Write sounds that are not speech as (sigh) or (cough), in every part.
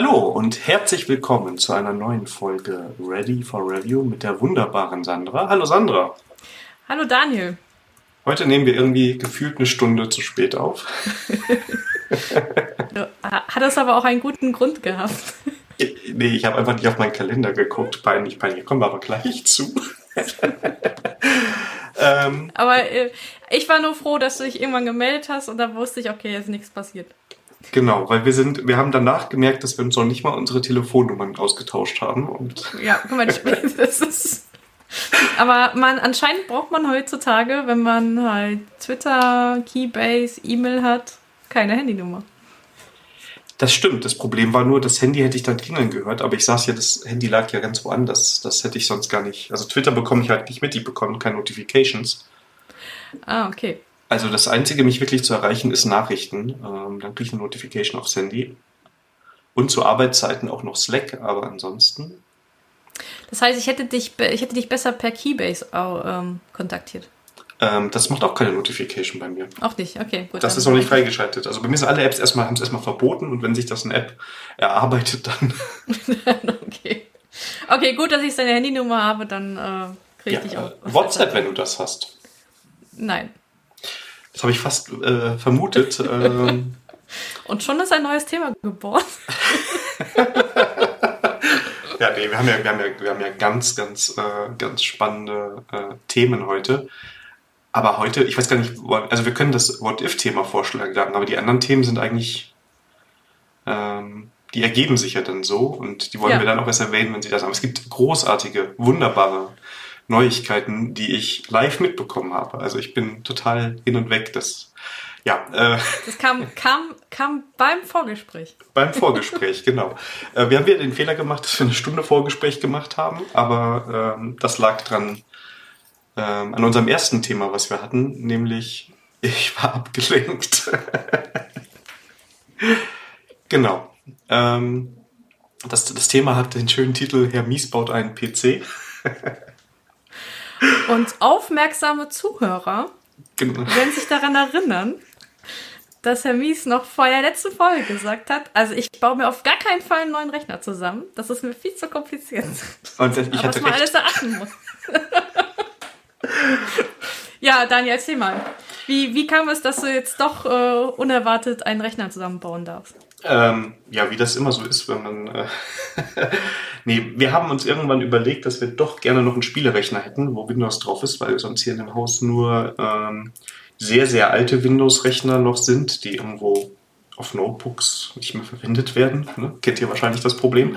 Hallo und herzlich willkommen zu einer neuen Folge Ready for Review mit der wunderbaren Sandra. Hallo Sandra. Hallo Daniel. Heute nehmen wir irgendwie gefühlt eine Stunde zu spät auf. (laughs) Hat das aber auch einen guten Grund gehabt? (laughs) Nee, ich habe einfach nicht auf meinen Kalender geguckt. Peinlich, peinlich. Kommen wir aber gleich zu. (laughs) ähm, aber äh, ich war nur froh, dass du dich irgendwann gemeldet hast und da wusste ich, okay, jetzt ist nichts passiert. Genau, weil wir sind, wir haben danach gemerkt, dass wir uns noch nicht mal unsere Telefonnummern ausgetauscht haben. Und ja, guck mal, (laughs) das ist. Aber man, anscheinend braucht man heutzutage, wenn man halt Twitter, Keybase, E-Mail hat, keine Handynummer. Das stimmt. Das Problem war nur, das Handy hätte ich dann klingeln gehört, aber ich saß ja, das Handy lag ja ganz woanders. Das hätte ich sonst gar nicht. Also Twitter bekomme ich halt nicht mit, ich bekomme keine Notifications. Ah, okay. Also das Einzige, mich wirklich zu erreichen, ist Nachrichten. Ähm, dann kriege ich eine Notification aufs Handy. Und zu Arbeitszeiten auch noch Slack, aber ansonsten. Das heißt, ich hätte dich, ich hätte dich besser per Keybase auch, ähm, kontaktiert. Ähm, das macht auch keine Notification bei mir. Auch nicht, okay, gut. Das ist noch nicht freigeschaltet. Also bei mir sind alle Apps erstmal, haben es erstmal verboten und wenn sich das eine App erarbeitet, dann. (laughs) (laughs) okay. Okay, gut, dass ich deine Handynummer habe, dann äh, kriege ich ja, dich auch. Äh, WhatsApp, wenn du das hast. Nein. Das habe ich fast äh, vermutet. ähm. (laughs) Und schon ist ein neues Thema geboren. (laughs) ja, nee, wir haben ja, wir haben ja, wir haben ja ganz, ganz, äh, ganz spannende äh, Themen heute. Aber heute, ich weiß gar nicht, also wir können das What-If-Thema vorschlagen, aber die anderen Themen sind eigentlich, ähm, die ergeben sich ja dann so und die wollen ja. wir dann auch erst erwähnen, wenn sie das haben. Es gibt großartige, wunderbare Neuigkeiten, die ich live mitbekommen habe. Also ich bin total hin und weg. Das, ja. Äh, das kam, kam, kam beim Vorgespräch. (laughs) Beim Vorgespräch, genau. Äh, wir haben wieder den Fehler gemacht, dass wir eine Stunde Vorgespräch gemacht haben, aber ähm, das lag dran ähm, an unserem ersten Thema, was wir hatten, nämlich ich war abgelenkt. (laughs) genau. Ähm, das, das Thema hat den schönen Titel Herr Mies baut einen PC. (laughs) Und aufmerksame Zuhörer genau. werden sich daran erinnern, dass Herr Mies noch vor der letzten Folge gesagt hat, also ich baue mir auf gar keinen Fall einen neuen Rechner zusammen. Das ist mir viel zu kompliziert. Und ich Aber hatte was man recht. alles erachten muss. (laughs) ja, Daniel, erzähl mal. Wie, wie kam es, dass du jetzt doch äh, unerwartet einen Rechner zusammenbauen darfst? Ähm, ja, wie das immer so ist, wenn man. Äh (laughs) nee, wir haben uns irgendwann überlegt, dass wir doch gerne noch einen Spielerechner hätten, wo Windows drauf ist, weil sonst hier in dem Haus nur ähm, sehr, sehr alte Windows-Rechner noch sind, die irgendwo auf Notebooks nicht mehr verwendet werden. Ne? Kennt ihr wahrscheinlich das Problem.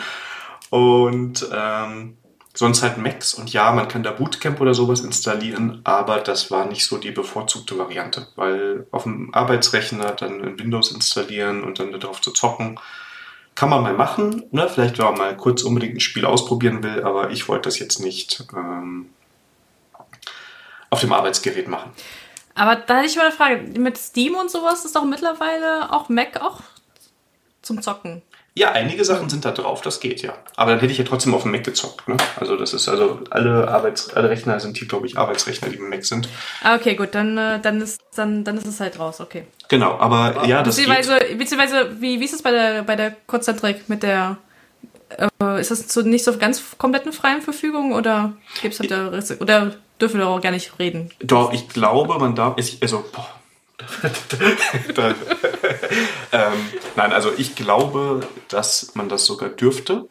Und ähm, sonst halt Macs und ja, man kann da Bootcamp oder sowas installieren, aber das war nicht so die bevorzugte Variante, weil auf dem Arbeitsrechner dann in Windows installieren und dann darauf zu zocken, kann man mal machen, ne? vielleicht wenn man mal kurz unbedingt ein Spiel ausprobieren will, aber ich wollte das jetzt nicht ähm, auf dem Arbeitsgerät machen. Aber da hätte ich mal eine Frage, mit Steam und sowas ist doch mittlerweile auch Mac auch zum Zocken. Ja, einige Sachen sind da drauf, das geht ja. Aber dann hätte ich ja trotzdem auf dem Mac gezockt. Ne? Also das ist also alle Arbeits alle Rechner sind hier, glaube ich, Arbeitsrechner, die im Mac sind. Ah, okay, gut, dann, äh, dann ist dann, dann ist es halt raus, okay. Genau, aber ja, das beziehungsweise, geht. Beziehungsweise, wie, wie ist es bei der bei der Konzentrik mit der äh, ist das zu nicht so ganz kompletten freien Verfügung oder gibt's halt da, oder dürfen wir auch gar nicht reden? Doch, ich glaube, man darf, also, boah, (laughs) ähm, nein, also ich glaube, dass man das sogar dürfte.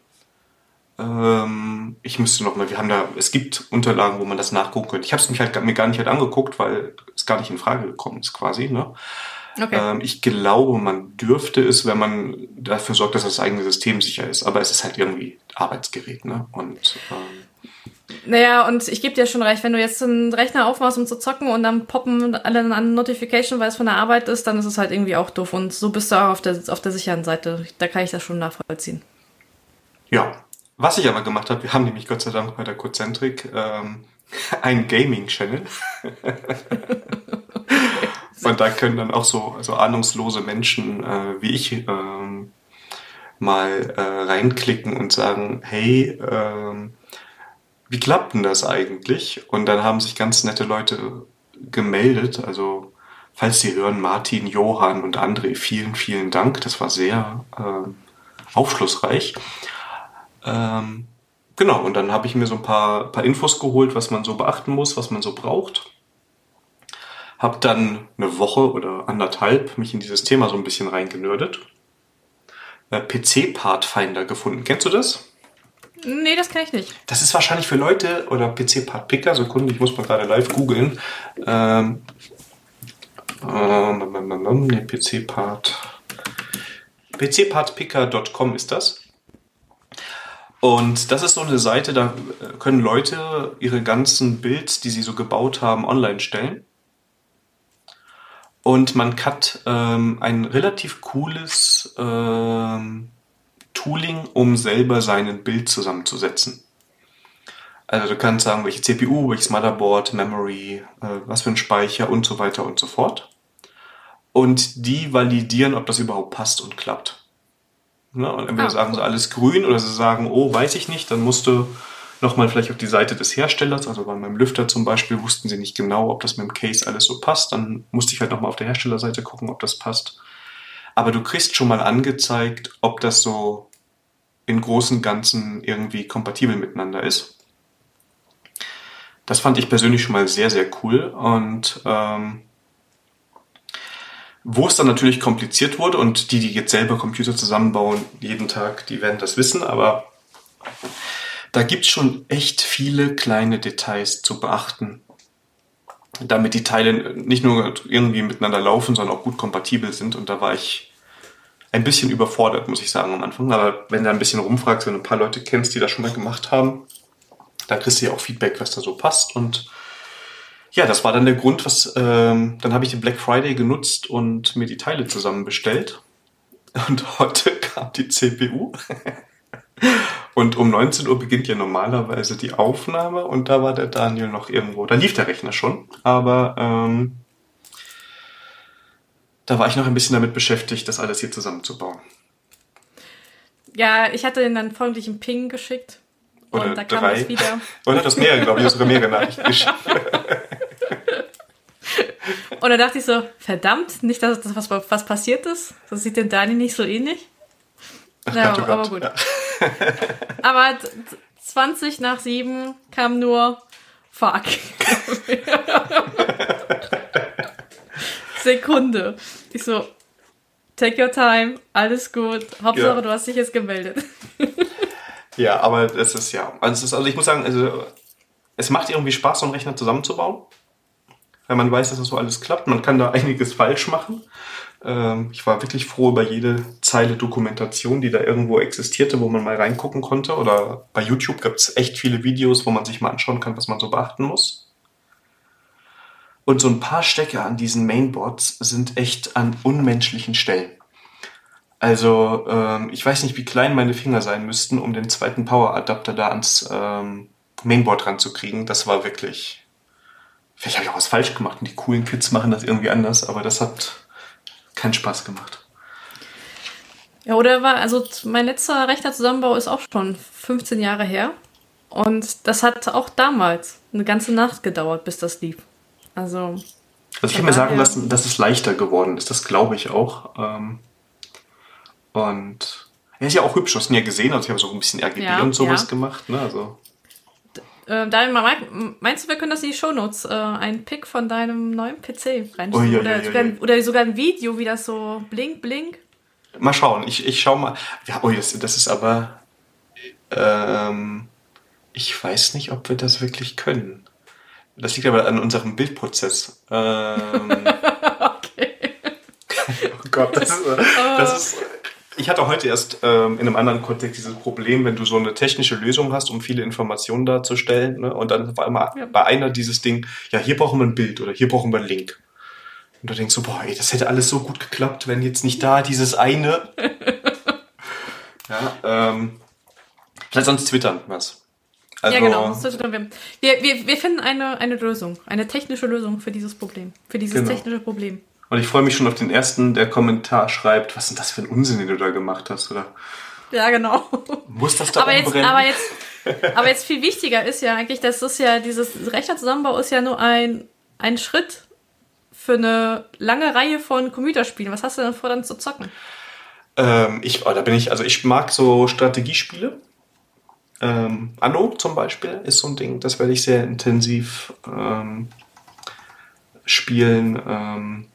Ähm, ich müsste noch mal, wir haben da, es gibt Unterlagen, wo man das nachgucken könnte. Ich habe es mich halt mir gar nicht halt angeguckt, weil es gar nicht in Frage gekommen ist, quasi. Ne? Okay. Ähm, ich glaube, man dürfte es, wenn man dafür sorgt, dass das eigene System sicher ist. Aber es ist halt irgendwie Arbeitsgerät, ne? Und ähm, naja, und ich gebe dir schon recht, wenn du jetzt einen Rechner aufmachst, um zu zocken und dann poppen alle eine Notification, weil es von der Arbeit ist, dann ist es halt irgendwie auch doof. Und so bist du auch auf der, auf der sicheren Seite. Da kann ich das schon nachvollziehen. Ja, was ich aber gemacht habe, wir haben nämlich Gott sei Dank bei der Cozentrik ähm, (laughs) einen Gaming-Channel. (laughs) und da können dann auch so, so ahnungslose Menschen äh, wie ich ähm, mal äh, reinklicken und sagen, hey, ähm, wie klappt denn das eigentlich? Und dann haben sich ganz nette Leute gemeldet. Also, falls Sie hören, Martin, Johann und André, vielen, vielen Dank. Das war sehr, äh, aufschlussreich. Ähm, genau, und dann habe ich mir so ein paar, paar Infos geholt, was man so beachten muss, was man so braucht. Hab dann eine Woche oder anderthalb mich in dieses Thema so ein bisschen reingenördet. Äh, PC-Pathfinder gefunden. Kennst du das? Nee, das kann ich nicht. Das ist wahrscheinlich für Leute oder PC-Part-Picker, Sekunde, ich muss mal gerade live googeln. Ähm, ähm, nee, PC-Part. PCPartPicker.com ist das. Und das ist so eine Seite, da können Leute ihre ganzen Builds, die sie so gebaut haben, online stellen. Und man hat ähm, ein relativ cooles ähm, Tooling, um selber seinen Bild zusammenzusetzen. Also du kannst sagen, welche CPU, welches Motherboard, Memory, äh, was für ein Speicher und so weiter und so fort. Und die validieren, ob das überhaupt passt und klappt. Ne? Und entweder ah, sagen sie alles grün oder sie sagen, oh, weiß ich nicht, dann musst du nochmal vielleicht auf die Seite des Herstellers, also bei meinem Lüfter zum Beispiel wussten sie nicht genau, ob das mit dem Case alles so passt, dann musste ich halt nochmal auf der Herstellerseite gucken, ob das passt. Aber du kriegst schon mal angezeigt, ob das so in großen Ganzen irgendwie kompatibel miteinander ist. Das fand ich persönlich schon mal sehr, sehr cool. Und ähm, wo es dann natürlich kompliziert wurde und die, die jetzt selber Computer zusammenbauen, jeden Tag, die werden das wissen, aber da gibt es schon echt viele kleine Details zu beachten, damit die Teile nicht nur irgendwie miteinander laufen, sondern auch gut kompatibel sind. Und da war ich ein bisschen überfordert, muss ich sagen, am Anfang. Aber wenn du ein bisschen rumfragst, wenn du ein paar Leute kennst, die das schon mal gemacht haben, da kriegst du ja auch Feedback, was da so passt. Und ja, das war dann der Grund, was ähm, dann habe ich den Black Friday genutzt und mir die Teile zusammen bestellt. Und (laughs) heute kam die CPU. (laughs) Und um 19 Uhr beginnt ja normalerweise die Aufnahme und da war der Daniel noch irgendwo. Da lief der Rechner schon, aber ähm, da war ich noch ein bisschen damit beschäftigt, das alles hier zusammenzubauen. Ja, ich hatte den dann freundlichen Ping geschickt. Oder und da drei. kam es wieder. (laughs) Oder das mehrere, glaube ich, sogar mehrere Nachrichten geschickt. (laughs) und da dachte ich so, verdammt, nicht, dass das was, was passiert ist. Das sieht dem Dani nicht so ähnlich. Ach, ja, Gott, oh aber gut. Ja. (laughs) aber 20 nach 7 kam nur Fuck. Sekunde. Ich so, take your time, alles gut. Hauptsache, ja. du hast dich jetzt gemeldet. (laughs) ja, aber es ist ja. Also, ist, also ich muss sagen, also es macht irgendwie Spaß, so einen Rechner zusammenzubauen. Weil man weiß, dass das so alles klappt. Man kann da (laughs) einiges falsch machen. Ähm, ich war wirklich froh über jede Zeile Dokumentation, die da irgendwo existierte, wo man mal reingucken konnte. Oder bei YouTube gibt es echt viele Videos, wo man sich mal anschauen kann, was man so beachten muss. Und so ein paar Stecker an diesen Mainboards sind echt an unmenschlichen Stellen. Also ähm, ich weiß nicht, wie klein meine Finger sein müssten, um den zweiten Power-Adapter da ans ähm, Mainboard ranzukriegen. Das war wirklich... Vielleicht habe ich auch was falsch gemacht und die coolen Kids machen das irgendwie anders, aber das hat keinen Spaß gemacht. Ja, oder war, also mein letzter Rechnerzusammenbau ist auch schon 15 Jahre her. Und das hat auch damals eine ganze Nacht gedauert, bis das lief. Also. Also ich kann mir sagen lassen, dass es leichter geworden ist. Das glaube ich auch. Ähm, und er ist ja auch hübsch, du hast ihn ja gesehen, also ich habe so ein bisschen RGB ja, und sowas ja. gemacht. Ne? Also. Äh, meinst du, wir können das in die Shownotes, äh, ein Pick von deinem neuen PC reinstellen? Oh, ja, oder, sogar, ja, oder sogar ein Video, wie das so blink, blink? Mal schauen, ich, ich schau mal. Ja, oh, das, das ist aber. Ähm, ich weiß nicht, ob wir das wirklich können. Das liegt aber an unserem Bildprozess. Ähm, (laughs) okay. oh Gott, das ist, das ist, ich hatte heute erst ähm, in einem anderen Kontext dieses Problem, wenn du so eine technische Lösung hast, um viele Informationen darzustellen, ne, und dann war immer ja. bei einer dieses Ding, ja, hier brauchen wir ein Bild oder hier brauchen wir einen Link. Und du denkst so, boah, ey, das hätte alles so gut geklappt, wenn jetzt nicht da dieses eine. (laughs) ja, ähm, vielleicht sonst twittern was. Also, ja, genau. Wir, wir, wir finden eine, eine Lösung, eine technische Lösung für dieses Problem, für dieses genau. technische Problem. Und ich freue mich schon auf den ersten, der Kommentar schreibt, was ist denn das für ein Unsinn, den du da gemacht hast, oder? Ja, genau. Muss das da aber jetzt, aber jetzt, aber jetzt viel wichtiger ist ja eigentlich, dass das ja, dieses Rechnerzusammenbau ist ja nur ein, ein Schritt für eine lange Reihe von Computerspielen. Was hast du denn vor, dann zu zocken? Ähm, ich, oh, da bin ich, also ich mag so Strategiespiele. Ähm, Anno zum Beispiel ist so ein Ding, das werde ich sehr intensiv ähm, spielen. Ähm,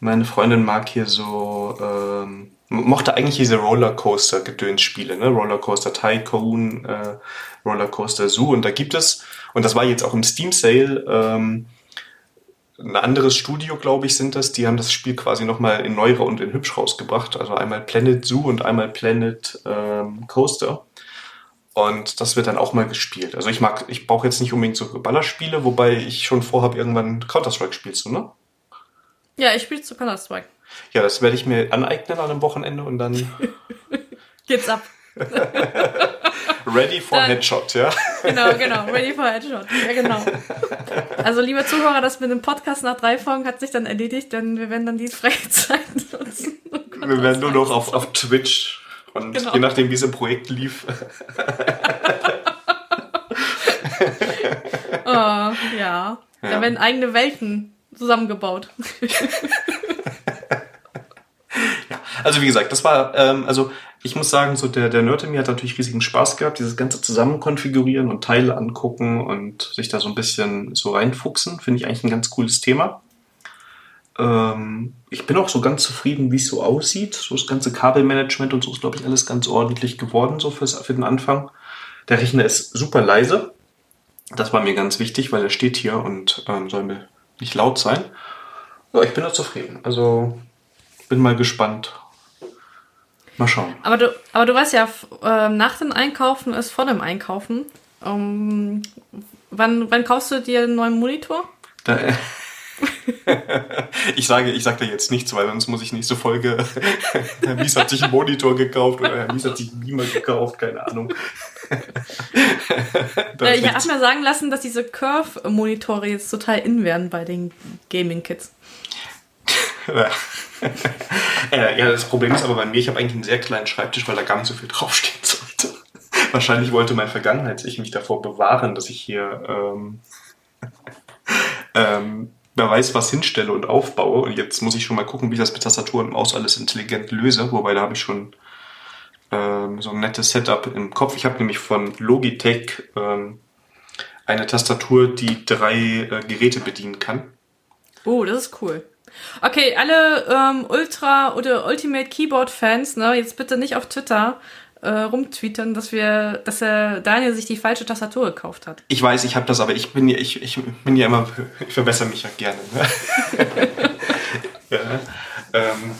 meine Freundin mag hier so, ähm, mochte eigentlich diese Rollercoaster-Gedöns-Spiele, ne? Rollercoaster Tycoon, äh, Rollercoaster Zoo und da gibt es, und das war jetzt auch im Steam Sale, ähm, ein anderes Studio, glaube ich, sind das. Die haben das Spiel quasi nochmal in neuer und in hübsch rausgebracht. Also einmal Planet Zoo und einmal Planet ähm, Coaster. Und das wird dann auch mal gespielt. Also ich mag, ich brauche jetzt nicht unbedingt so Ballerspiele, wobei ich schon vorhabe, irgendwann Counter-Strike spielst du, ne? Ja, ich spiele zu Counter-Strike. Ja, das werde ich mir aneignen an einem Wochenende und dann. (laughs) Geht's ab. (laughs) Ready for Dann, Headshot, ja? Genau, (laughs) genau, ready for Headshot. Ja, genau. Also, liebe Zuhörer, das mit dem Podcast nach drei Folgen hat sich dann erledigt, denn wir werden dann die freie Zeit nutzen. wir werden nur noch auf, auf Twitch und genau. je nachdem, wie es im Projekt lief. (laughs) oh, ja. ja. Da werden eigene Welten zusammengebaut. ja, also wie gesagt, das war, ähm, also ich muss sagen, so der, der Nerd in mir hat natürlich riesigen Spaß gehabt, dieses ganze Zusammenkonfigurieren und Teile angucken und sich da so ein bisschen so reinfuchsen, finde ich eigentlich ein ganz cooles Thema. Ähm, ich bin auch so ganz zufrieden, wie es so aussieht. So das ganze Kabelmanagement und so ist, glaube ich, alles ganz ordentlich geworden, so fürs, für den Anfang. Der Rechner ist super leise. Das war mir ganz wichtig, weil er steht hier und ähm, soll mir nicht laut sein. Ja, ich bin da zufrieden. Also bin mal gespannt, Mal schauen. Aber du, aber du weißt ja, äh, nach dem Einkaufen ist vor dem Einkaufen. Um, wann, wann kaufst du dir einen neuen Monitor? Da, (laughs) ich sage, ich sage da jetzt nichts, weil sonst muss ich nächste Folge. (laughs) Herr Mies hat sich einen Monitor gekauft oder Herr Mies hat sich einen Beamer gekauft, keine Ahnung. (laughs) äh, ich habe mir sagen lassen, dass diese Curve-Monitore jetzt total in werden bei den Gaming-Kits. äh, ja, das Problem ist aber bei mir, ich habe eigentlich einen sehr kleinen Schreibtisch, weil da gar nicht so viel draufstehen sollte. Wahrscheinlich wollte mein Vergangenheits-Ich mich davor bewahren, dass ich hier ähm, ähm, wer weiß was hinstelle und aufbaue. Und jetzt muss ich schon mal gucken, wie ich das mit Tastatur und Maus alles intelligent löse. Wobei da habe ich schon ähm, so ein nettes Setup im Kopf. Ich habe nämlich von Logitech ähm, eine Tastatur, die drei äh, Geräte bedienen kann. Oh, das ist cool. Okay, alle ähm, Ultra- oder Ultimate Keyboard-Fans, ne, jetzt bitte nicht auf Twitter äh, rumtweeten, dass wir, dass der Daniel sich die falsche Tastatur gekauft hat. Ich weiß, ich habe das, aber ich bin ja, ich, ich bin ja immer, ich verbessere mich ja gerne. Ne? (laughs) ja, ähm,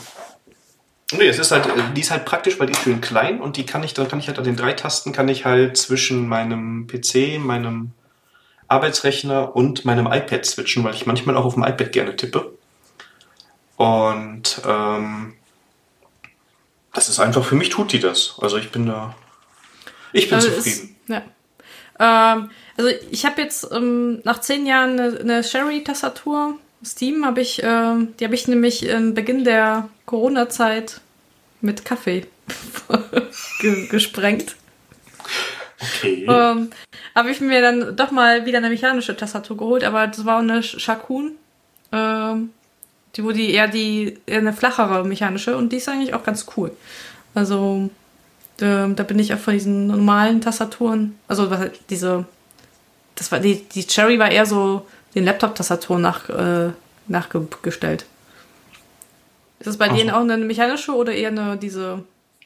nee, es ist halt, die ist halt praktisch, weil die ist schön klein und die kann ich, dann kann ich halt an den drei Tasten kann ich halt zwischen meinem PC, meinem Arbeitsrechner und meinem iPad switchen, weil ich manchmal auch auf dem iPad gerne tippe. Und ähm, das ist einfach, für mich tut die das. Also ich bin da, ich bin also zufrieden. Ist, ja. ähm, also ich habe jetzt ähm, nach zehn Jahren eine, eine Sherry-Tastatur. Steam habe ich, ähm, die habe ich nämlich im Beginn der Corona-Zeit mit Kaffee (laughs) gesprengt. Okay. Ähm, habe ich mir dann doch mal wieder eine mechanische Tastatur geholt, aber das war eine Shakun. Ähm, die, wo die eher die eher eine flachere mechanische und die ist eigentlich auch ganz cool. Also äh, da bin ich auch von diesen normalen Tastaturen, also diese, das war die, die Cherry war eher so den Laptop-Tastaturen nach, äh, nachgestellt. Ist das bei Ach. denen auch eine mechanische oder eher eine diese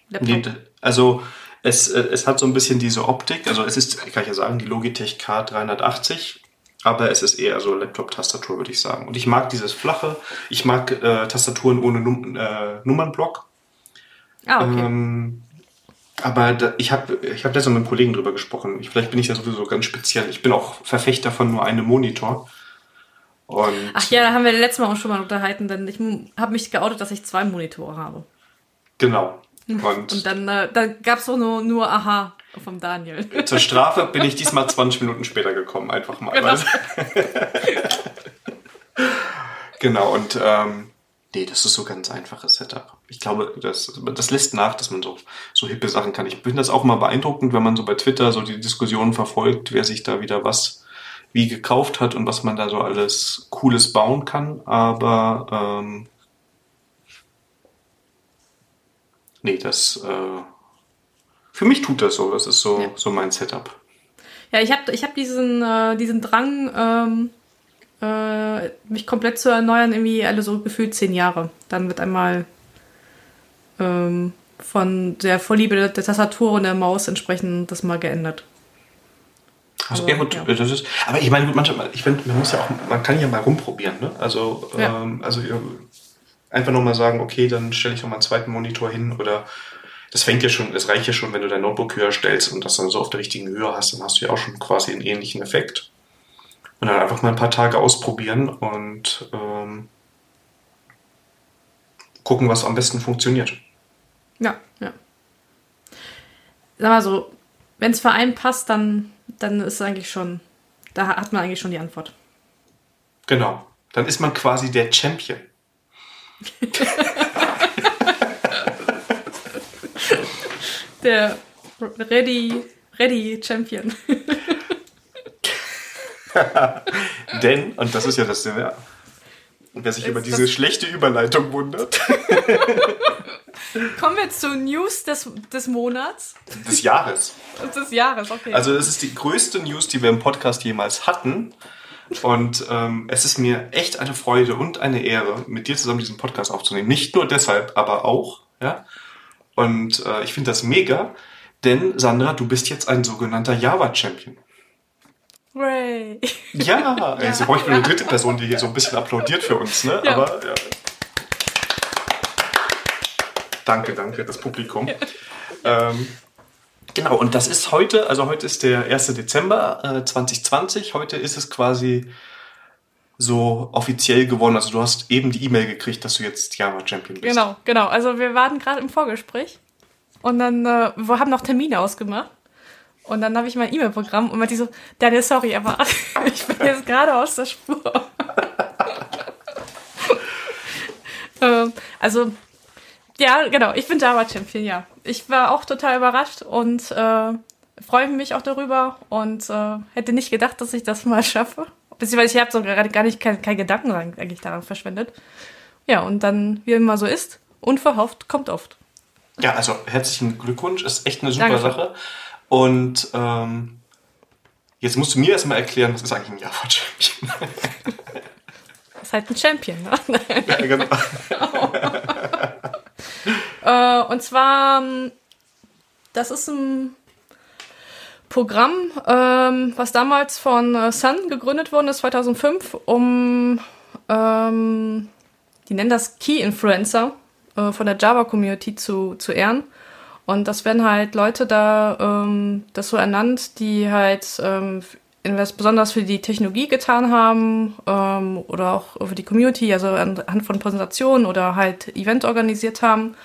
Laptop? Nee, also es, äh, es hat so ein bisschen diese Optik, also es ist, kann ich ja sagen, die Logitech K380 aber es ist eher so Laptop-Tastatur, würde ich sagen. Und ich mag dieses flache, ich mag äh, Tastaturen ohne Num äh, Nummernblock. Ah, okay. Ähm, aber da, ich habe ich hab so mit einem Kollegen drüber gesprochen. Ich, vielleicht bin ich ja sowieso ganz speziell. Ich bin auch Verfechter von nur einem Monitor. Und Ach ja, da haben wir letztes Mal auch schon mal unterhalten, denn ich habe mich geoutet, dass ich zwei Monitore habe. Genau. (laughs) Und, und dann, äh, dann gab es auch nur, nur Aha vom Daniel. Zur Strafe bin ich diesmal 20 Minuten später gekommen, einfach mal. Genau, genau und ähm, nee, das ist so ganz einfaches Setup. Ich glaube, das, das lässt nach, dass man so, so hippe Sachen kann. Ich finde das auch mal beeindruckend, wenn man so bei Twitter so die Diskussionen verfolgt, wer sich da wieder was wie gekauft hat und was man da so alles Cooles bauen kann. Aber ähm, nee, das äh, für mich tut das so. Das ist so, ja. so mein Setup. Ja, ich habe ich hab diesen, äh, diesen Drang, ähm, äh, mich komplett zu erneuern, irgendwie alle so gefühlt zehn Jahre. Dann wird einmal ähm, von der Vorliebe der, der Tastatur und der Maus entsprechend das mal geändert. Also, aber, ja, gut, ja. das ist, aber ich meine, gut, manchmal, ich finde, man muss ja auch, man kann ja mal rumprobieren, ne? Also, ja. ähm, also einfach nochmal sagen, okay, dann stelle ich nochmal einen zweiten Monitor hin oder das fängt ja schon, es reicht ja schon, wenn du dein Notebook höher stellst und das dann so auf der richtigen Höhe hast, dann hast du ja auch schon quasi einen ähnlichen Effekt. Und dann einfach mal ein paar Tage ausprobieren und ähm, gucken, was am besten funktioniert. Ja, ja. Sag mal so, wenn es für einen passt, dann, dann ist es eigentlich schon, da hat man eigentlich schon die Antwort. Genau. Dann ist man quasi der Champion. (laughs) der Ready, Ready Champion. (laughs) Denn, und das ist ja das, wer sich über diese schlechte Überleitung wundert. Kommen wir zu News des, des Monats. Des Jahres. Des Jahres, okay. Also das ist die größte News, die wir im Podcast jemals hatten. Und ähm, es ist mir echt eine Freude und eine Ehre, mit dir zusammen diesen Podcast aufzunehmen. Nicht nur deshalb, aber auch. Ja? Und äh, ich finde das mega, denn Sandra, du bist jetzt ein sogenannter Java-Champion. Ray. Ja, ja. (laughs) Also, ich bin eine dritte Person, die hier so ein bisschen applaudiert für uns, ne? Ja. Aber ja. Danke, danke, das Publikum. Ja. Ähm, genau, und das ist heute, also heute ist der 1. Dezember äh, 2020. Heute ist es quasi so offiziell geworden. Also du hast eben die E-Mail gekriegt, dass du jetzt Java Champion bist. Genau, genau. Also wir warten gerade im Vorgespräch und dann äh, wir haben noch Termine ausgemacht. Und dann habe ich mein E-Mail-Programm und meinte so, Daniel, sorry, aber (laughs) ich bin jetzt gerade aus der Spur. (laughs) ähm, also, ja, genau, ich bin Java-Champion, ja. Ich war auch total überrascht und äh, freue mich auch darüber und äh, hätte nicht gedacht, dass ich das mal schaffe. Beziehungsweise ich habe so gerade gar nicht keinen kein Gedanken eigentlich daran verschwendet. Ja, und dann, wie immer so ist, unverhofft kommt oft. Ja, also herzlichen Glückwunsch, ist echt eine super Dankeschön. Sache. Und ähm, jetzt musst du mir erstmal erklären, was ist eigentlich ein Java-Champion? das ist halt ein Champion, ne? ja, genau. (laughs) (laughs) äh, und zwar, das ist ein Programm, ähm, was damals von äh, Sun gegründet worden ist, 2005, um, ähm, die nennen das Key Influencer äh, von der Java-Community zu, zu ehren. Und das werden halt Leute da ähm, das so ernannt, die halt ähm, besonders für die Technologie getan haben ähm, oder auch für die Community, also anhand von Präsentationen oder halt Event organisiert haben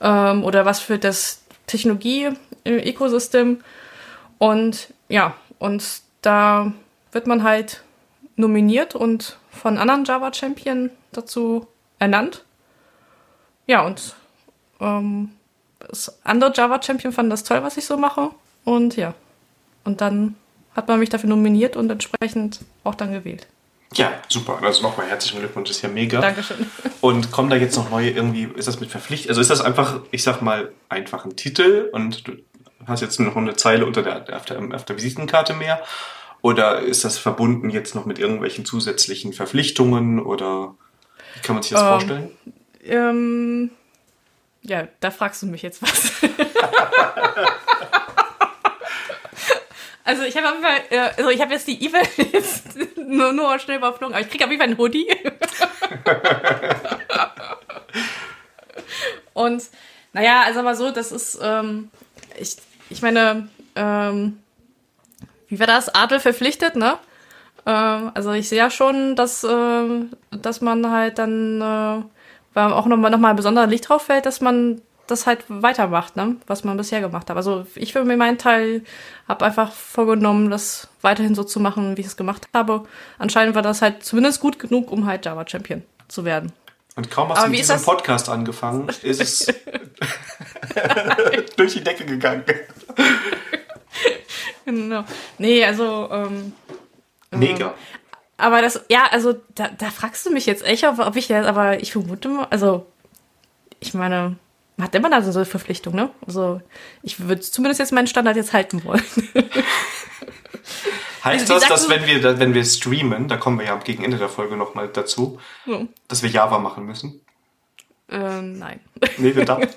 ähm, oder was für das Technologie-Ökosystem. Und ja, und da wird man halt nominiert und von anderen Java Champion dazu ernannt. Ja, und ähm, das andere Java-Champion fanden das toll, was ich so mache. Und ja. Und dann hat man mich dafür nominiert und entsprechend auch dann gewählt. Ja, super. Also nochmal herzlichen Glückwunsch, das ist ja mega. Dankeschön. (laughs) Und kommen da jetzt noch neue irgendwie, ist das mit Verpflichtung? Also ist das einfach, ich sag mal, einfach ein Titel und du hast jetzt noch eine Zeile unter der, auf, der, auf der Visitenkarte mehr? Oder ist das verbunden jetzt noch mit irgendwelchen zusätzlichen Verpflichtungen oder wie kann man sich das ähm, vorstellen? Ähm, ja, da fragst du mich jetzt was. (laughs) also ich habe äh, also ich habe jetzt die E-Mail (laughs) nur, nur schnell überflogen, aber ich kriege auf jeden Fall einen Hoodie. (laughs) Und naja, also aber so, das ist, ähm, ich, ich meine, ähm, wie war das? Adel verpflichtet, ne? Ähm, also ich sehe ja schon, dass, äh, dass man halt dann äh, weil auch nochmal noch mal ein besonderer Licht drauf fällt, dass man das halt weitermacht, ne? was man bisher gemacht hat. Also ich für meinen Teil habe einfach vorgenommen, das weiterhin so zu machen, wie ich es gemacht habe. Anscheinend war das halt zumindest gut genug, um halt Java Champion zu werden. Und kaum hast Aber du mit diesem Podcast angefangen, ist es (laughs) durch die Decke gegangen. (laughs) genau. Nee, also ähm, Mega. Ähm, aber das, ja, also da, da fragst du mich jetzt echt, ob, ob ich das, aber ich vermute mal, also ich meine, man hat immer da so eine Verpflichtung, ne? Also ich würde zumindest jetzt meinen Standard jetzt halten wollen. (laughs) Heißt das, dass wenn wir, wenn wir streamen, da kommen wir ja gegen Ende der Folge nochmal dazu, ja. dass wir Java machen müssen? Äh, nein. Nee, verdammt. (laughs)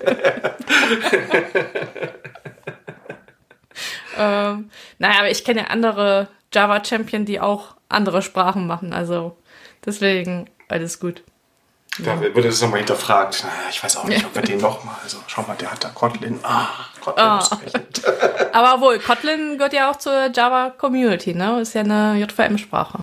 ähm, naja, aber ich kenne ja andere Java-Champion, die auch andere Sprachen machen. Also deswegen alles gut. Da wird das nochmal hinterfragt. Ich weiß auch nicht, ob wir den nochmal. Also schau mal, der hat da Kotlin. Ah, Kotlin oh. Aber wohl, Kotlin gehört ja auch zur Java Community, ne? Ist ja eine JVM-Sprache.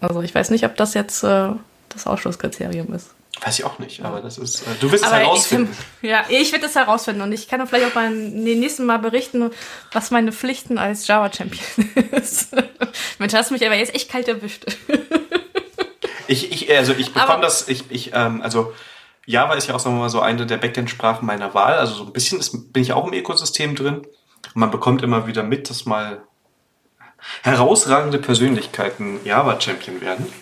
Also ich weiß nicht, ob das jetzt äh, das Ausschlusskriterium ist. Weiß ich auch nicht, aber das ist. Äh, du wirst es herausfinden. Ich, ja, ich werde es herausfinden und ich kann vielleicht auch mal nächsten Mal berichten, was meine Pflichten als Java-Champion (laughs) ist. Mensch, hast du mich aber jetzt echt kalt erwischt. ich, ich, also ich bekomme das, ich, ich, ähm, also Java ist ja auch, sagen wir mal, so eine der Backend-Sprachen meiner Wahl. Also so ein bisschen ist, bin ich auch im Ökosystem drin. Und man bekommt immer wieder mit, dass mal herausragende Persönlichkeiten Java-Champion werden.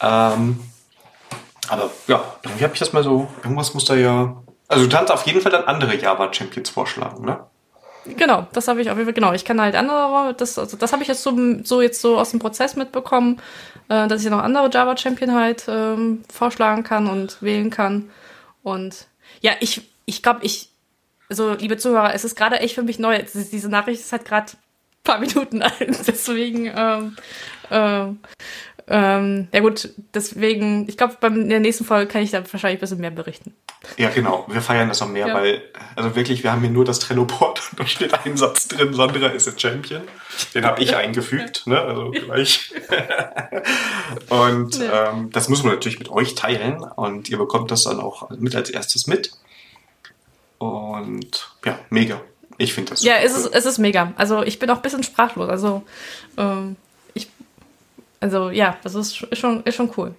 Ähm, aber ja, irgendwie habe ich das mal so, irgendwas muss da ja. Also du kannst auf jeden Fall dann andere Java-Champions vorschlagen, ne? Genau, das habe ich auf jeden Fall, genau. Ich kann halt andere, das, also das habe ich jetzt so, so jetzt so aus dem Prozess mitbekommen, äh, dass ich noch andere Java-Champion halt ähm, vorschlagen kann und wählen kann. Und ja, ich, ich glaube, ich, also liebe Zuhörer, es ist gerade echt für mich neu. Diese Nachricht ist halt gerade paar Minuten (laughs) alt. Deswegen ähm, ähm, ähm, ja gut, deswegen, ich glaube, in der nächsten Folge kann ich da wahrscheinlich ein bisschen mehr berichten. Ja, genau. Wir feiern das noch mehr, ja. weil, also wirklich, wir haben hier nur das Trello-Board und da steht ein Satz drin, Sandra ist ein Champion. Den habe ich eingefügt, ne? Also gleich. (laughs) und ähm, das muss man natürlich mit euch teilen und ihr bekommt das dann auch mit als erstes mit. Und ja, mega. Ich finde das. Ja, es ist, es ist mega. Also ich bin auch ein bisschen sprachlos. Also ähm, also ja, das ist, schon, ist schon cool.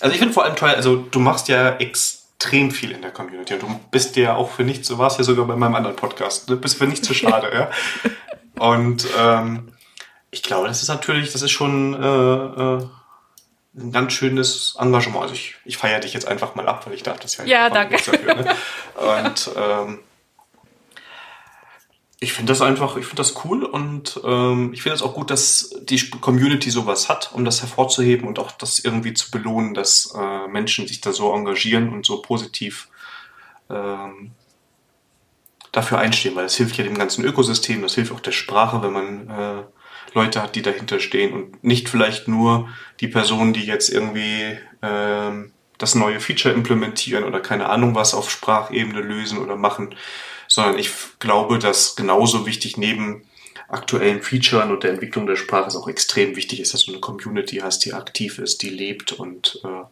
Also ich finde vor allem toll, also du machst ja extrem viel in der Community und du bist ja auch für nichts, du warst ja sogar bei meinem anderen Podcast, du bist für nichts zu schade, (laughs) ja. Und ähm, ich glaube, das ist natürlich, das ist schon äh, äh, ein ganz schönes Engagement. Also ich, ich feiere dich jetzt einfach mal ab, weil ich darf das ja. Ja, danke. Dafür, ne? (laughs) Und ähm, ich finde das einfach, ich finde das cool und ähm, ich finde es auch gut, dass die Community sowas hat, um das hervorzuheben und auch das irgendwie zu belohnen, dass äh, Menschen sich da so engagieren und so positiv ähm, dafür einstehen, weil das hilft ja dem ganzen Ökosystem, das hilft auch der Sprache, wenn man äh, Leute hat, die dahinter stehen und nicht vielleicht nur die Personen, die jetzt irgendwie ähm, das neue Feature implementieren oder keine Ahnung was auf Sprachebene lösen oder machen, sondern ich glaube, dass genauso wichtig neben aktuellen Features und der Entwicklung der Sprache es auch extrem wichtig ist, dass du eine Community hast, die aktiv ist, die lebt und äh,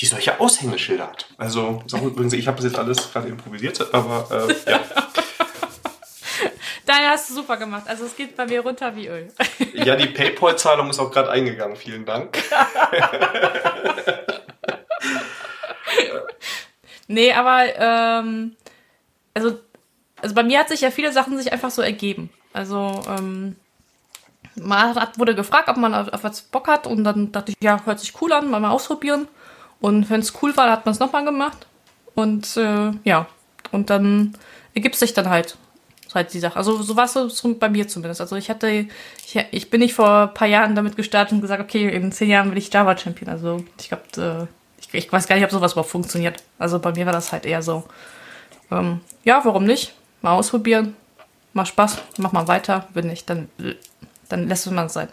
die solche Aushängeschilder hat. Also, übrigens, ich habe das jetzt alles gerade improvisiert, aber äh, ja. (laughs) Daher hast du super gemacht. Also es geht bei mir runter wie Öl. (laughs) Ja, die PayPal-Zahlung ist auch gerade eingegangen. Vielen Dank. (laughs) nee, aber ähm, also also bei mir hat sich ja viele Sachen sich einfach so ergeben. Also, ähm, man hat, wurde gefragt, ob man auf, was Bock hat und dann dachte ich, ja, hört sich cool an, mal, mal ausprobieren. Und wenn es cool war, hat man es nochmal gemacht. Und äh, ja, und dann ergibt sich dann halt halt die Sache. Also so war es bei mir zumindest. Also ich hatte, ich, ich bin nicht vor ein paar Jahren damit gestartet und gesagt, okay, in zehn Jahren will ich Java Champion. Also ich glaube, äh, ich, ich, weiß gar nicht, ob sowas überhaupt funktioniert. Also bei mir war das halt eher so, ähm, ja, warum nicht? Mal ausprobieren, macht Spaß, mach mal weiter, wenn nicht, dann, dann lässt man es sein.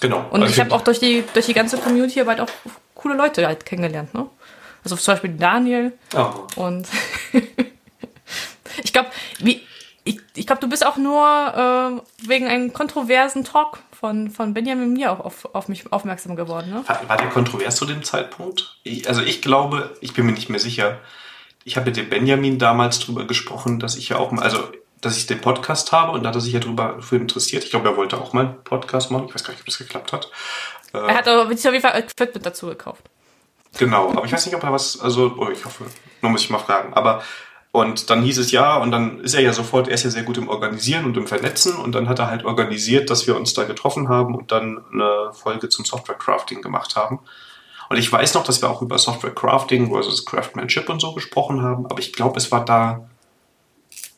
Genau. Und also ich habe auch durch die, durch die ganze Community hier halt auch coole Leute halt kennengelernt, ne? Also zum Beispiel Daniel. Oh. Und (laughs) ich glaube, wie, ich, ich glaube, du bist auch nur äh, wegen einem kontroversen Talk von, von Benjamin mir auch auf, auf mich aufmerksam geworden. Ne? War, war der kontrovers zu dem Zeitpunkt? Ich, also ich glaube, ich bin mir nicht mehr sicher, ich habe mit dem Benjamin damals drüber gesprochen, dass ich ja auch mal, also dass ich den Podcast habe und da hat er sich ja drüber für interessiert. Ich glaube, er wollte auch mal einen Podcast machen. Ich weiß gar nicht, ob das geklappt hat. Er hat aber auf jeden Fall Equipment dazu gekauft. Genau, aber ich weiß nicht, ob er was, also, oh, ich hoffe, nur muss ich mal fragen. Aber und dann hieß es ja, und dann ist er ja sofort, er ist ja sehr gut im Organisieren und im Vernetzen und dann hat er halt organisiert, dass wir uns da getroffen haben und dann eine Folge zum Software Crafting gemacht haben. Und ich weiß noch, dass wir auch über Software Crafting versus Craftsmanship und so gesprochen haben, aber ich glaube, es war da,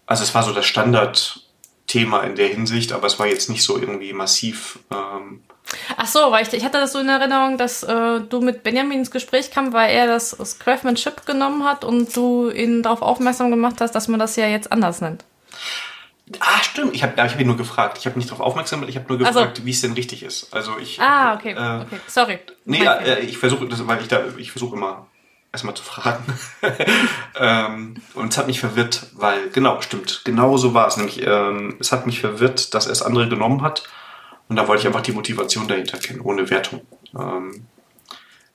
also es war so das Standardthema in der Hinsicht, aber es war jetzt nicht so irgendwie massiv. Ähm, Ach so, weil ich, ich hatte das so in Erinnerung, dass äh, du mit Benjamin ins Gespräch kam, weil er das, das Craftsmanship genommen hat und du ihn darauf aufmerksam gemacht hast, dass man das ja jetzt anders nennt. Ah, stimmt. Ich habe ich hab ihn nur gefragt. Ich habe nicht darauf aufmerksam gemacht, ich habe nur gefragt, so. wie es denn richtig ist. Also ich. Ah, okay. Äh, okay. Sorry. Nee, äh, ich versuche, weil ich da, ich versuche immer erstmal zu fragen. (laughs) ähm, und es hat mich verwirrt, weil, genau, stimmt, genau so war es. Nämlich, ähm, es hat mich verwirrt, dass er es andere genommen hat. Und da wollte ich einfach die Motivation dahinter kennen, ohne Wertung. Ähm,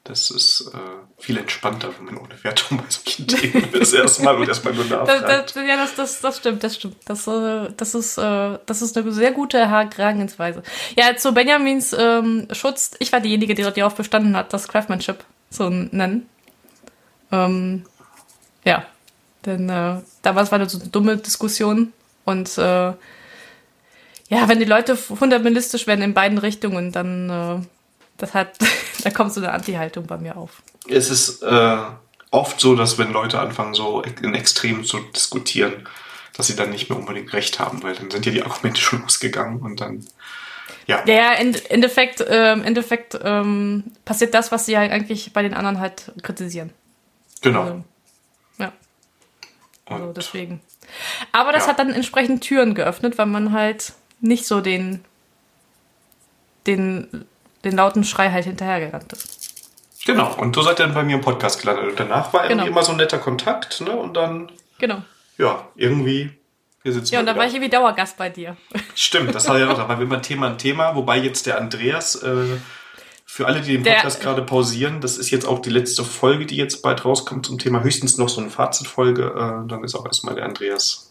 das ist äh, viel entspannter, wenn man ohne Wertung bei solchen (laughs) Themen das erstmal und erstmal nur nachfragt. Das, das, ja, das, das, das stimmt, das stimmt. Das, äh, das, ist, äh, das ist eine sehr gute Herangehensweise. Ja, zu Benjamins ähm, Schutz, ich war diejenige, die darauf bestanden hat, das Craftsmanship zu nennen. Ähm, ja, denn äh, damals war das so eine dumme Diskussion und äh, ja, wenn die Leute fundamentalistisch werden in beiden Richtungen, dann äh, das hat, (laughs) da kommt so eine Anti-Haltung bei mir auf. Es ist äh, oft so, dass wenn Leute anfangen, so in Extremen zu diskutieren, dass sie dann nicht mehr unbedingt recht haben, weil dann sind ja die Argumente schon ausgegangen und dann. Ja, ja im Endeffekt, äh, im Endeffekt ähm, passiert das, was sie ja eigentlich bei den anderen halt kritisieren. Genau. Also, ja. Also deswegen. Aber das ja. hat dann entsprechend Türen geöffnet, weil man halt nicht so den, den den lauten Schrei halt hinterhergerannt ist. Genau, und so seid ihr dann bei mir im Podcast gelandet. Und danach war genau. irgendwie immer so ein netter Kontakt, ne? Und dann. Genau. Ja, irgendwie. Wir sitzen ja, und dann war ich irgendwie Dauergast bei dir. Stimmt, das war ja auch, da (laughs) war immer Thema ein Thema, wobei jetzt der Andreas, äh, für alle, die den Podcast gerade pausieren, das ist jetzt auch die letzte Folge, die jetzt bald rauskommt zum Thema, höchstens noch so eine Fazitfolge, äh, dann ist auch erstmal der Andreas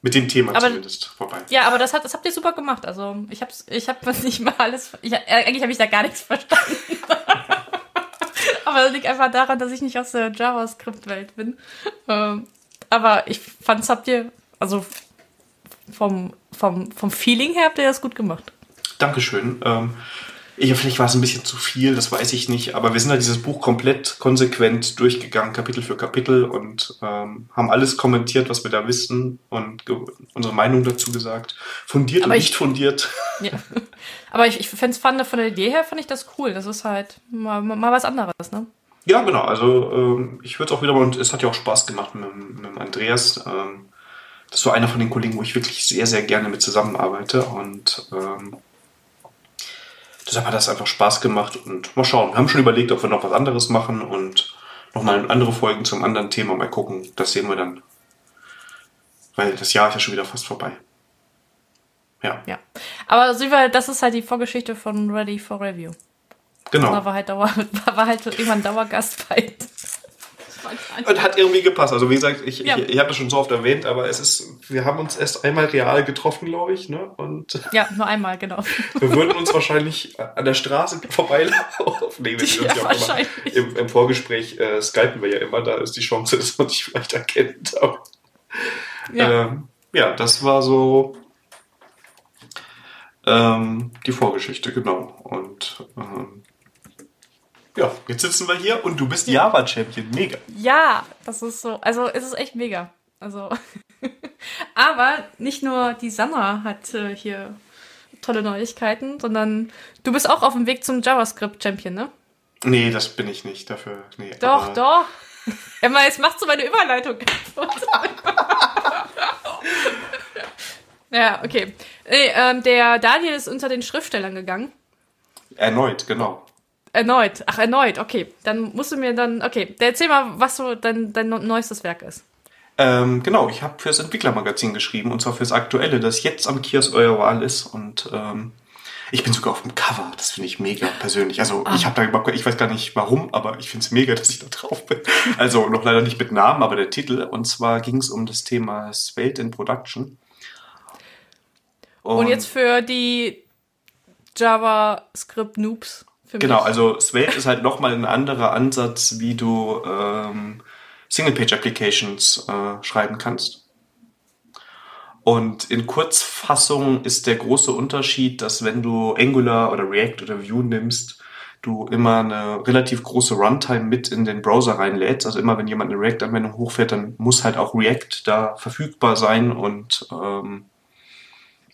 mit dem Thema aber, zumindest vorbei. Ja, aber das, hat, das habt ihr super gemacht. Also ich habe ich hab nicht mal alles. Ich, eigentlich habe ich da gar nichts verstanden. (laughs) aber das liegt einfach daran, dass ich nicht aus der JavaScript-Welt bin. Ähm, aber ich fand, es habt ihr, also vom, vom, vom Feeling her habt ihr das gut gemacht. Dankeschön. Ähm, ich, vielleicht war es ein bisschen zu viel, das weiß ich nicht, aber wir sind halt dieses Buch komplett konsequent durchgegangen, Kapitel für Kapitel und ähm, haben alles kommentiert, was wir da wissen und unsere Meinung dazu gesagt. Fundiert aber und ich, nicht fundiert. (laughs) Ja. Aber ich, ich es von der Idee her, fand ich das cool. Das ist halt mal, mal was anderes, ne? Ja, genau. Also ähm, ich würde es auch wieder mal, und es hat ja auch Spaß gemacht mit, mit Andreas. Ähm, das so einer von den Kollegen, wo ich wirklich sehr, sehr gerne mit zusammenarbeite und ähm, deshalb hat das einfach Spaß gemacht und mal schauen. Wir haben schon überlegt, ob wir noch was anderes machen und nochmal andere Folgen zum anderen Thema mal gucken. Das sehen wir dann. Weil das Jahr ist ja schon wieder fast vorbei. Ja. Ja. Aber das ist halt die Vorgeschichte von Ready for Review. Genau. Da war halt, Dauer, (laughs) war halt irgendwann Dauergast bei. Und hat irgendwie gepasst. Also wie gesagt, ich, ja. ich, ich habe das schon so oft erwähnt, aber es ist, wir haben uns erst einmal real getroffen, glaube ich. Ne? Und (laughs) ja, nur einmal, genau. Wir würden uns wahrscheinlich an der Straße (laughs) vorbeilaufen. Nee, ja, wahrscheinlich. Im, Im, Vorgespräch äh, skypen wir ja immer, da ist die Chance, (laughs) dass man sich vielleicht erkennt. Aber, ja. Ähm, ja, das war so ähm, die Vorgeschichte, genau. Und ähm, ja, jetzt sitzen wir hier und du bist Java-Champion. Mega. Ja, das ist so. Also, es ist echt mega. Also. (laughs) Aber nicht nur die Sandra hat äh, hier tolle Neuigkeiten, sondern du bist auch auf dem Weg zum JavaScript-Champion, ne? Nee, das bin ich nicht dafür. Nee, doch, doch. (laughs) Emma, jetzt machst du meine Überleitung (laughs) ja, okay. Nee, ähm, der Daniel ist unter den Schriftstellern gegangen. Erneut, genau. Erneut. Ach, erneut. Okay. Dann musst du mir dann. Okay. Erzähl mal, was so dein, dein neuestes Werk ist. Ähm, genau, ich habe fürs Entwicklermagazin geschrieben und zwar fürs aktuelle, das jetzt am Kiosk eurer Wahl ist und ähm, ich bin sogar auf dem Cover. Das finde ich mega persönlich. Also ah. ich habe da überhaupt, ich weiß gar nicht warum, aber ich finde es mega, dass ich da drauf bin. Also noch leider nicht mit Namen, aber der Titel. Und zwar ging es um das Thema Svelte in Production. Und, und jetzt für die JavaScript Noobs genau, mich. also Svelte ist halt nochmal ein anderer Ansatz, wie du ähm, Single-Page-Applications äh, schreiben kannst. Und in Kurzfassung ist der große Unterschied, dass wenn du Angular oder React oder Vue nimmst, du immer eine relativ große Runtime mit in den Browser reinlädst. Also immer wenn jemand eine React-Anwendung hochfährt, dann muss halt auch React da verfügbar sein und ähm,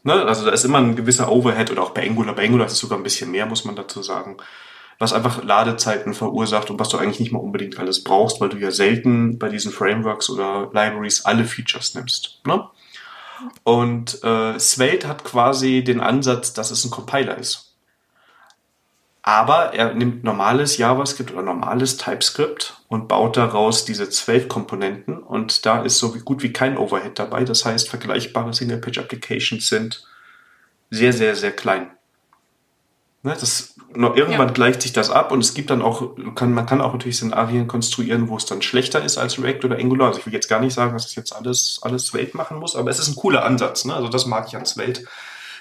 ne, also da ist immer ein gewisser Overhead oder auch bei Angular. Bei Angular ist es sogar ein bisschen mehr, muss man dazu sagen. Was einfach Ladezeiten verursacht und was du eigentlich nicht mal unbedingt alles brauchst, weil du ja selten bei diesen Frameworks oder Libraries alle Features nimmst. Ne? Und äh, Svelte hat quasi den Ansatz, dass es ein Compiler ist. Aber er nimmt normales JavaScript oder normales TypeScript und baut daraus diese zwölf Komponenten und da ist so gut wie kein Overhead dabei. Das heißt, vergleichbare Single-Page-Applications sind sehr, sehr, sehr klein. Ne, das, noch, irgendwann ja. gleicht sich das ab und es gibt dann auch, kann, man kann auch natürlich Szenarien konstruieren, wo es dann schlechter ist als React oder Angular. Also ich will jetzt gar nicht sagen, dass es jetzt alles, alles Svelte machen muss, aber es ist ein cooler Ansatz. Ne? Also das mag ich an Svelte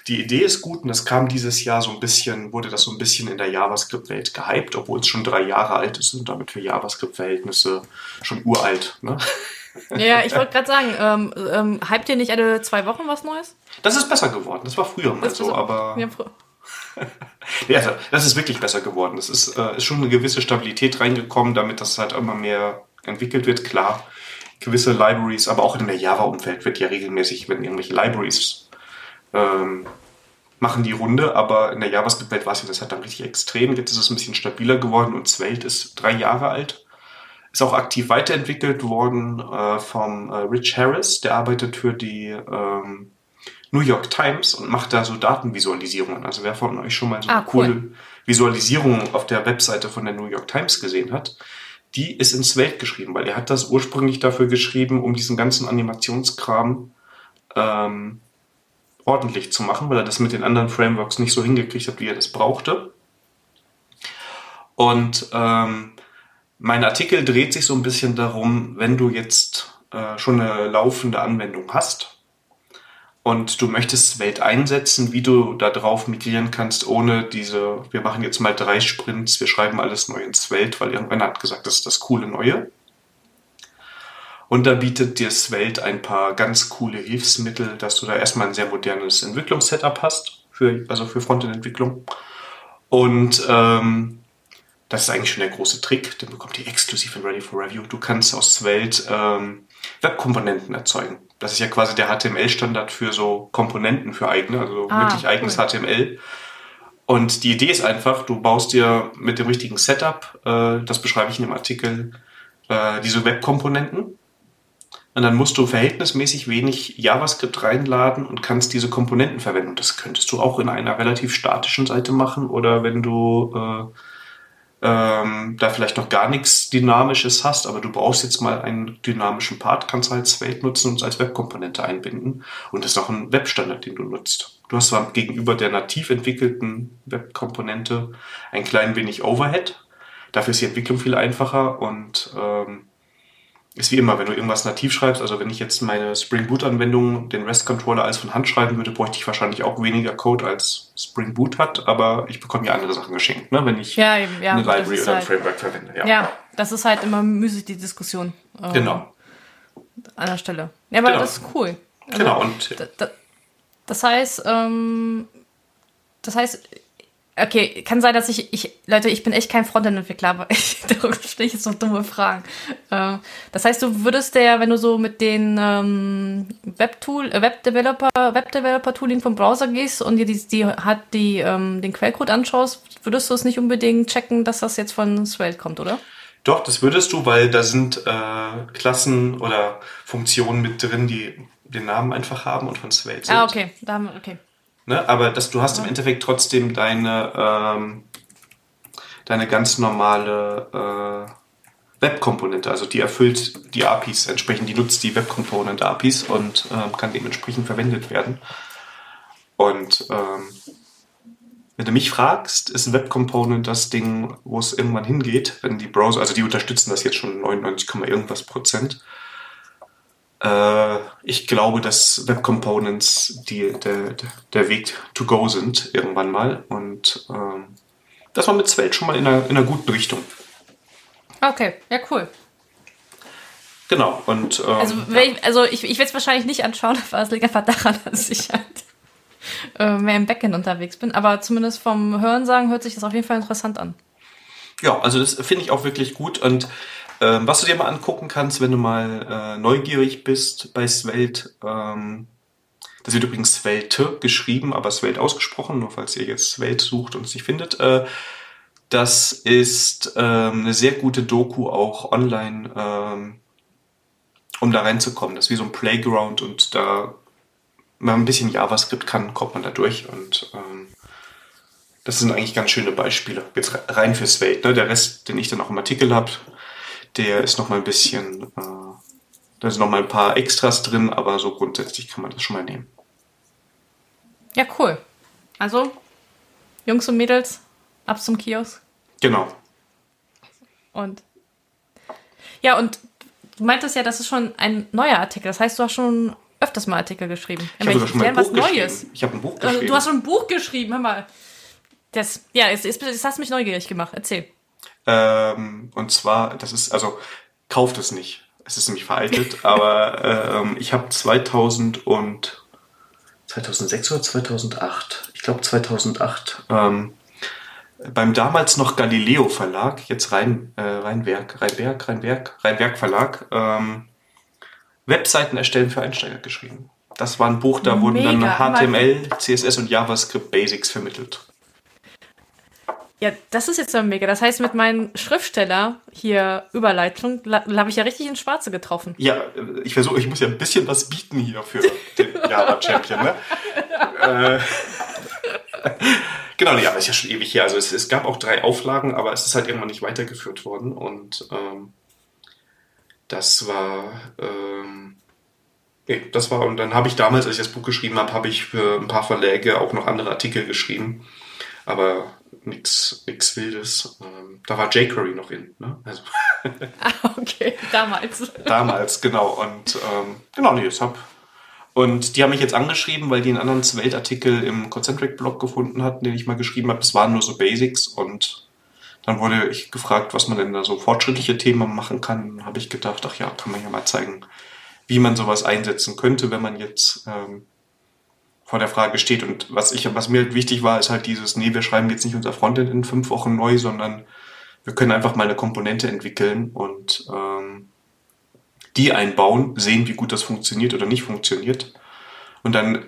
die Idee ist gut und das kam dieses Jahr so ein bisschen, wurde das so ein bisschen in der JavaScript-Welt gehypt, obwohl es schon drei Jahre alt ist und damit für JavaScript-Verhältnisse schon uralt. Ne? Ja, ich wollte gerade sagen, ähm, ähm, hypt ihr nicht alle zwei Wochen was Neues? Das ist besser geworden. Das war früher mal so, aber. Ja, (laughs) ja, das ist wirklich besser geworden. Es ist, äh, ist schon eine gewisse Stabilität reingekommen, damit das halt immer mehr entwickelt wird. Klar, gewisse Libraries, aber auch in der Java-Umfeld wird ja regelmäßig, wenn irgendwelche Libraries ähm, machen die Runde, aber in der JavaScript-Welt war es ja das halt dann richtig extrem. Jetzt ist es ein bisschen stabiler geworden und Svelte ist drei Jahre alt. Ist auch aktiv weiterentwickelt worden äh, vom äh, Rich Harris, der arbeitet für die ähm, New York Times und macht da so Datenvisualisierungen. Also wer von euch schon mal so ah, eine cool. coole Visualisierung auf der Webseite von der New York Times gesehen hat, die ist in Svelte geschrieben, weil er hat das ursprünglich dafür geschrieben, um diesen ganzen Animationskram ähm, ordentlich zu machen, weil er das mit den anderen Frameworks nicht so hingekriegt hat, wie er das brauchte. Und ähm, mein Artikel dreht sich so ein bisschen darum, wenn du jetzt äh, schon eine laufende Anwendung hast und du möchtest Welt einsetzen, wie du da drauf migrieren kannst, ohne diese, wir machen jetzt mal drei Sprints, wir schreiben alles neu ins Welt, weil irgendwann hat gesagt, das ist das coole Neue. Und da bietet dir Svelte ein paar ganz coole Hilfsmittel, dass du da erstmal ein sehr modernes Entwicklungssetup hast, für, also für Frontend-Entwicklung. Und ähm, das ist eigentlich schon der große Trick, den bekommt ihr exklusiv in Ready for Review. Du kannst aus Svelte ähm, Webkomponenten erzeugen. Das ist ja quasi der HTML-Standard für so Komponenten für eigene, also ah, wirklich eigenes cool. HTML. Und die Idee ist einfach, du baust dir mit dem richtigen Setup, äh, das beschreibe ich in dem Artikel, äh, diese Webkomponenten und dann musst du verhältnismäßig wenig JavaScript reinladen und kannst diese Komponenten verwenden. Das könntest du auch in einer relativ statischen Seite machen oder wenn du äh, ähm, da vielleicht noch gar nichts Dynamisches hast, aber du brauchst jetzt mal einen dynamischen Part, kannst halt Svelte nutzen und es als Webkomponente einbinden. Und das ist auch ein Webstandard, den du nutzt. Du hast zwar gegenüber der nativ entwickelten Webkomponente ein klein wenig Overhead, dafür ist die Entwicklung viel einfacher und ähm, ist wie immer, wenn du irgendwas nativ schreibst, also wenn ich jetzt meine Spring Boot Anwendung, den REST Controller alles von Hand schreiben würde, bräuchte ich wahrscheinlich auch weniger Code als Spring Boot hat, aber ich bekomme ja andere Sachen geschenkt, ne, wenn ich ja, eben, ja, eine Library oder ein halt, Framework verwende. Ja. ja, das ist halt immer müßig die Diskussion. Ähm, genau. An der Stelle. Ja, aber genau. das ist cool. Also, genau, und. Das heißt, ähm, das heißt, Okay, kann sein, dass ich, ich Leute, ich bin echt kein Frontend-Entwickler, aber (laughs) ich darum stelle ich jetzt so dumme Fragen. Äh, das heißt, du würdest der, wenn du so mit den ähm, Webtool, äh, Webdeveloper, Webdeveloper-Tooling vom Browser gehst und dir die, die hat die ähm, den Quellcode anschaust, würdest du es nicht unbedingt checken, dass das jetzt von Svelte kommt, oder? Doch, das würdest du, weil da sind äh, Klassen oder Funktionen mit drin, die den Namen einfach haben und von Svelte ah, sind. Ah, okay, da haben wir, okay. Ne? Aber dass du hast im Endeffekt trotzdem deine, ähm, deine ganz normale äh, Webkomponente. Also die erfüllt die APIs entsprechend, die nutzt die Webkomponente APIs und ähm, kann dementsprechend verwendet werden. Und ähm, wenn du mich fragst, ist Web Component das Ding, wo es irgendwann hingeht, wenn die Browser, also die unterstützen das jetzt schon 99, irgendwas Prozent. Äh, ich glaube, dass Web Components die, der, der Weg to go sind irgendwann mal und ähm, das war mit Svelte schon mal in einer, in einer guten Richtung. Okay, ja, cool. Genau, und. Ähm, also, ja. ich, also ich, ich werde es wahrscheinlich nicht anschauen, (laughs) aber es liegt einfach daran, dass ich halt äh, mehr im Backend unterwegs bin. Aber zumindest vom Hörensagen hört sich das auf jeden Fall interessant an. Ja, also das finde ich auch wirklich gut. Und ähm, was du dir mal angucken kannst, wenn du mal äh, neugierig bist bei Svelte, ähm, das wird übrigens Svelte geschrieben, aber Svelte ausgesprochen, nur falls ihr jetzt Svelte sucht und es nicht findet. Äh, das ist ähm, eine sehr gute Doku auch online, ähm, um da reinzukommen. Das ist wie so ein Playground und da man ein bisschen JavaScript kann, kommt man da durch und ähm, das sind eigentlich ganz schöne Beispiele. Jetzt rein für Svelte. Ne? Der Rest, den ich dann auch im Artikel habe, der ist noch mal ein bisschen, äh, da sind noch mal ein paar Extras drin, aber so grundsätzlich kann man das schon mal nehmen. Ja, cool. Also, Jungs und Mädels, ab zum Kiosk. Genau. Und ja, und du meintest ja, das ist schon ein neuer Artikel. Das heißt, du hast schon öfters mal Artikel geschrieben. Ich habe schon mal ein Buch was Neues. Ich habe ein Buch geschrieben. Du hast schon ein Buch geschrieben, hör mal. Das, ja, jetzt, jetzt, jetzt hast du mich neugierig gemacht. Erzähl. Ähm, und zwar, das ist, also, kauft es nicht. Es ist nämlich veraltet, (laughs) aber ähm, ich habe 2000 und 2006 oder 2008, ich glaube 2008, ähm, beim damals noch Galileo Verlag, jetzt Rhein, äh, Rheinwerk, Rheinberg, Rheinberg, Rheinberg Verlag, ähm, Webseiten erstellen für Einsteiger geschrieben. Das war ein Buch, da wurden Mega. dann HTML, CSS und JavaScript Basics vermittelt. Ja, das ist jetzt so mega. Das heißt, mit meinem Schriftsteller hier Überleitung habe ich ja richtig ins Schwarze getroffen. Ja, ich versuche, ich muss ja ein bisschen was bieten hier für den (laughs) Java-Champion, ne? äh, genau, ja, das ist ja schon ewig her. Also es, es, gab auch drei Auflagen, aber es ist halt irgendwann nicht weitergeführt worden. Und ähm, das war, ähm, nee, das war, und dann habe ich damals, als ich das Buch geschrieben habe, habe ich für ein paar Verläge auch noch andere Artikel geschrieben. Aber nichts nix Wildes. Ähm, da war jQuery noch in. Ne? Also (laughs) ah, okay, damals. (laughs) damals, genau. Und ähm, genau, nee, das hab. Und die haben mich jetzt angeschrieben, weil die einen anderen Weltartikel im Concentric-Blog gefunden hatten, den ich mal geschrieben habe. Es waren nur so Basics und dann wurde ich gefragt, was man denn da so fortschrittliche Themen machen kann. Dann habe ich gedacht, ach ja, kann man ja mal zeigen, wie man sowas einsetzen könnte, wenn man jetzt ähm, vor der Frage steht. Und was ich, was mir wichtig war, ist halt dieses, nee, wir schreiben jetzt nicht unser Frontend in fünf Wochen neu, sondern wir können einfach mal eine Komponente entwickeln und ähm, die einbauen, sehen, wie gut das funktioniert oder nicht funktioniert und dann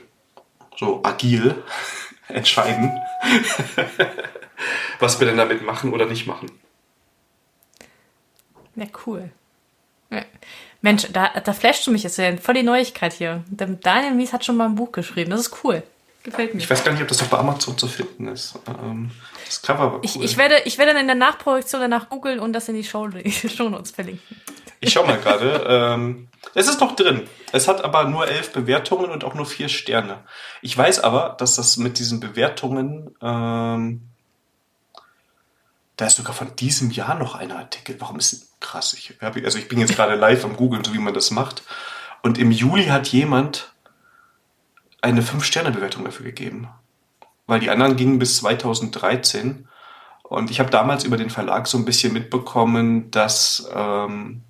so agil (laughs) entscheiden, (laughs) was wir denn damit machen oder nicht machen. Ja, cool. Ja. Mensch, da, da flashst du mich jetzt voll die Neuigkeit hier. Daniel Mies hat schon mal ein Buch geschrieben. Das ist cool. Gefällt mir. Ich weiß gar nicht, ob das auch bei Amazon zu finden ist. Ähm, das Cover war cool. Ich, ich, werde, ich werde dann in der Nachproduktion danach googeln und das in die Show, (laughs) Show Notes verlinken. Ich schau mal gerade. ähm, es ist noch drin. Es hat aber nur elf Bewertungen und auch nur vier Sterne. Ich weiß aber, dass das mit diesen Bewertungen ähm, da ist sogar von diesem Jahr noch ein Artikel. Warum ist krass? Ich, also ich bin jetzt gerade live am Googeln, so wie man das macht. Und im Juli hat jemand eine 5-Sterne-Bewertung dafür gegeben. Weil die anderen gingen bis 2013. Und ich habe damals über den Verlag so ein bisschen mitbekommen, dass ähm,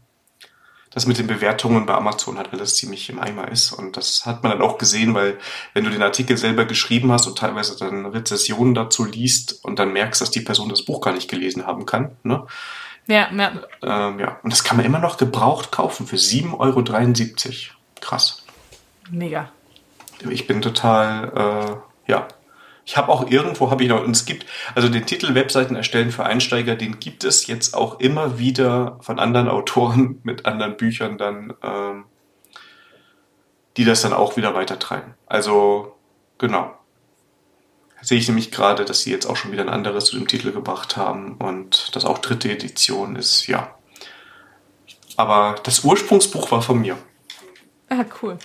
das mit den Bewertungen bei Amazon halt alles ziemlich im Eimer ist. Und das hat man dann auch gesehen, weil wenn du den Artikel selber geschrieben hast und teilweise dann Rezessionen dazu liest und dann merkst, dass die Person das Buch gar nicht gelesen haben kann, ne? Ja, ja. Ähm, ja. Und das kann man immer noch gebraucht kaufen für 7,73 Euro. Krass. Mega. Ich bin total, äh, ja, ich habe auch irgendwo, habe ich noch, und es gibt, also den Titel Webseiten erstellen für Einsteiger, den gibt es jetzt auch immer wieder von anderen (laughs) Autoren mit anderen Büchern dann, ähm, die das dann auch wieder weitertreiben. Also, genau. Sehe ich nämlich gerade, dass sie jetzt auch schon wieder ein anderes zu dem Titel gebracht haben und das auch dritte Edition ist, ja. Aber das Ursprungsbuch war von mir. Ah, cool.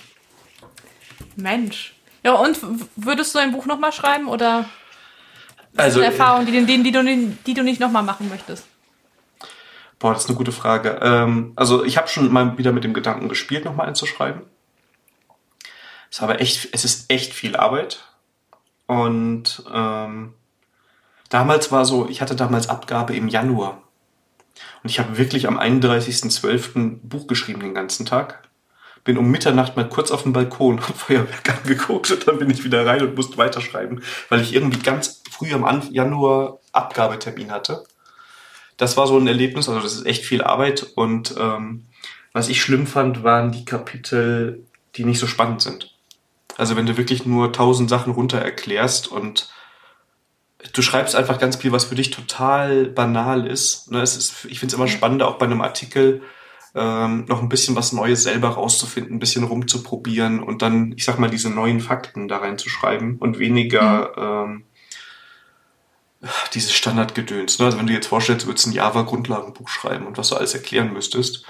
Mensch. Ja, und würdest du ein Buch nochmal schreiben oder also, eine Erfahrung, die, die, die, du, die du nicht nochmal machen möchtest? Boah, das ist eine gute Frage. Ähm, also ich habe schon mal wieder mit dem Gedanken gespielt, nochmal einzuschreiben. Es ist aber echt, es ist echt viel Arbeit. Und ähm, damals war so, ich hatte damals Abgabe im Januar. Und ich habe wirklich am 31.12. Buch geschrieben den ganzen Tag bin um Mitternacht mal kurz auf dem Balkon, (laughs) hab Feuerwerk angeguckt und dann bin ich wieder rein und musste weiterschreiben, weil ich irgendwie ganz früh am Januar Abgabetermin hatte. das war so ein Erlebnis, also das ist echt viel Arbeit und ähm, was ich schlimm fand, waren die Kapitel, die nicht so spannend sind. Also wenn du wirklich nur tausend Sachen runter erklärst und du schreibst einfach ganz viel, was für dich total banal ist. Ne, es ist ich finde es immer spannender, auch bei einem Artikel ähm, noch ein bisschen was Neues selber rauszufinden, ein bisschen rumzuprobieren und dann, ich sag mal, diese neuen Fakten da reinzuschreiben und weniger mhm. ähm, dieses Standardgedöns. Ne? Also wenn du jetzt vorstellst, du würdest ein Java-Grundlagenbuch schreiben und was du alles erklären müsstest.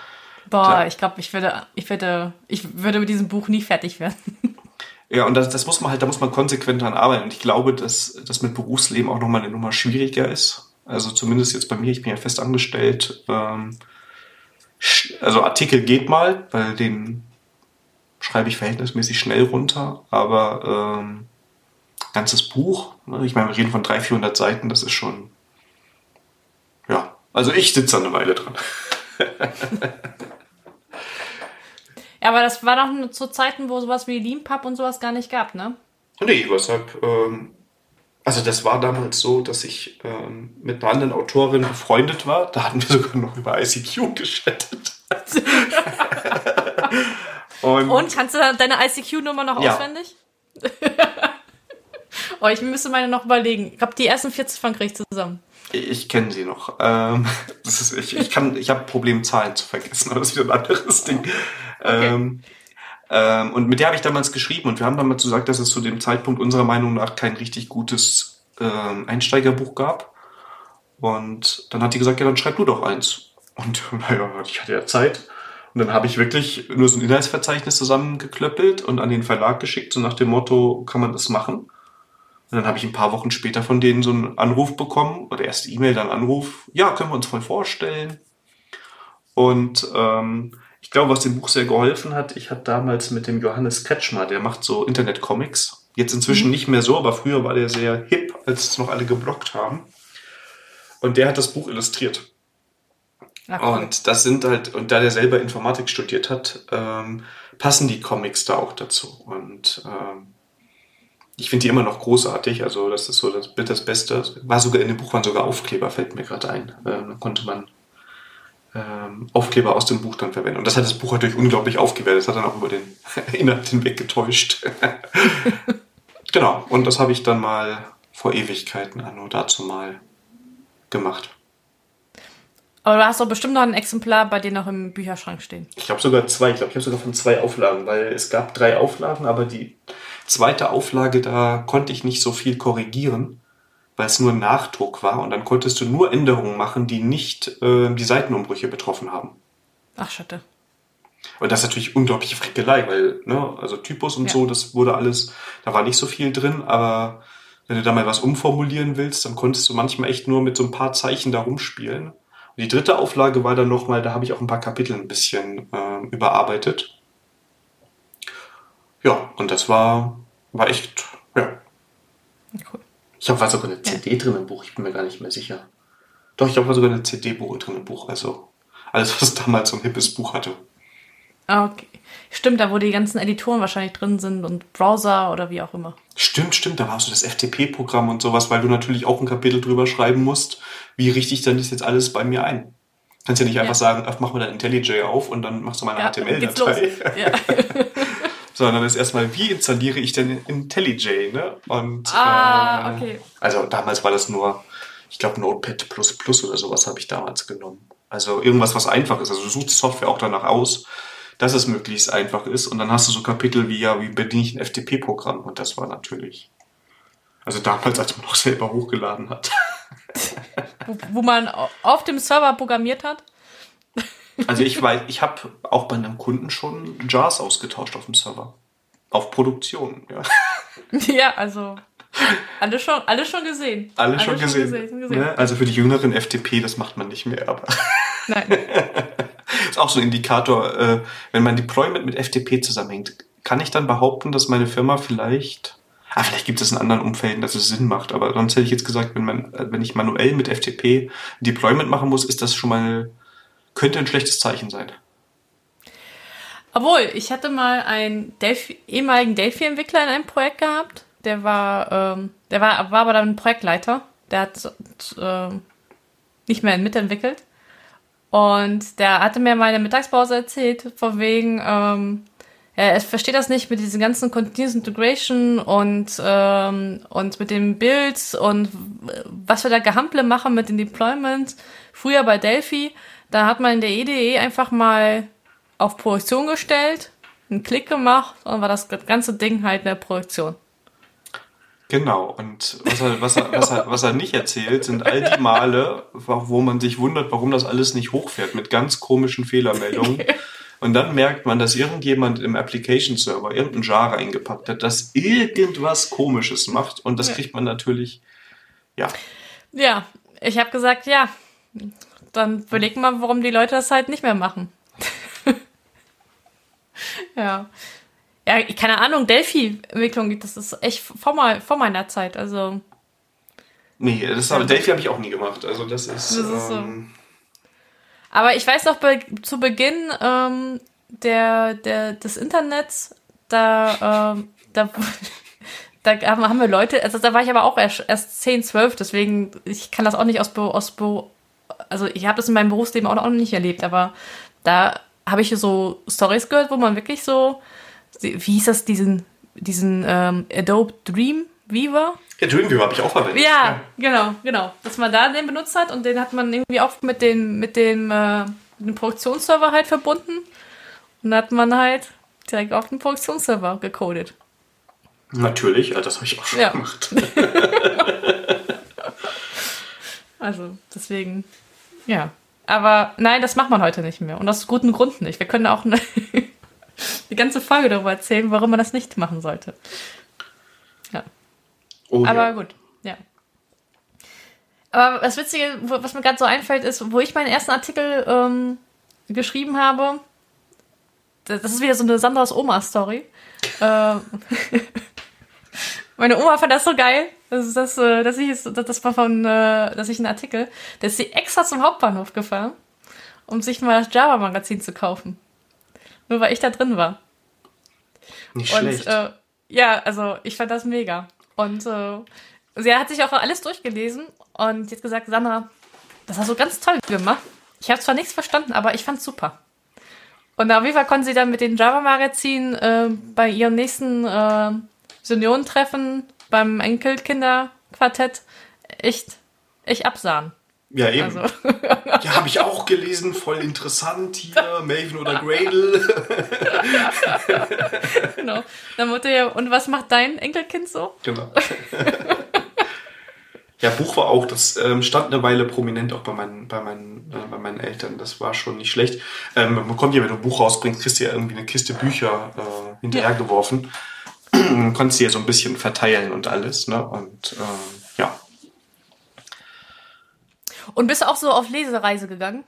Boah, klar. ich glaube, ich würde, ich würde, ich würde mit diesem Buch nie fertig werden. Ja, und das, das muss man halt, da muss man konsequent dran arbeiten. Und ich glaube, dass das mit Berufsleben auch nochmal eine Nummer schwieriger ist. Also zumindest jetzt bei mir, ich bin ja fest angestellt. Ähm, also Artikel geht mal, weil den schreibe ich verhältnismäßig schnell runter, aber ähm, ganzes Buch, ne, ich meine, wir reden von 300, 400 Seiten, das ist schon, ja, also ich sitze da eine Weile dran. (laughs) ja, aber das war doch zu Zeiten, wo sowas wie Leanpub und sowas gar nicht gab, ne? Nee, weshalb, ähm, also das war damals so, dass ich ähm, mit einer anderen Autorin befreundet war. Da hatten wir sogar noch über ICQ geschattet. (laughs) und, und, kannst du deine ICQ-Nummer noch ja. auswendig? (laughs) oh, ich müsste meine noch überlegen. Ich glaube, die ersten 40 von kriege ich zusammen. Ich kenne sie noch. Ähm, ist, ich ich, kann, ich habe Problem, Zahlen zu vergessen, aber das ist wieder ein anderes Ding. Okay. Ähm, ähm, und mit der habe ich damals geschrieben und wir haben damals gesagt, dass es zu dem Zeitpunkt unserer Meinung nach kein richtig gutes ähm, Einsteigerbuch gab. Und dann hat die gesagt, ja, dann schreib du doch eins. Und (laughs) naja, ich hatte ja Zeit. Und dann habe ich wirklich nur so ein Inhaltsverzeichnis zusammengeklöppelt und an den Verlag geschickt, so nach dem Motto, kann man das machen? Und dann habe ich ein paar Wochen später von denen so einen Anruf bekommen, oder erst E-Mail, dann Anruf, ja, können wir uns voll vorstellen. Und ähm, ich glaube, was dem Buch sehr geholfen hat, ich hatte damals mit dem Johannes Kretschmer, der macht so Internet-Comics. Jetzt inzwischen mhm. nicht mehr so, aber früher war der sehr hip, als es noch alle geblockt haben. Und der hat das Buch illustriert. Ach, cool. Und das sind halt, und da der selber Informatik studiert hat, ähm, passen die Comics da auch dazu. Und ähm, ich finde die immer noch großartig. Also das ist so das, das Beste. War sogar in dem Buch waren sogar Aufkleber, fällt mir gerade ein. Ähm, konnte man ähm, Aufkleber aus dem Buch dann verwenden. Und das hat das Buch natürlich unglaublich aufgewertet. Das hat dann auch über den (laughs) Inhalt hinweg getäuscht. (laughs) genau. Und das habe ich dann mal vor Ewigkeiten an dazu mal gemacht. Aber du hast doch bestimmt noch ein Exemplar bei dir noch im Bücherschrank stehen. Ich habe sogar zwei. Ich glaube, ich habe sogar von zwei Auflagen, weil es gab drei Auflagen, aber die zweite Auflage, da konnte ich nicht so viel korrigieren weil es nur ein Nachdruck war und dann konntest du nur Änderungen machen, die nicht äh, die Seitenumbrüche betroffen haben. Ach, Schatte. Und das ist natürlich unglaubliche Frickelei, weil, ne, also Typus und ja. so, das wurde alles, da war nicht so viel drin, aber wenn du da mal was umformulieren willst, dann konntest du manchmal echt nur mit so ein paar Zeichen da rumspielen. Und die dritte Auflage war dann nochmal, da habe ich auch ein paar Kapitel ein bisschen äh, überarbeitet. Ja, und das war, war echt, ja. Ich glaube, war sogar eine CD drin im Buch, ich bin mir gar nicht mehr sicher. Doch, ich glaube, war sogar eine CD drin im Buch. Also alles, was (laughs) damals so ein hippes Buch hatte. Ah, okay. Stimmt, da wo die ganzen Editoren wahrscheinlich drin sind und Browser oder wie auch immer. Stimmt, stimmt, da war so das FTP-Programm und sowas, weil du natürlich auch ein Kapitel drüber schreiben musst, wie richte ich denn das jetzt alles bei mir ein. Du kannst ja nicht einfach ja. sagen, ach, mach mal dein IntelliJ auf und dann machst du mal eine ja, HTML-Datei. Ja. (laughs) (laughs) sondern ist erstmal, wie installiere ich denn IntelliJ, ne? Und, ah, äh, okay. Also damals war das nur, ich glaube, Notepad oder sowas habe ich damals genommen. Also irgendwas, was einfach ist. Also du suchst Software auch danach aus, dass es möglichst einfach ist. Und dann hast du so Kapitel wie, ja, wie bediene ich ein FTP-Programm? Und das war natürlich, also damals, als man noch selber hochgeladen hat. (laughs) wo, wo man auf dem Server programmiert hat? Also ich weiß, ich habe auch bei einem Kunden schon Jars ausgetauscht auf dem Server. Auf Produktion, ja. (laughs) Ja, also alles schon, alles schon gesehen. Alles, schon, gesehen. Schon gesehen, gesehen. Ne? Also für die jüngeren FTP, das macht man nicht mehr, aber. (laughs) Nein. (laughs) ist auch so ein Indikator, äh, wenn mein Deployment mit FTP zusammenhängt, kann ich dann behaupten, dass meine Firma vielleicht. Ah, vielleicht gibt es in anderen Umfelden, dass es Sinn macht, aber sonst hätte ich jetzt gesagt, wenn, man, wenn ich manuell mit FTP Deployment machen muss, ist das schon mal könnte ein schlechtes Zeichen sein. Obwohl, ich hatte mal einen Delphi ehemaligen Delphi-Entwickler in einem Projekt gehabt. Der war, ähm, der war, war aber dann Projektleiter. Der hat, äh, nicht mehr mitentwickelt. Und der hatte mir mal in der Mittagspause erzählt, von wegen, ähm, er versteht das nicht mit diesen ganzen Continuous Integration und, ähm, und mit den Builds und was wir da Gehample machen mit den Deployments. Früher bei Delphi, da hat man in der EDE einfach mal auf Projektion gestellt, einen Klick gemacht und war das ganze Ding halt in der Projektion. Genau, und was er, was, er, was, er, was er nicht erzählt, sind all die Male, wo man sich wundert, warum das alles nicht hochfährt, mit ganz komischen Fehlermeldungen. (laughs) Und dann merkt man, dass irgendjemand im Application Server irgendein Jar reingepackt hat, das irgendwas Komisches macht. Und das kriegt man natürlich, ja. Ja, ich habe gesagt, ja, dann überleg mal, warum die Leute das halt nicht mehr machen. (laughs) ja. Ja, keine Ahnung, Delphi-Entwicklung, das ist echt vor, mal, vor meiner Zeit, also. Nee, das habe, Delphi habe ich auch nie gemacht, also das ist. Das ist ähm, so. Aber ich weiß noch, be zu Beginn ähm, der, der, des Internets, da, ähm, da, (laughs) da haben wir Leute, also da war ich aber auch erst, erst 10, 12, deswegen, ich kann das auch nicht aus, aus also ich habe das in meinem Berufsleben auch noch nicht erlebt, aber da habe ich so Stories gehört, wo man wirklich so wie hieß das, diesen, diesen ähm, Adobe Dream Weaver? Ja, Dreamweaver habe ich auch verwendet. Ja, ja, genau, genau. Dass man da den benutzt hat und den hat man irgendwie auch mit, den, mit dem, äh, mit dem Produktionsserver halt verbunden. Und dann hat man halt direkt auf den Produktionsserver gecodet. Natürlich, das habe ich auch schon ja. gemacht. (laughs) also, deswegen, ja. Aber nein, das macht man heute nicht mehr. Und aus gutem Grund nicht. Wir können auch die (laughs) ganze Folge darüber erzählen, warum man das nicht machen sollte. Ja. Oh, Aber ja. gut, ja. Aber das Witzige, was mir gerade so einfällt, ist, wo ich meinen ersten Artikel ähm, geschrieben habe, das ist wieder so eine Sandras Oma-Story. äh, (laughs) meine Oma fand das so geil, dass, das, äh, dass ich, das war von, äh, dass ich einen Artikel, da ist sie extra zum Hauptbahnhof gefahren, um sich mal das Java-Magazin zu kaufen. Nur weil ich da drin war. Nicht und, schlecht. Äh, ja, also ich fand das mega. Und äh, sie hat sich auch alles durchgelesen und jetzt gesagt, Sandra, das hast du ganz toll gemacht. Ich habe zwar nichts verstanden, aber ich fand's super. Und auf jeden Fall konnte sie dann mit den Java-Magazinen äh, bei ihrem nächsten äh, Senioren-Treffen beim Enkelkinderquartett echt, echt absahen. Ja, eben. Also. ja, habe ich auch gelesen, voll interessant hier, (laughs) Maven oder Gradle. (laughs) genau. Dann Mutter ja, und was macht dein Enkelkind so? Genau. ja, Buch war auch, das ähm, stand eine Weile prominent auch bei meinen, bei meinen, äh, bei meinen Eltern. Das war schon nicht schlecht. Ähm, man bekommt ja, wenn du ein Buch rausbringst, kriegst du ja irgendwie eine Kiste Bücher äh, hinterhergeworfen. (clears throat) Konntest sie ja so ein bisschen verteilen und alles, ne? Und ähm, ja, und bist du auch so auf Lesereise gegangen?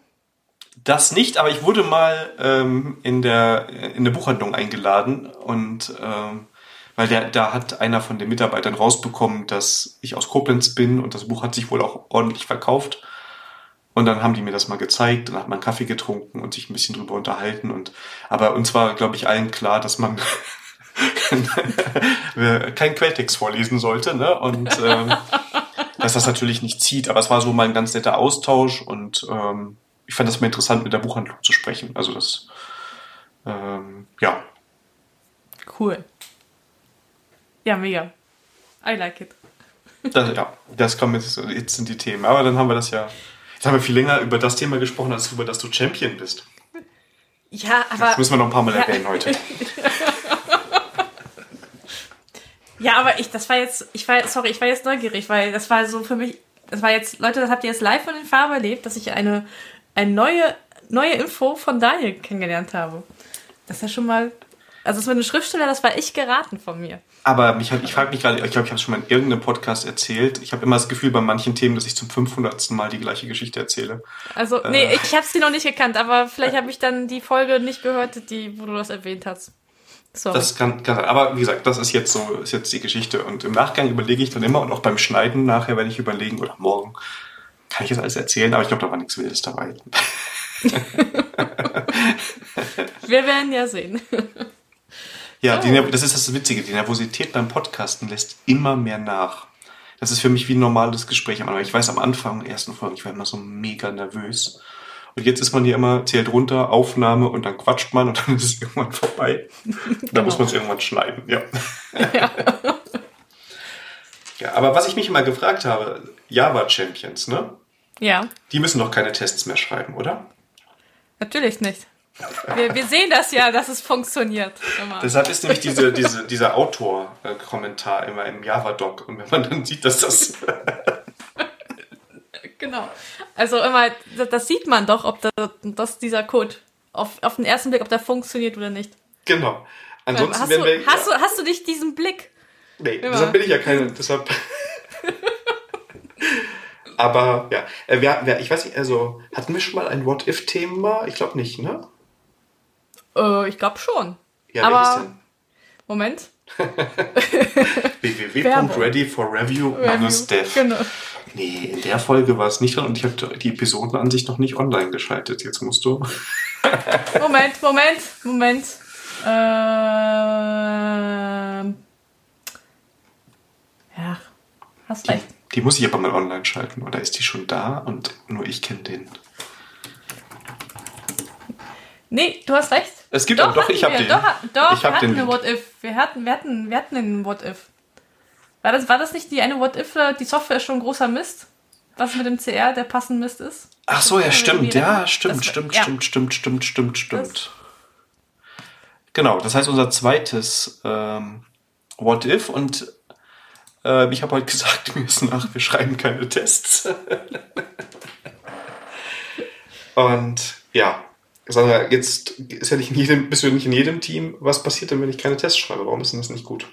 Das nicht, aber ich wurde mal ähm, in der in der Buchhandlung eingeladen und ähm, weil der, da hat einer von den Mitarbeitern rausbekommen, dass ich aus Koblenz bin und das Buch hat sich wohl auch ordentlich verkauft. Und dann haben die mir das mal gezeigt und hat man Kaffee getrunken und sich ein bisschen drüber unterhalten und aber uns war, glaube ich, allen klar, dass man (laughs) kein Quelltext vorlesen sollte, ne? Und ähm, dass das natürlich nicht zieht, aber es war so mal ein ganz netter Austausch und ähm, ich fand das mal interessant, mit der Buchhandlung zu sprechen. Also das, ähm, ja. Cool. Ja, mega. I like it. Das, ja, das kommt jetzt, jetzt sind die Themen. Aber dann haben wir das ja, jetzt haben wir viel länger über das Thema gesprochen, als über das du Champion bist. Ja, aber. Das müssen wir noch ein paar Mal erwähnen heute. (laughs) Ja, aber ich, das war jetzt, ich war, sorry, ich war jetzt neugierig, weil das war so für mich, das war jetzt, Leute, das habt ihr jetzt live von den Farben erlebt, dass ich eine, eine neue, neue Info von Daniel kennengelernt habe. Das ist ja schon mal, also das mit einem Schriftsteller, das war echt geraten von mir. Aber mich, ich frage mich gerade, ich glaube, ich habe es schon mal in irgendeinem Podcast erzählt. Ich habe immer das Gefühl bei manchen Themen, dass ich zum 500. Mal die gleiche Geschichte erzähle. Also, äh. nee, ich habe sie noch nicht gekannt, aber vielleicht habe ich dann die Folge nicht gehört, die, wo du das erwähnt hast. Sorry. Das kann, kann. Aber wie gesagt, das ist jetzt so, ist jetzt die Geschichte. Und im Nachgang überlege ich dann immer und auch beim Schneiden nachher werde ich überlegen oder morgen kann ich das alles erzählen, aber ich glaube, da war nichts Wildes dabei. (laughs) Wir werden ja sehen. Ja, oh. die, das ist das Witzige. Die Nervosität beim Podcasten lässt immer mehr nach. Das ist für mich wie ein normales Gespräch am Anfang. Ich weiß am Anfang, ersten Folgen, ich war immer so mega nervös. Und jetzt ist man hier immer, zählt runter, Aufnahme und dann quatscht man und dann (laughs) ist es irgendwann vorbei. genau. Da muss man es irgendwann schneiden, ja. ja. (laughs) ja, aber was ich mich immer gefragt habe, Java Champions, ne? Ja. Die müssen doch keine Tests mehr schreiben, oder? Natürlich nicht. Wir, wir sehen das ja, dass es funktioniert. Immer. Deshalb ist nämlich diese, diese, dieser Autor-Kommentar immer im Java-Doc. Und wenn man dann sieht, dass das. Genau. Also immer, das sieht man doch, ob das, dass dieser Code auf, auf den ersten Blick, ob der funktioniert oder nicht. Genau. Ansonsten hast, du, wir, hast, du, hast du dich diesen Blick? Nee, immer. deshalb bin ich ja keine. Deshalb. (laughs) Aber ja, äh, wer, wer, ich weiß nicht, also hatten wir schon mal ein What-If-Thema? Ich glaube nicht, ne? Äh, ich glaube schon. Ja, Aber denn? Moment. (laughs) www.readyforreview minus dev. Genau. Nee, in der Folge war es nicht dran und ich habe die Episodenansicht noch nicht online geschaltet. Jetzt musst du. (laughs) Moment, Moment, Moment. Ähm. Ja, hast recht. Die, die muss ich aber mal online schalten, oder ist die schon da und nur ich kenne den? Nee, du hast recht. Es gibt doch, auch, doch ich habe den. Doch, doch ich wir hatten eine What If. Wir hatten, wir hatten, wir hatten einen What If. War das, war das nicht die eine What If, die Software ist schon großer Mist? Was mit dem CR der passend Mist ist? Ach so, ja, stimmt, ja, stimmt, das, stimmt, ja. stimmt, stimmt, stimmt, stimmt, stimmt. Genau, das heißt unser zweites ähm, What If und äh, ich habe heute gesagt, (laughs) mir ist nach, wir schreiben keine Tests. (laughs) und ja, Sandra, jetzt ist ja nicht in jedem, bist du nicht in jedem Team. Was passiert denn, wenn ich keine Tests schreibe? Warum ist denn das nicht gut?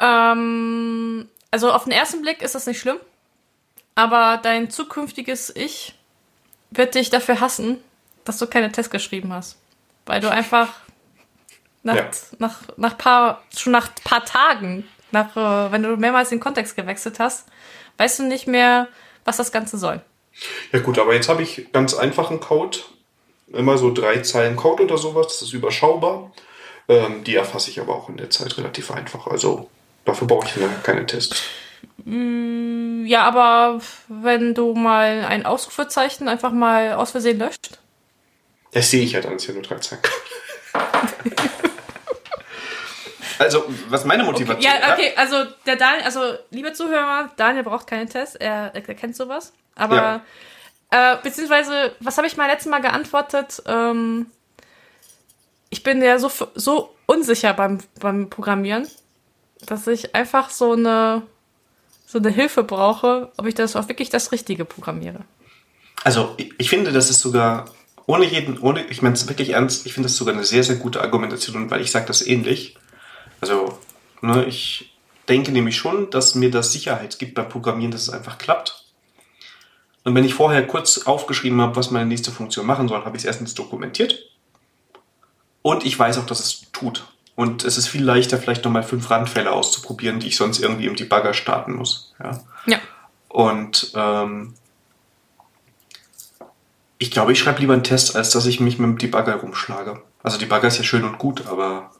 Ähm, also auf den ersten Blick ist das nicht schlimm. Aber dein zukünftiges Ich wird dich dafür hassen, dass du keine Tests geschrieben hast. Weil du einfach nach, ja. nach, nach paar, schon nach paar Tagen, nach, äh, wenn du mehrmals den Kontext gewechselt hast, weißt du nicht mehr, was das Ganze soll. Ja gut, aber jetzt habe ich ganz einfachen Code immer so drei Zeilen Code oder sowas, das ist überschaubar. Ähm, die erfasse ich aber auch in der Zeit relativ einfach. Also dafür brauche ich keine Tests. Mm, ja, aber wenn du mal ein Ausrufezeichen einfach mal aus Versehen löscht. Das sehe ich ja dann, ist ja nur drei Zeilen. (laughs) also, was meine Motivation ist. Okay, ja, okay, also der Daniel, also liebe Zuhörer, Daniel braucht keine Tests, er, er kennt sowas. Aber ja. Äh, beziehungsweise, was habe ich mal letztes Mal geantwortet? Ähm, ich bin ja so, so unsicher beim, beim Programmieren, dass ich einfach so eine, so eine Hilfe brauche, ob ich das auch wirklich das Richtige programmiere. Also, ich, ich finde, das ist sogar ohne jeden, ohne, ich meine es wirklich ernst, ich finde das sogar eine sehr, sehr gute Argumentation, weil ich sage das ähnlich. Also, ne, ich denke nämlich schon, dass mir das Sicherheit gibt beim Programmieren, dass es einfach klappt. Und wenn ich vorher kurz aufgeschrieben habe, was meine nächste Funktion machen soll, habe ich es erstens dokumentiert. Und ich weiß auch, dass es tut. Und es ist viel leichter, vielleicht nochmal fünf Randfälle auszuprobieren, die ich sonst irgendwie im Debugger starten muss. Ja. ja. Und ähm, ich glaube, ich schreibe lieber einen Test, als dass ich mich mit dem Debugger rumschlage. Also Debugger ist ja schön und gut, aber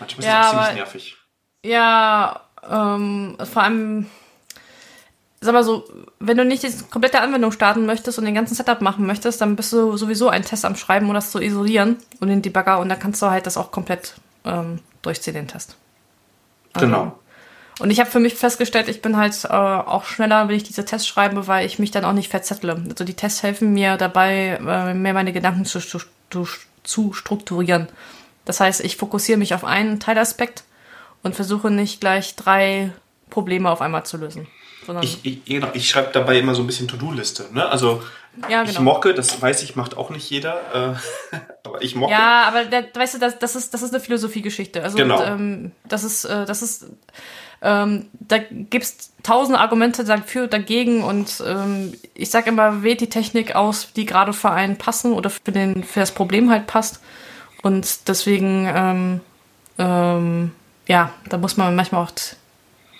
manchmal ja, ist es auch ziemlich nervig. Ja, ähm, vor allem sag mal so, wenn du nicht die komplette Anwendung starten möchtest und den ganzen Setup machen möchtest, dann bist du sowieso einen Test am Schreiben, um das zu isolieren und den Debugger und dann kannst du halt das auch komplett ähm, durchziehen, den Test. Also, genau. Und ich habe für mich festgestellt, ich bin halt äh, auch schneller, wenn ich diese Tests schreibe, weil ich mich dann auch nicht verzettle. Also die Tests helfen mir dabei, äh, mehr meine Gedanken zu, zu, zu strukturieren. Das heißt, ich fokussiere mich auf einen Teilaspekt und versuche nicht gleich drei Probleme auf einmal zu lösen. Ich, ich, genau, ich schreibe dabei immer so ein bisschen To-Do-Liste. Ne? Also ja, genau. ich mocke, das weiß ich, macht auch nicht jeder, äh, (laughs) aber ich mocke. Ja, aber der, weißt du, das, das, ist, das ist eine Philosophiegeschichte. Also genau. ähm, das ist, äh, das ist, ähm, da gibt's tausende Argumente dafür, dagegen und ähm, ich sage immer, wählt die Technik aus, die gerade für einen passen oder für, den, für das Problem halt passt. Und deswegen, ähm, ähm, ja, da muss man manchmal auch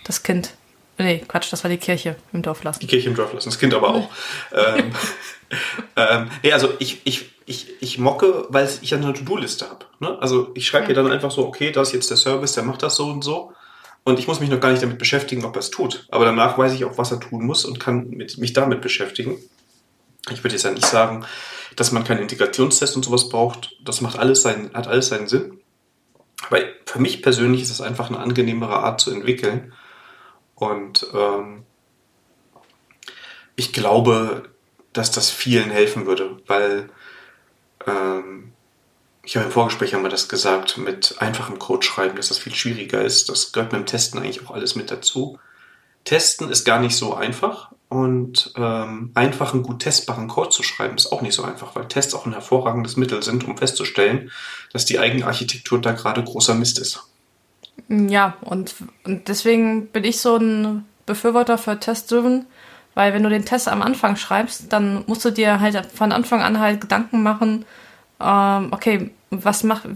das Kind Nee, Quatsch, das war die Kirche im Dorf lassen. Die Kirche im Dorf lassen, das Kind aber auch. ähm, (laughs) ähm, nee, also ich, ich, ich, ich mocke, weil ich ja eine To-Do-Liste habe. Ne? Also ich schreibe ja. hier dann einfach so, okay, das ist jetzt der Service, der macht das so und so. und ich muss mich noch gar nicht damit beschäftigen, ob er es tut. Aber danach weiß ich auch, was er tun muss und kann mit, mich damit beschäftigen. Ich würde jetzt ja nicht sagen, dass man keinen Integrationstest und sowas braucht. Das macht alles seinen, hat alles seinen Sinn. Aber für mich persönlich ist es einfach eine angenehmere Art zu entwickeln. Und ähm, ich glaube, dass das vielen helfen würde, weil ähm, ich habe im Vorgespräch wir das gesagt, mit einfachem Code schreiben, dass das viel schwieriger ist. Das gehört mit dem Testen eigentlich auch alles mit dazu. Testen ist gar nicht so einfach und ähm, einfachen, gut testbaren Code zu schreiben ist auch nicht so einfach, weil Tests auch ein hervorragendes Mittel sind, um festzustellen, dass die Eigenarchitektur da gerade großer Mist ist. Ja, und, und deswegen bin ich so ein Befürworter für Test-Driven, weil wenn du den Test am Anfang schreibst, dann musst du dir halt von Anfang an halt Gedanken machen, ähm, okay, was macht,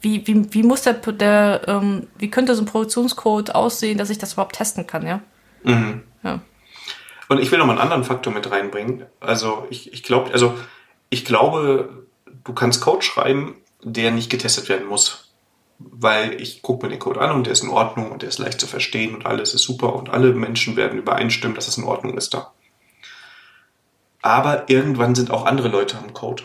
wie, wie, wie muss der, der ähm, wie könnte so ein Produktionscode aussehen, dass ich das überhaupt testen kann, ja? Mhm. ja. Und ich will noch mal einen anderen Faktor mit reinbringen. Also ich, ich glaube, also ich glaube, du kannst Code schreiben, der nicht getestet werden muss. Weil ich gucke mir den Code an und der ist in Ordnung und der ist leicht zu verstehen und alles ist super und alle Menschen werden übereinstimmen, dass es in Ordnung ist da. Aber irgendwann sind auch andere Leute am Code.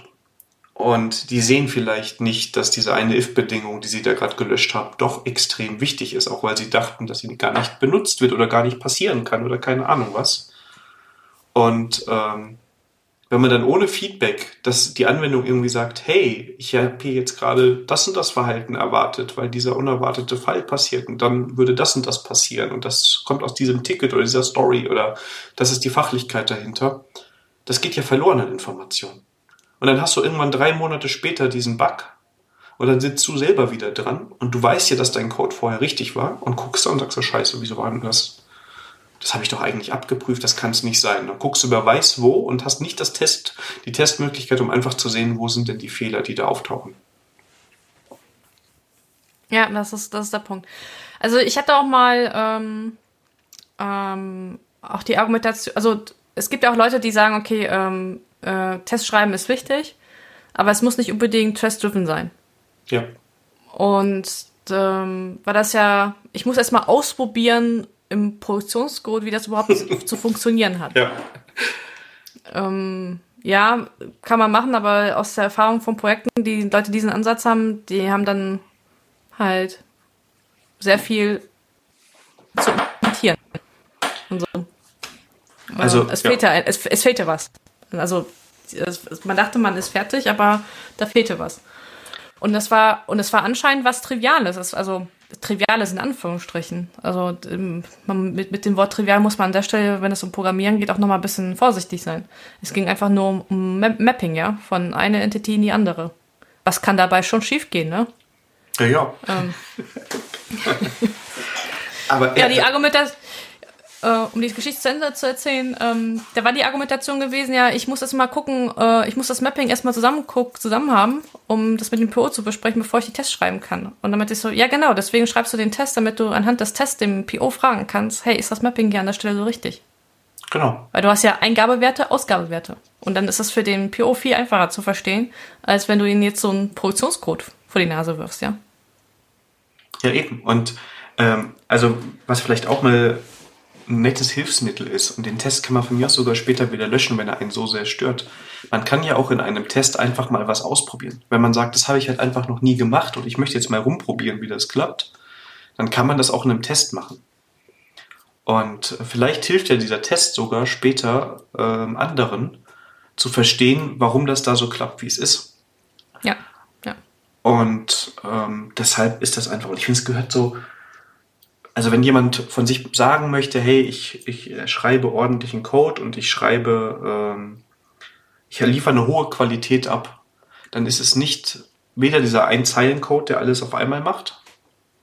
Und die sehen vielleicht nicht, dass diese eine if-Bedingung, die sie da gerade gelöscht haben, doch extrem wichtig ist, auch weil sie dachten, dass sie gar nicht benutzt wird oder gar nicht passieren kann oder keine Ahnung was. Und ähm, wenn man dann ohne Feedback, dass die Anwendung irgendwie sagt, hey, ich habe hier jetzt gerade das und das Verhalten erwartet, weil dieser unerwartete Fall passiert und dann würde das und das passieren und das kommt aus diesem Ticket oder dieser Story oder das ist die Fachlichkeit dahinter, das geht ja verloren an Informationen. Und dann hast du irgendwann drei Monate später diesen Bug. Und dann sitzt du selber wieder dran und du weißt ja, dass dein Code vorher richtig war und guckst und sagst so, scheiße, wieso war denn das? Das habe ich doch eigentlich abgeprüft, das kann es nicht sein. Dann guckst du über weiß wo und hast nicht das Test, die Testmöglichkeit, um einfach zu sehen, wo sind denn die Fehler, die da auftauchen. Ja, das ist, das ist der Punkt. Also ich hatte auch mal ähm, ähm, auch die Argumentation, also es gibt ja auch Leute, die sagen, okay, ähm, äh, Test schreiben ist wichtig, aber es muss nicht unbedingt test-driven sein. Ja. Und ähm, war das ja, ich muss erstmal ausprobieren im Produktionscode, wie das überhaupt (laughs) zu funktionieren hat. Ja. Ähm, ja, kann man machen, aber aus der Erfahrung von Projekten, die Leute diesen Ansatz haben, die haben dann halt sehr viel zu implementieren. Und so. Also, es, fehlt ja. ja es, es fehlt ja was. Also man dachte, man ist fertig, aber da fehlte was. Und das war, und es war anscheinend was Triviales. Also Triviales in Anführungsstrichen. Also mit, mit dem Wort trivial muss man an der Stelle, wenn es um Programmieren geht, auch nochmal ein bisschen vorsichtig sein. Es ging einfach nur um, um Mapping, ja, von einer Entity in die andere. Was kann dabei schon schiefgehen, ne? Ja, ja. Ähm. (laughs) Aber ja, die Argumentation äh, um die Geschichte zu Ende zu erzählen, ähm, da war die Argumentation gewesen, ja, ich muss das mal gucken, äh, ich muss das Mapping erstmal zusammen, guck, zusammen haben, um das mit dem PO zu besprechen, bevor ich die Tests schreiben kann. Und damit ist so, ja genau, deswegen schreibst du den Test, damit du anhand des Tests dem PO fragen kannst, hey, ist das Mapping hier an der Stelle so richtig? Genau. Weil du hast ja Eingabewerte, Ausgabewerte. Und dann ist es für den PO viel einfacher zu verstehen, als wenn du ihnen jetzt so einen Produktionscode vor die Nase wirfst, ja? Ja, eben. Und ähm, also, was vielleicht auch mal ein nettes Hilfsmittel ist. Und den Test kann man von mir aus sogar später wieder löschen, wenn er einen so sehr stört. Man kann ja auch in einem Test einfach mal was ausprobieren. Wenn man sagt, das habe ich halt einfach noch nie gemacht und ich möchte jetzt mal rumprobieren, wie das klappt, dann kann man das auch in einem Test machen. Und vielleicht hilft ja dieser Test sogar später ähm, anderen zu verstehen, warum das da so klappt, wie es ist. Ja, ja. Und ähm, deshalb ist das einfach, und ich finde, es gehört so, also wenn jemand von sich sagen möchte, hey, ich, ich schreibe ordentlichen Code und ich schreibe, ähm, ich liefere eine hohe Qualität ab, dann ist es nicht weder dieser Ein-Zeilen-Code, der alles auf einmal macht,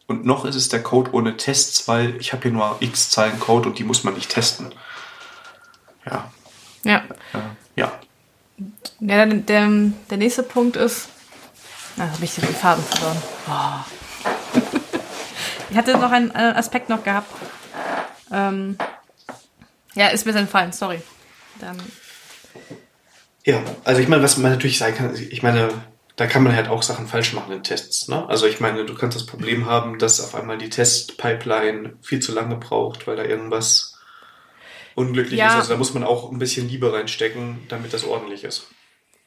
und noch ist es der Code ohne Tests, weil ich habe hier nur x Zeilen Code und die muss man nicht testen. Ja. Ja. Äh, ja. Ja, der, der nächste Punkt ist. Da habe ich den Faden verloren. Oh. Ich hatte noch einen äh, Aspekt noch gehabt. Ähm, ja, ist mir entfallen, sorry. Dann. Ja, also ich meine, was man natürlich sagen kann, ich meine, da kann man halt auch Sachen falsch machen in Tests. Ne? Also ich meine, du kannst das Problem haben, dass auf einmal die Testpipeline viel zu lange braucht, weil da irgendwas unglücklich ja. ist. Also da muss man auch ein bisschen Liebe reinstecken, damit das ordentlich ist.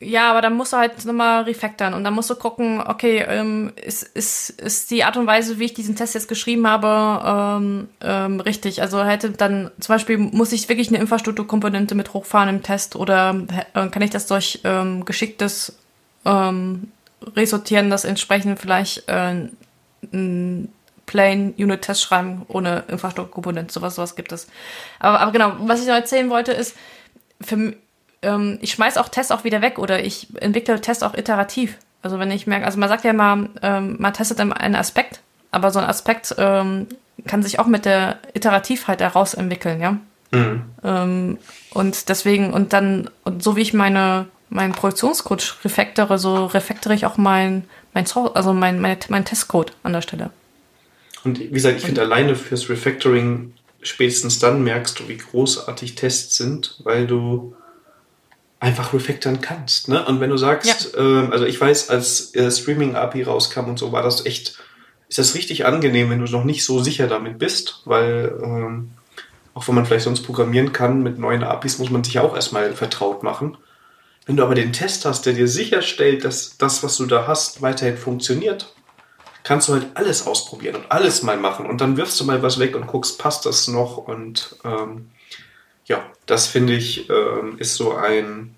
Ja, aber dann musst du halt nochmal refactoren und dann musst du gucken, okay, ähm, ist, ist, ist die Art und Weise, wie ich diesen Test jetzt geschrieben habe, ähm, ähm, richtig. Also hätte dann zum Beispiel, muss ich wirklich eine Infrastrukturkomponente mit hochfahren im Test oder äh, kann ich das durch ähm, geschicktes ähm, Resortieren, das entsprechend vielleicht äh, ein Plain Unit Test schreiben ohne Infrastrukturkomponente, sowas, sowas gibt es. Aber, aber genau, was ich noch erzählen wollte ist, für, ähm, ich schmeiß auch Tests auch wieder weg oder ich entwickle Tests auch iterativ. Also wenn ich merke, also man sagt ja mal, ähm, man testet einen Aspekt, aber so ein Aspekt ähm, kann sich auch mit der Iterativheit heraus entwickeln, ja. Mhm. Ähm, und deswegen, und dann, und so wie ich meine, meinen Produktionscode refactore, so refactore ich auch mein, mein, also mein, mein, mein Testcode an der Stelle. Und wie gesagt, ich finde alleine fürs Refactoring spätestens dann merkst du, wie großartig Tests sind, weil du einfach refactoren kannst. Ne? Und wenn du sagst, ja. ähm, also ich weiß, als äh, Streaming-API rauskam und so, war das echt, ist das richtig angenehm, wenn du noch nicht so sicher damit bist, weil ähm, auch wenn man vielleicht sonst programmieren kann, mit neuen APIs muss man sich ja auch erstmal vertraut machen. Wenn du aber den Test hast, der dir sicherstellt, dass das, was du da hast, weiterhin funktioniert, kannst du halt alles ausprobieren und alles mal machen. Und dann wirfst du mal was weg und guckst, passt das noch? Und ähm, ja, das finde ich, ähm, ist so ein,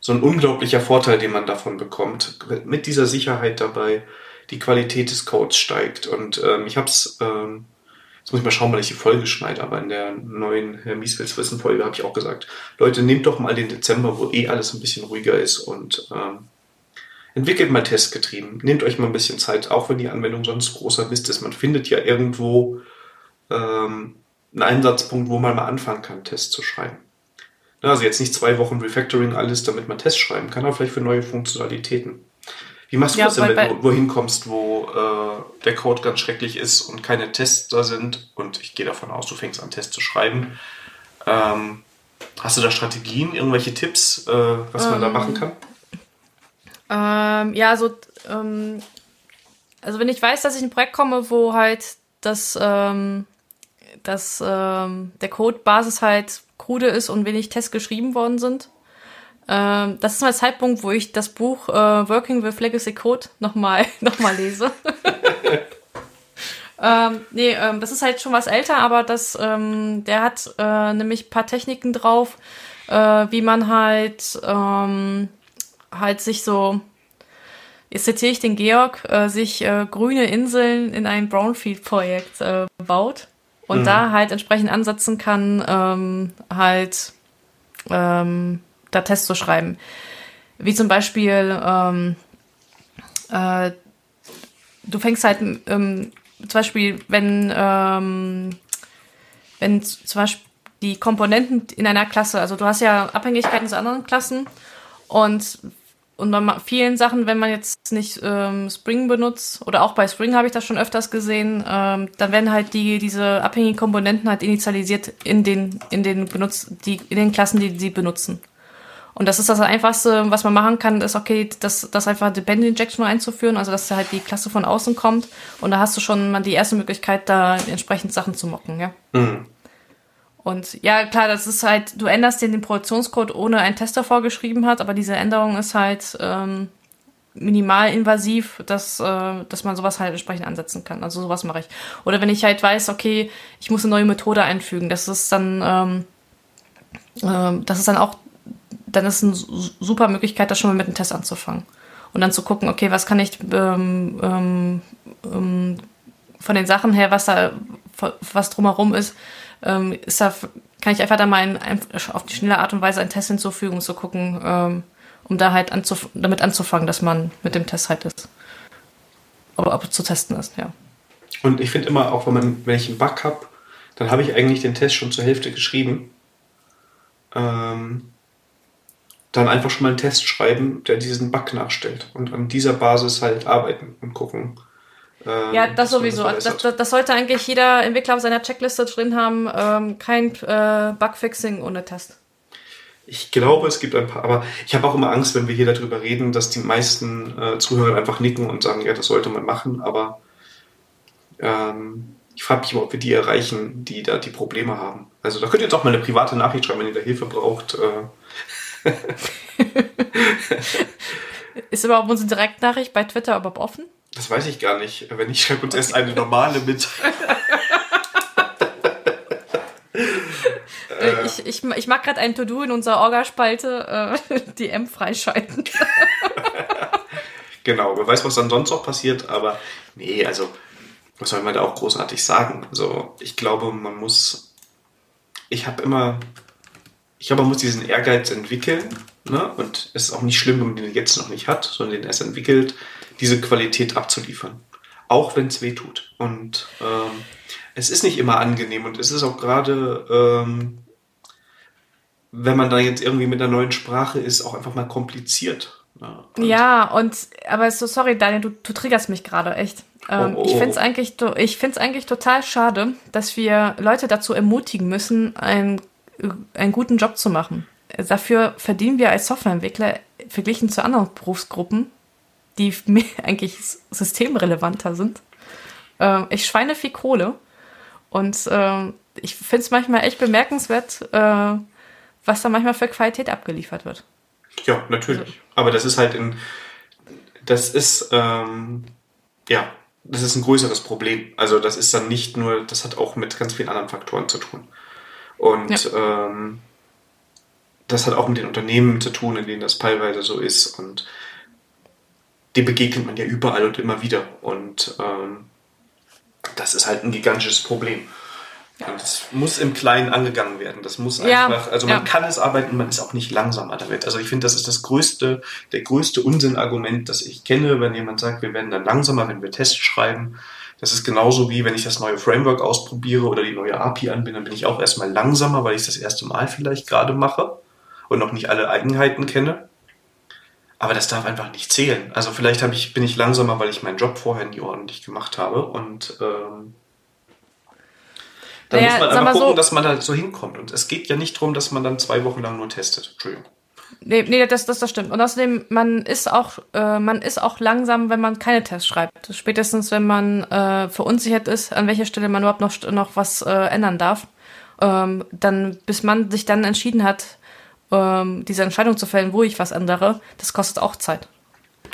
so ein unglaublicher Vorteil, den man davon bekommt. Mit dieser Sicherheit dabei, die Qualität des Codes steigt. Und ähm, ich habe es, ähm, jetzt muss ich mal schauen, weil ich die Folge schneide, aber in der neuen Herr Mieswils Wissen Folge habe ich auch gesagt, Leute, nehmt doch mal den Dezember, wo eh alles ein bisschen ruhiger ist und ähm, entwickelt mal testgetrieben. Nehmt euch mal ein bisschen Zeit, auch wenn die Anwendung sonst großer Mist ist. Man findet ja irgendwo ähm, einen Einsatzpunkt, wo man mal anfangen kann, Tests zu schreiben. Also jetzt nicht zwei Wochen Refactoring alles, damit man Tests schreiben kann, aber vielleicht für neue Funktionalitäten. Wie machst du ja, das denn, wenn du wohin kommst, wo äh, der Code ganz schrecklich ist und keine Tests da sind? Und ich gehe davon aus, du fängst an, Tests zu schreiben. Ähm, hast du da Strategien, irgendwelche Tipps, äh, was man da ähm, machen kann? Ähm, ja, so, ähm, also wenn ich weiß, dass ich in ein Projekt komme, wo halt das, ähm, ähm, der Codebasis halt krude ist und wenig Tests geschrieben worden sind. Ähm, das ist mal der Zeitpunkt, wo ich das Buch äh, Working with Legacy Code nochmal (laughs) noch mal lese. (laughs) ähm, nee, ähm, das ist halt schon was älter, aber das, ähm, der hat äh, nämlich paar Techniken drauf, äh, wie man halt ähm, halt sich so, jetzt zitiere ich den Georg, äh, sich äh, grüne Inseln in ein Brownfield-Projekt äh, baut und mhm. da halt entsprechend ansetzen kann, ähm, halt ähm, da Tests zu schreiben. Wie zum Beispiel, ähm, äh, du fängst halt ähm, zum Beispiel, wenn, ähm, wenn zum Beispiel die Komponenten in einer Klasse, also du hast ja Abhängigkeiten zu anderen Klassen und und bei vielen Sachen, wenn man jetzt nicht ähm, Spring benutzt, oder auch bei Spring habe ich das schon öfters gesehen, ähm, dann werden halt die, diese abhängigen Komponenten halt initialisiert in den, in den benutzt, die, in den Klassen, die sie benutzen. Und das ist das Einfachste, was man machen kann, ist okay, das, das einfach Dependent Injection einzuführen, also dass halt die Klasse von außen kommt. Und da hast du schon mal die erste Möglichkeit, da entsprechend Sachen zu mocken, ja. Mhm. Und ja, klar, das ist halt, du änderst den, den Produktionscode ohne einen Tester vorgeschrieben hat, aber diese Änderung ist halt ähm, minimal invasiv, dass, äh, dass man sowas halt entsprechend ansetzen kann. Also sowas mache ich. Oder wenn ich halt weiß, okay, ich muss eine neue Methode einfügen, das ist dann, ähm, ähm, das ist dann auch, dann ist eine super Möglichkeit, da schon mal mit einem Test anzufangen. Und dann zu gucken, okay, was kann ich ähm, ähm, ähm, von den Sachen her, was da, was drumherum ist, ähm, ist da, kann ich einfach da mal in, auf die schnelle Art und Weise einen Test hinzufügen und zu gucken, ähm, um da halt anzuf damit anzufangen, dass man mit dem Test halt ist. Ob, ob zu testen ist, ja. Und ich finde immer, auch wenn, man, wenn ich einen Bug habe, dann habe ich eigentlich den Test schon zur Hälfte geschrieben. Ähm, dann einfach schon mal einen Test schreiben, der diesen Bug nachstellt und an dieser Basis halt arbeiten und gucken, ähm, ja, das sowieso. Das, das, das, sollte eigentlich jeder Entwickler auf seiner Checkliste drin haben. Ähm, kein äh, Bugfixing ohne Test. Ich glaube, es gibt ein paar, aber ich habe auch immer Angst, wenn wir hier darüber reden, dass die meisten äh, Zuhörer einfach nicken und sagen, ja, das sollte man machen, aber ähm, ich frage mich, ob wir die erreichen, die da die Probleme haben. Also da könnt ihr jetzt auch mal eine private Nachricht schreiben, wenn ihr da Hilfe braucht. Äh. (laughs) Ist überhaupt unsere Direktnachricht bei Twitter überhaupt offen? Das weiß ich gar nicht. Wenn nicht, schreibt uns erst eine normale mit. (laughs) Äh, ich, ich, ich mag gerade ein To-Do in unserer Orgaspalte, äh, (laughs) die M freischalten. (laughs) genau, wer weiß, was dann sonst noch passiert, aber nee, also, was soll man da auch großartig sagen? Also, ich glaube, man muss, ich habe immer, ich glaube, man muss diesen Ehrgeiz entwickeln, ne? und es ist auch nicht schlimm, wenn man den jetzt noch nicht hat, sondern den erst entwickelt, diese Qualität abzuliefern. Auch wenn es weh tut. Und ähm, es ist nicht immer angenehm und es ist auch gerade ähm, wenn man da jetzt irgendwie mit einer neuen Sprache ist, auch einfach mal kompliziert. Ja, und, ja, und aber so sorry, Daniel, du, du triggerst mich gerade echt. Ähm, oh, oh, Ich finde es eigentlich, ich find's eigentlich total schade, dass wir Leute dazu ermutigen müssen, einen, einen guten Job zu machen. Dafür verdienen wir als Softwareentwickler verglichen zu anderen Berufsgruppen, die (laughs) eigentlich systemrelevanter sind. Äh, ich schweine viel Kohle und äh, ich finde es manchmal echt bemerkenswert, äh, was da manchmal für Qualität abgeliefert wird. Ja, natürlich. Also. Aber das ist halt in, das ist, ähm, ja, das ist ein größeres Problem. Also das ist dann nicht nur, das hat auch mit ganz vielen anderen Faktoren zu tun. Und ja. ähm, das hat auch mit den Unternehmen zu tun, in denen das teilweise so ist. Und die begegnet man ja überall und immer wieder. Und ähm, das ist halt ein gigantisches Problem. Und das muss im Kleinen angegangen werden. Das muss ja, einfach, also man ja. kann es arbeiten, man ist auch nicht langsamer damit. Also ich finde, das ist das größte, der größte Unsinnargument, das ich kenne, wenn jemand sagt, wir werden dann langsamer, wenn wir Tests schreiben. Das ist genauso wie, wenn ich das neue Framework ausprobiere oder die neue API anbinde, dann bin ich auch erstmal langsamer, weil ich es das erste Mal vielleicht gerade mache und noch nicht alle Eigenheiten kenne. Aber das darf einfach nicht zählen. Also vielleicht habe ich, bin ich langsamer, weil ich meinen Job vorher nie ordentlich gemacht habe und ähm, da naja, muss man aber gucken, so, dass man da so hinkommt. Und es geht ja nicht darum, dass man dann zwei Wochen lang nur testet. Entschuldigung. Nee, nee das, das, das stimmt. Und außerdem, man ist auch, äh, man ist auch langsam, wenn man keine Tests schreibt. Spätestens, wenn man äh, verunsichert ist, an welcher Stelle man überhaupt noch, noch was äh, ändern darf. Ähm, dann, bis man sich dann entschieden hat, ähm, diese Entscheidung zu fällen, wo ich was ändere, das kostet auch Zeit.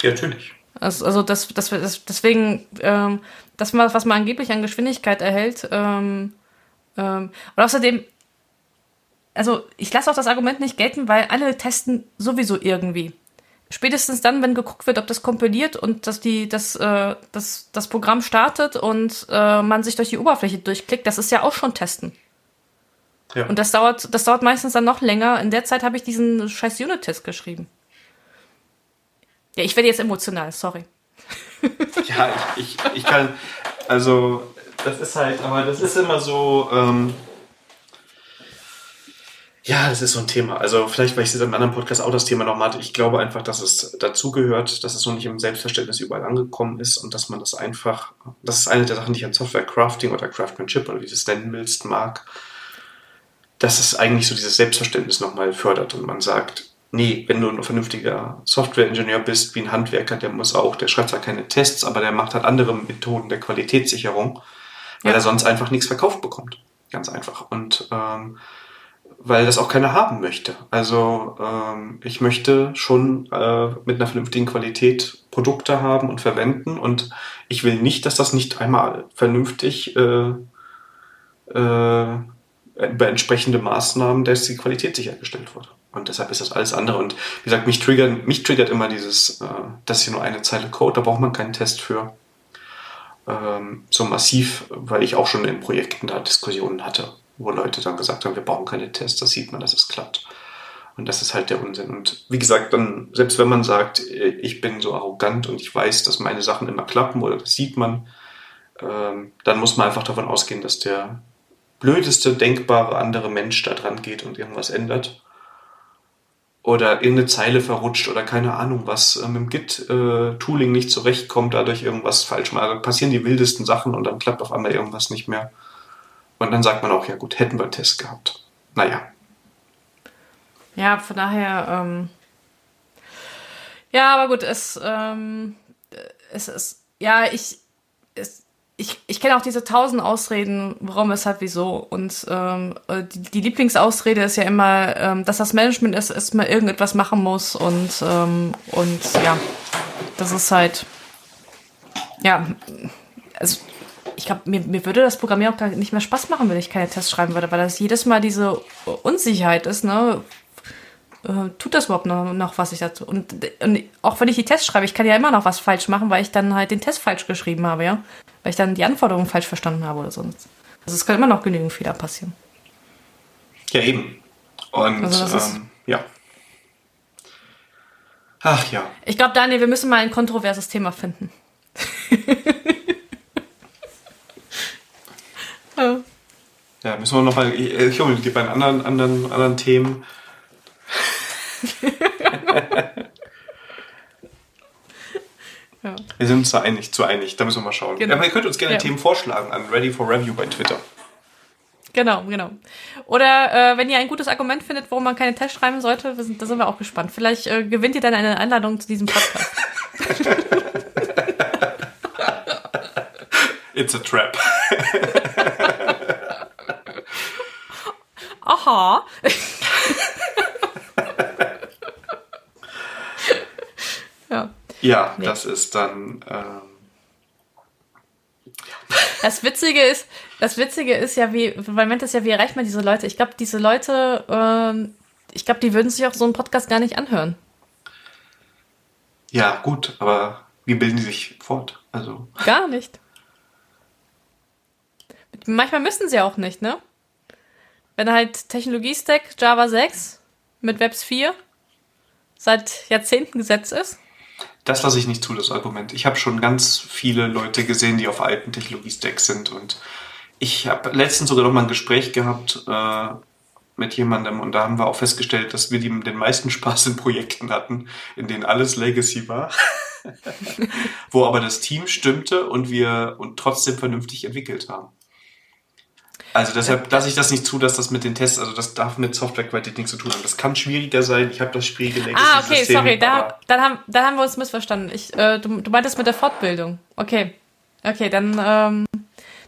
Ja, natürlich. Also, also das, das, das, deswegen, ähm, das, was man angeblich an Geschwindigkeit erhält, ähm, ähm, und außerdem, also ich lasse auch das Argument nicht gelten, weil alle testen sowieso irgendwie. Spätestens dann, wenn geguckt wird, ob das kompiliert und dass die, das, äh, das, das Programm startet und äh, man sich durch die Oberfläche durchklickt, das ist ja auch schon Testen. Ja. Und das dauert, das dauert meistens dann noch länger. In der Zeit habe ich diesen scheiß Unit-Test geschrieben. Ja, ich werde jetzt emotional, sorry. (laughs) Ja, ich, ich, ich kann, also das ist halt, aber das ist immer so, ähm, ja, das ist so ein Thema. Also vielleicht, weil ich es in einem anderen Podcast auch das Thema nochmal hatte. Ich glaube einfach, dass es dazugehört, dass es noch nicht im Selbstverständnis überall angekommen ist und dass man das einfach, das ist eine der Sachen, die ich an Software Crafting oder Craftsmanship oder wie du es nennen willst, mag, dass es eigentlich so dieses Selbstverständnis nochmal fördert und man sagt, nee, wenn du ein vernünftiger Softwareingenieur bist, wie ein Handwerker, der muss auch, der schreibt zwar keine Tests, aber der macht halt andere Methoden der Qualitätssicherung weil ja. er sonst einfach nichts verkauft bekommt. Ganz einfach. Und ähm, weil das auch keiner haben möchte. Also ähm, ich möchte schon äh, mit einer vernünftigen Qualität Produkte haben und verwenden und ich will nicht, dass das nicht einmal vernünftig äh, äh, über entsprechende Maßnahmen, dass die Qualität sichergestellt wird. Und deshalb ist das alles andere. Und wie gesagt, mich triggert, mich triggert immer dieses, äh, das hier nur eine Zeile Code, da braucht man keinen Test für ähm, so massiv, weil ich auch schon in Projekten da Diskussionen hatte, wo Leute dann gesagt haben, wir brauchen keine Tests, da sieht man, dass es klappt. Und das ist halt der Unsinn. Und wie gesagt, dann, selbst wenn man sagt, ich bin so arrogant und ich weiß, dass meine Sachen immer klappen oder das sieht man, ähm, dann muss man einfach davon ausgehen, dass der blödeste denkbare andere Mensch da dran geht und irgendwas ändert oder irgendeine Zeile verrutscht oder keine Ahnung was äh, mit dem Git-Tooling äh, nicht zurechtkommt, dadurch irgendwas falsch macht. Passieren die wildesten Sachen und dann klappt auf einmal irgendwas nicht mehr. Und dann sagt man auch, ja gut, hätten wir einen Test gehabt. Naja. Ja, von daher, ähm, ja, aber gut, es, ähm, es ist, ja, ich, ich, ich kenne auch diese tausend Ausreden, warum, weshalb, wieso. Und ähm, die, die Lieblingsausrede ist ja immer, ähm, dass das Management ist, ist mal irgendetwas machen muss und, ähm, und ja, das ist halt, ja, also ich glaube, mir, mir würde das Programmieren auch gar nicht mehr Spaß machen, wenn ich keine Tests schreiben würde, weil das jedes Mal diese Unsicherheit ist, ne? Äh, tut das überhaupt noch, noch was ich dazu? Und, und, auch wenn ich die Tests schreibe, ich kann ja immer noch was falsch machen, weil ich dann halt den Test falsch geschrieben habe, ja? Weil ich dann die Anforderungen falsch verstanden habe oder sonst. Also es kann immer noch genügend Fehler passieren. Ja, eben. Und also ähm, ja. Ach ja. Ich glaube, Daniel, wir müssen mal ein kontroverses Thema finden. ja. (laughs) ja, müssen wir nochmal. Ich, ich die beiden anderen, anderen, anderen Themen. (laughs) ja. Wir sind uns da einig, zu einig, da müssen wir mal schauen. Genau. Aber ihr könnt uns gerne ja. Themen vorschlagen an Ready for Review bei Twitter. Genau, genau. Oder äh, wenn ihr ein gutes Argument findet, warum man keine Tests schreiben sollte, sind, da sind wir auch gespannt. Vielleicht äh, gewinnt ihr dann eine Einladung zu diesem Podcast. (laughs) It's a trap. Aha. (laughs) ja. Ja, nee. das ist dann. Ähm, (laughs) das Witzige ist, das Witzige ist ja, wie, Moment ist ja, wie erreicht man diese Leute? Ich glaube, diese Leute, ähm, ich glaube, die würden sich auch so einen Podcast gar nicht anhören. Ja, gut, aber wie bilden die sich fort? Also. Gar nicht. Manchmal müssen sie auch nicht, ne? Wenn halt Technologie-Stack Java 6 mit Webs 4 seit Jahrzehnten gesetzt ist. Das lasse ich nicht zu, das Argument. Ich habe schon ganz viele Leute gesehen, die auf alten Technologie-Stacks sind und ich habe letztens sogar noch mal ein Gespräch gehabt äh, mit jemandem und da haben wir auch festgestellt, dass wir die, den meisten Spaß in Projekten hatten, in denen alles Legacy war, (laughs) wo aber das Team stimmte und wir und trotzdem vernünftig entwickelt haben. Also deshalb lasse ich das nicht zu, dass das mit den Tests, also das darf mit Softwarequalität nichts zu tun haben. Das kann schwieriger sein. Ich habe das schwierige Legacy Ah, okay, System, sorry, da, dann, haben, dann haben wir uns missverstanden. Ich, äh, du, du meintest mit der Fortbildung. Okay. Okay, dann ähm,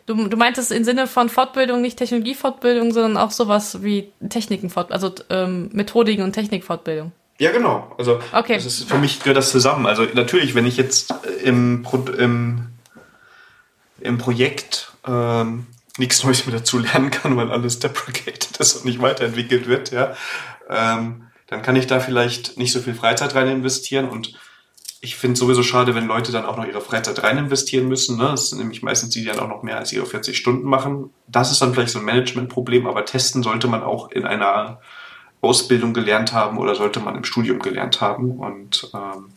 du, du meintest im Sinne von Fortbildung nicht Technologiefortbildung, sondern auch sowas wie Technikenfortbildung, also ähm, Methodiken und Technikfortbildung. Ja, genau. Also okay. das ist, für mich gehört das zusammen. Also natürlich, wenn ich jetzt im, im, im Projekt ähm, nichts Neues mehr dazu lernen kann, weil alles deprecated ist und nicht weiterentwickelt wird, ja, ähm, dann kann ich da vielleicht nicht so viel Freizeit rein investieren und ich finde es sowieso schade, wenn Leute dann auch noch ihre Freizeit rein investieren müssen. Ne? Das sind nämlich meistens die, die dann auch noch mehr als ihre 40 Stunden machen. Das ist dann vielleicht so ein Managementproblem, aber testen sollte man auch in einer Ausbildung gelernt haben oder sollte man im Studium gelernt haben. Und ähm,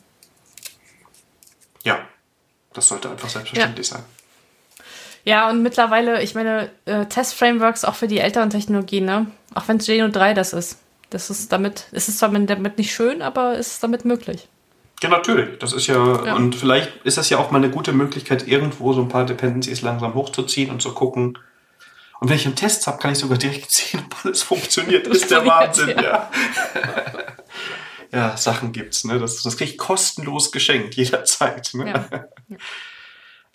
ja, das sollte einfach selbstverständlich ja. sein. Ja, und mittlerweile, ich meine, äh, Test-Frameworks auch für die älteren Technologien, ne? Auch wenn es Geno 3 das ist. Das ist damit, es ist zwar damit nicht schön, aber es ist damit möglich. Ja, natürlich. Das ist ja, ja, und vielleicht ist das ja auch mal eine gute Möglichkeit, irgendwo so ein paar Dependencies langsam hochzuziehen und zu gucken. Und wenn ich einen Test habe, kann ich sogar direkt (laughs) sehen, ob alles funktioniert. Das ist der Wahnsinn, ja. ja. (laughs) ja, Sachen gibt's, ne? Das, das kriege ich kostenlos geschenkt, jederzeit. Ne? Ja. (laughs)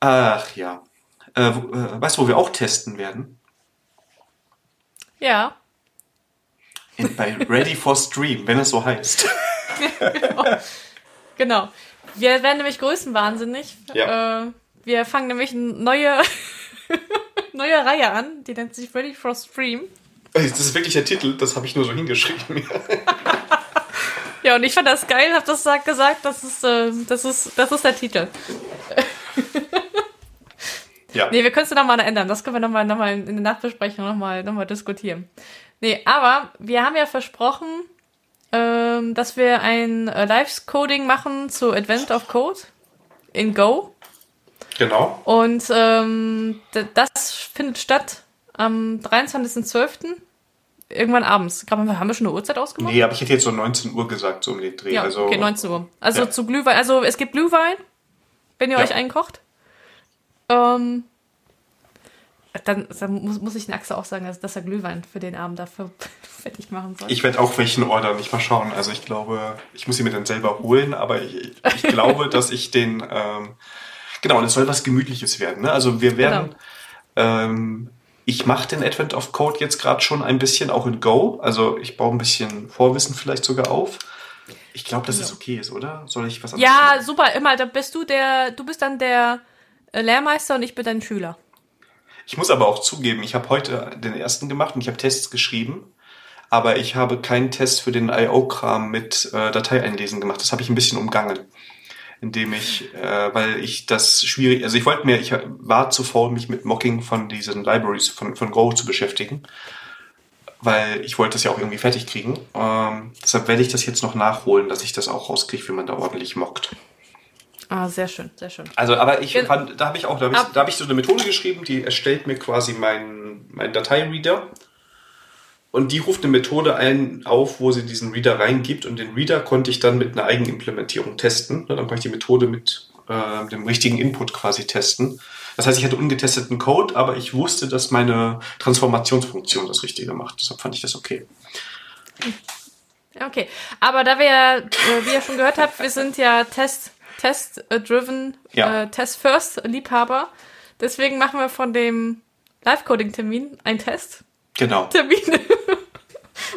Ach ja. Äh, äh, weißt du, wo wir auch testen werden? Ja. In, bei Ready for Stream, wenn es so heißt. genau. (laughs) genau. Wir werden nämlich größenwahnsinnig. Ja. Äh, wir fangen nämlich eine neue, (laughs) neue Reihe an, die nennt sich Ready for Stream. Das ist wirklich der Titel, das habe ich nur so hingeschrieben. ja, (laughs) und ich fand das geil, habe das gesagt, das ist, äh, das ist, das ist der Titel. Ja. Nee, wir können es nochmal ändern. Das können wir nochmal noch mal in der Nachbesprechung nochmal noch mal diskutieren. Nee, aber wir haben ja versprochen, ähm, dass wir ein äh, Live-Coding machen zu Advent of Code in Go. Genau. Und ähm, das findet statt am 23.12. Irgendwann abends. haben wir schon eine Uhrzeit ausgemacht? Nee, aber ich hätte jetzt so 19 Uhr gesagt, so um den Dreh. Ja, also, okay, 19 Uhr. Also ja. zu Glühwein. Also es gibt Glühwein, wenn ihr ja. euch einkocht. Ähm, dann, dann muss, muss ich den Axel auch sagen, dass, dass er Glühwein für den Abend dafür (laughs) fertig machen soll. Ich werde auch welchen ordern, ich mal schauen. Also ich glaube, ich muss sie mir dann selber holen, aber ich, ich glaube, (laughs) dass ich den, ähm, genau, das soll was Gemütliches werden. Ne? Also wir werden, genau. ähm, ich mache den Advent of Code jetzt gerade schon ein bisschen, auch in Go. Also ich baue ein bisschen Vorwissen vielleicht sogar auf. Ich glaube, dass ja. es okay ist, oder? Soll ich was anderes Ja, machen? super, immer. Da bist du der, du bist dann der Lehrmeister und ich bin dein Schüler. Ich muss aber auch zugeben, ich habe heute den ersten gemacht und ich habe Tests geschrieben, aber ich habe keinen Test für den IO-Kram mit äh, Datei einlesen gemacht. Das habe ich ein bisschen umgangen, indem ich, äh, weil ich das schwierig, also ich wollte mir, ich war zu faul, mich mit Mocking von diesen Libraries von, von Go zu beschäftigen, weil ich wollte das ja auch irgendwie fertig kriegen. Ähm, deshalb werde ich das jetzt noch nachholen, dass ich das auch rauskriege, wie man da ordentlich mockt. Ah, sehr schön, sehr schön. Also, aber ich fand, da habe ich auch, da habe ich, da hab ich so eine Methode geschrieben, die erstellt mir quasi meinen mein Dateireader. Und die ruft eine Methode ein, auf, wo sie diesen Reader reingibt. Und den Reader konnte ich dann mit einer Eigenimplementierung testen. Dann konnte ich die Methode mit äh, dem richtigen Input quasi testen. Das heißt, ich hatte ungetesteten Code, aber ich wusste, dass meine Transformationsfunktion das Richtige macht. Deshalb fand ich das okay. Okay, aber da wir, äh, wie ihr schon gehört habt, wir sind ja Test Test-driven, ja. äh, Test-First-Liebhaber. Deswegen machen wir von dem Live-Coding-Termin einen Test. Genau. (laughs) Termin,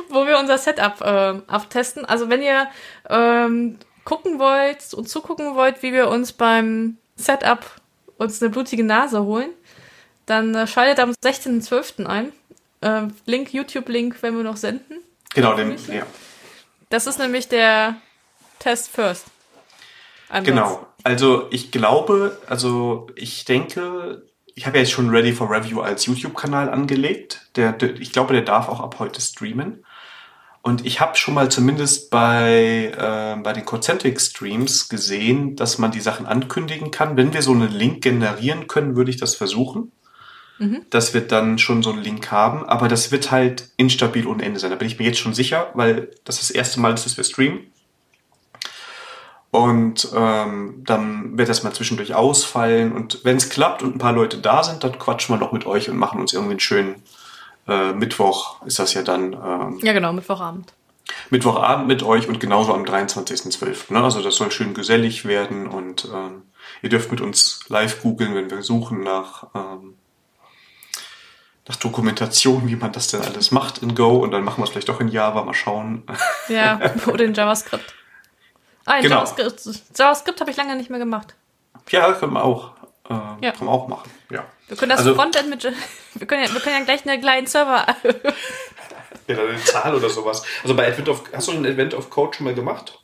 wo wir unser Setup äh, abtesten. Also wenn ihr ähm, gucken wollt und zugucken wollt, wie wir uns beim Setup uns eine blutige Nase holen, dann äh, schaltet am 16.12. ein. Äh, Link, YouTube-Link, wenn wir noch senden. Genau, den, ja. Das ist nämlich der Test First. Ansatz. Genau. Also ich glaube, also ich denke, ich habe ja jetzt schon Ready for Review als YouTube-Kanal angelegt. Der, der, ich glaube, der darf auch ab heute streamen. Und ich habe schon mal zumindest bei, äh, bei den Concentric-Streams gesehen, dass man die Sachen ankündigen kann. Wenn wir so einen Link generieren können, würde ich das versuchen. Mhm. Dass wir dann schon so einen Link haben. Aber das wird halt instabil ohne Ende sein. Da bin ich mir jetzt schon sicher, weil das das erste Mal ist, dass wir streamen. Und ähm, dann wird das mal zwischendurch ausfallen. Und wenn es klappt und ein paar Leute da sind, dann quatschen wir noch mit euch und machen uns irgendwie einen schönen äh, Mittwoch, ist das ja dann. Ähm, ja, genau, Mittwochabend. Mittwochabend mit euch und genauso am 23.12. Ne? Also das soll schön gesellig werden und ähm, ihr dürft mit uns live googeln, wenn wir suchen nach, ähm, nach Dokumentation, wie man das denn alles macht in Go und dann machen wir es vielleicht doch in Java, mal schauen. Ja, (laughs) oder in JavaScript. Ah, genau. JavaScript, JavaScript habe ich lange nicht mehr gemacht. Ja, können wir auch. Äh, ja. Können wir auch machen. Ja. Wir können das also, Frontend mit. (laughs) Wir können, ja, wir können ja gleich einen kleinen Server. (laughs) ja, eine Zahl oder sowas. Also bei Advent of. Hast du ein Advent of Code schon mal gemacht?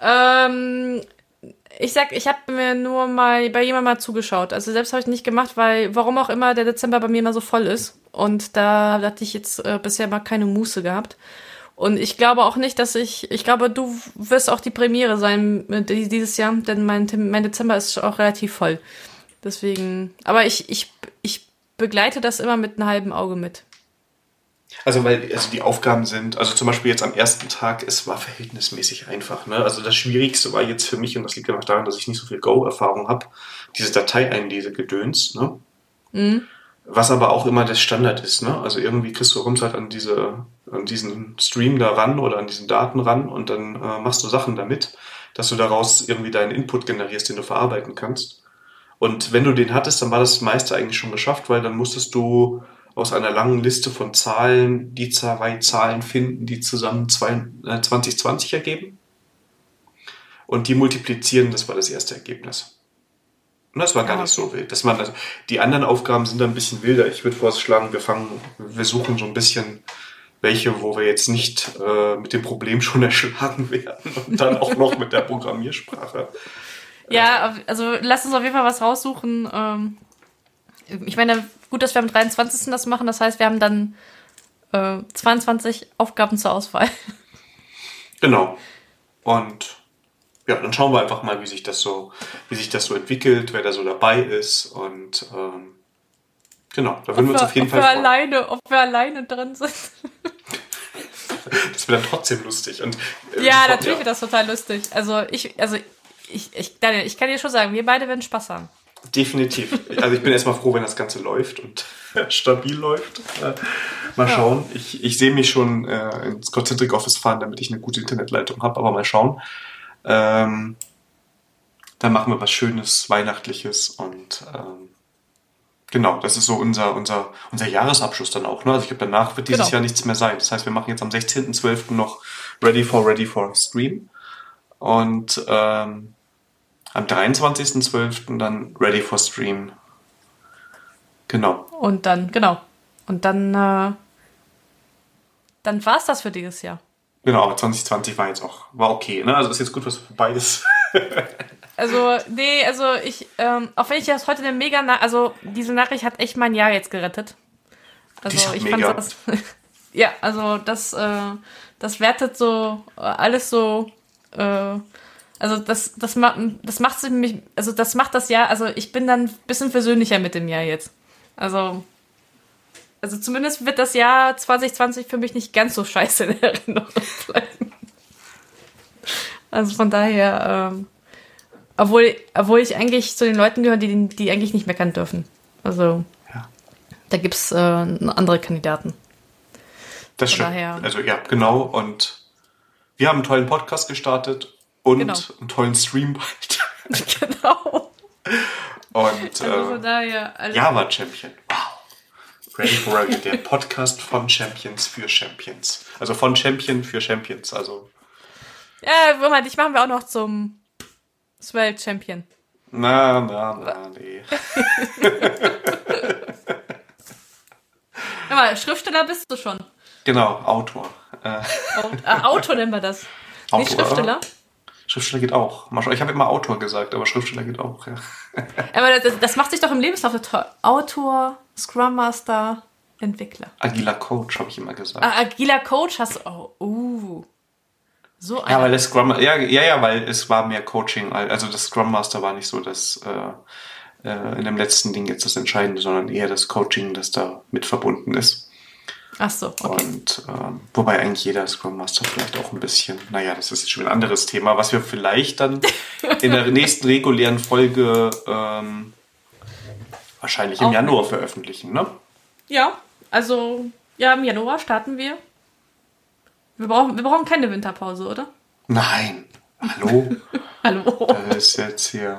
Ähm. Ich sag, ich habe mir nur mal bei jemandem mal zugeschaut. Also selbst habe ich nicht gemacht, weil warum auch immer der Dezember bei mir immer so voll ist. Und da hatte ich jetzt äh, bisher mal keine Muße gehabt. Und ich glaube auch nicht, dass ich, ich glaube, du wirst auch die Premiere sein dieses Jahr, denn mein, mein Dezember ist auch relativ voll. Deswegen, aber ich, ich, ich begleite das immer mit einem halben Auge mit. Also weil also die Aufgaben sind, also zum Beispiel jetzt am ersten Tag, es war verhältnismäßig einfach. Ne? Also das Schwierigste war jetzt für mich, und das liegt ja auch daran, dass ich nicht so viel Go-Erfahrung habe, diese Datei einlese Gedöns. Ne? Mhm. Was aber auch immer der Standard ist, ne? Also irgendwie kriegst du kommst halt an diese, an diesen Stream da ran oder an diesen Daten ran und dann äh, machst du Sachen damit, dass du daraus irgendwie deinen Input generierst, den du verarbeiten kannst. Und wenn du den hattest, dann war das meiste eigentlich schon geschafft, weil dann musstest du aus einer langen Liste von Zahlen die zwei Zahlen finden, die zusammen 2020 äh, ergeben. Und die multiplizieren, das war das erste Ergebnis. Und das war gar nicht so wild. Das man, also, die anderen Aufgaben sind da ein bisschen wilder. Ich würde vorschlagen, wir fangen, wir suchen so ein bisschen welche, wo wir jetzt nicht äh, mit dem Problem schon erschlagen werden und dann auch noch mit der Programmiersprache. (laughs) Ja, also lass uns auf jeden Fall was raussuchen. Ähm, ich meine, gut, dass wir am 23. das machen. Das heißt, wir haben dann äh, 22 Aufgaben zur Auswahl. (laughs) Genau. Und ja, dann schauen wir einfach mal, wie sich das so, wie sich das so entwickelt, wer da so dabei ist und ähm, genau, da würden wir uns auf jeden ob Fall wir alleine, ob wir alleine drin sind. (laughs) das wird dann trotzdem lustig und äh, ja, natürlich ja. wird das total lustig. Also ich, also ich, ich, Daniel, ich kann dir schon sagen, wir beide werden Spaß haben. Definitiv. Also ich bin erstmal froh, wenn das Ganze läuft und (laughs) stabil läuft. Äh, mal ja. schauen. Ich, ich sehe mich schon äh, ins Concentric Office fahren, damit ich eine gute Internetleitung habe, aber mal schauen. Ähm, dann machen wir was Schönes, Weihnachtliches und ähm, genau, das ist so unser, unser, unser Jahresabschluss dann auch. Ne? Also ich glaube, danach wird dieses genau. Jahr nichts mehr sein. Das heißt, wir machen jetzt am 16.12. noch Ready for Ready for Stream und ähm, am 23.12. dann Ready for Stream. Genau. Und dann, genau. Und dann, äh, dann war es das für dieses Jahr. Genau, aber 2020 war jetzt auch, war okay, ne? Also ist jetzt gut, was vorbei ist. (laughs) also, nee, also ich, ähm, auch wenn ich das heute eine mega, Na also diese Nachricht hat echt mein Jahr jetzt gerettet. Also ich mega. fand das, (laughs) ja, also das, äh, das wertet so äh, alles so, äh, also das, das macht, das macht mich, also das macht das Jahr, also ich bin dann ein bisschen versöhnlicher mit dem Jahr jetzt. Also, also zumindest wird das Jahr 2020 für mich nicht ganz so scheiße in Erinnerung bleiben. Also von daher, ähm, obwohl, obwohl ich eigentlich zu den Leuten gehöre, die, die eigentlich nicht meckern dürfen. Also, ja. da gibt es äh, andere Kandidaten. Das stimmt. Also ja, genau. Und wir haben einen tollen Podcast gestartet und genau. einen tollen Stream bald. (laughs) genau. Und also äh, daher, also Java Champion. Wow. Ready for Ready, der Podcast von Champions für Champions. Also von Champion für Champions. Also. Ja, Moment, dich machen wir auch noch zum Swell Champion. Na, na, na, nee. (laughs) Aber Schriftsteller bist du schon. Genau, Autor. Äh. Autor nennen wir das. Autor. Nicht Schriftsteller? Schriftsteller geht auch. Ich habe immer Autor gesagt, aber Schriftsteller geht auch, ja. (laughs) Aber das, das macht sich doch im Lebenslauf toll. Autor, Scrum Master, Entwickler. Agiler Coach, habe ich immer gesagt. Ah, agiler Coach hast du. Oh, uh. So ja, weil das Scrum, ja, ja, ja, weil es war mehr Coaching. Also das Scrum Master war nicht so das äh, äh, in dem letzten Ding jetzt das Entscheidende, sondern eher das Coaching, das da mit verbunden ist. Ach so, okay. Und ähm, wobei eigentlich jeder Scrum Master vielleicht auch ein bisschen, naja, das ist jetzt schon ein anderes Thema, was wir vielleicht dann in der (laughs) nächsten regulären Folge ähm, wahrscheinlich im auch. Januar veröffentlichen, ne? Ja, also ja, im Januar starten wir. Wir brauchen, wir brauchen keine Winterpause, oder? Nein. Hallo? (laughs) Hallo. Das ist jetzt hier.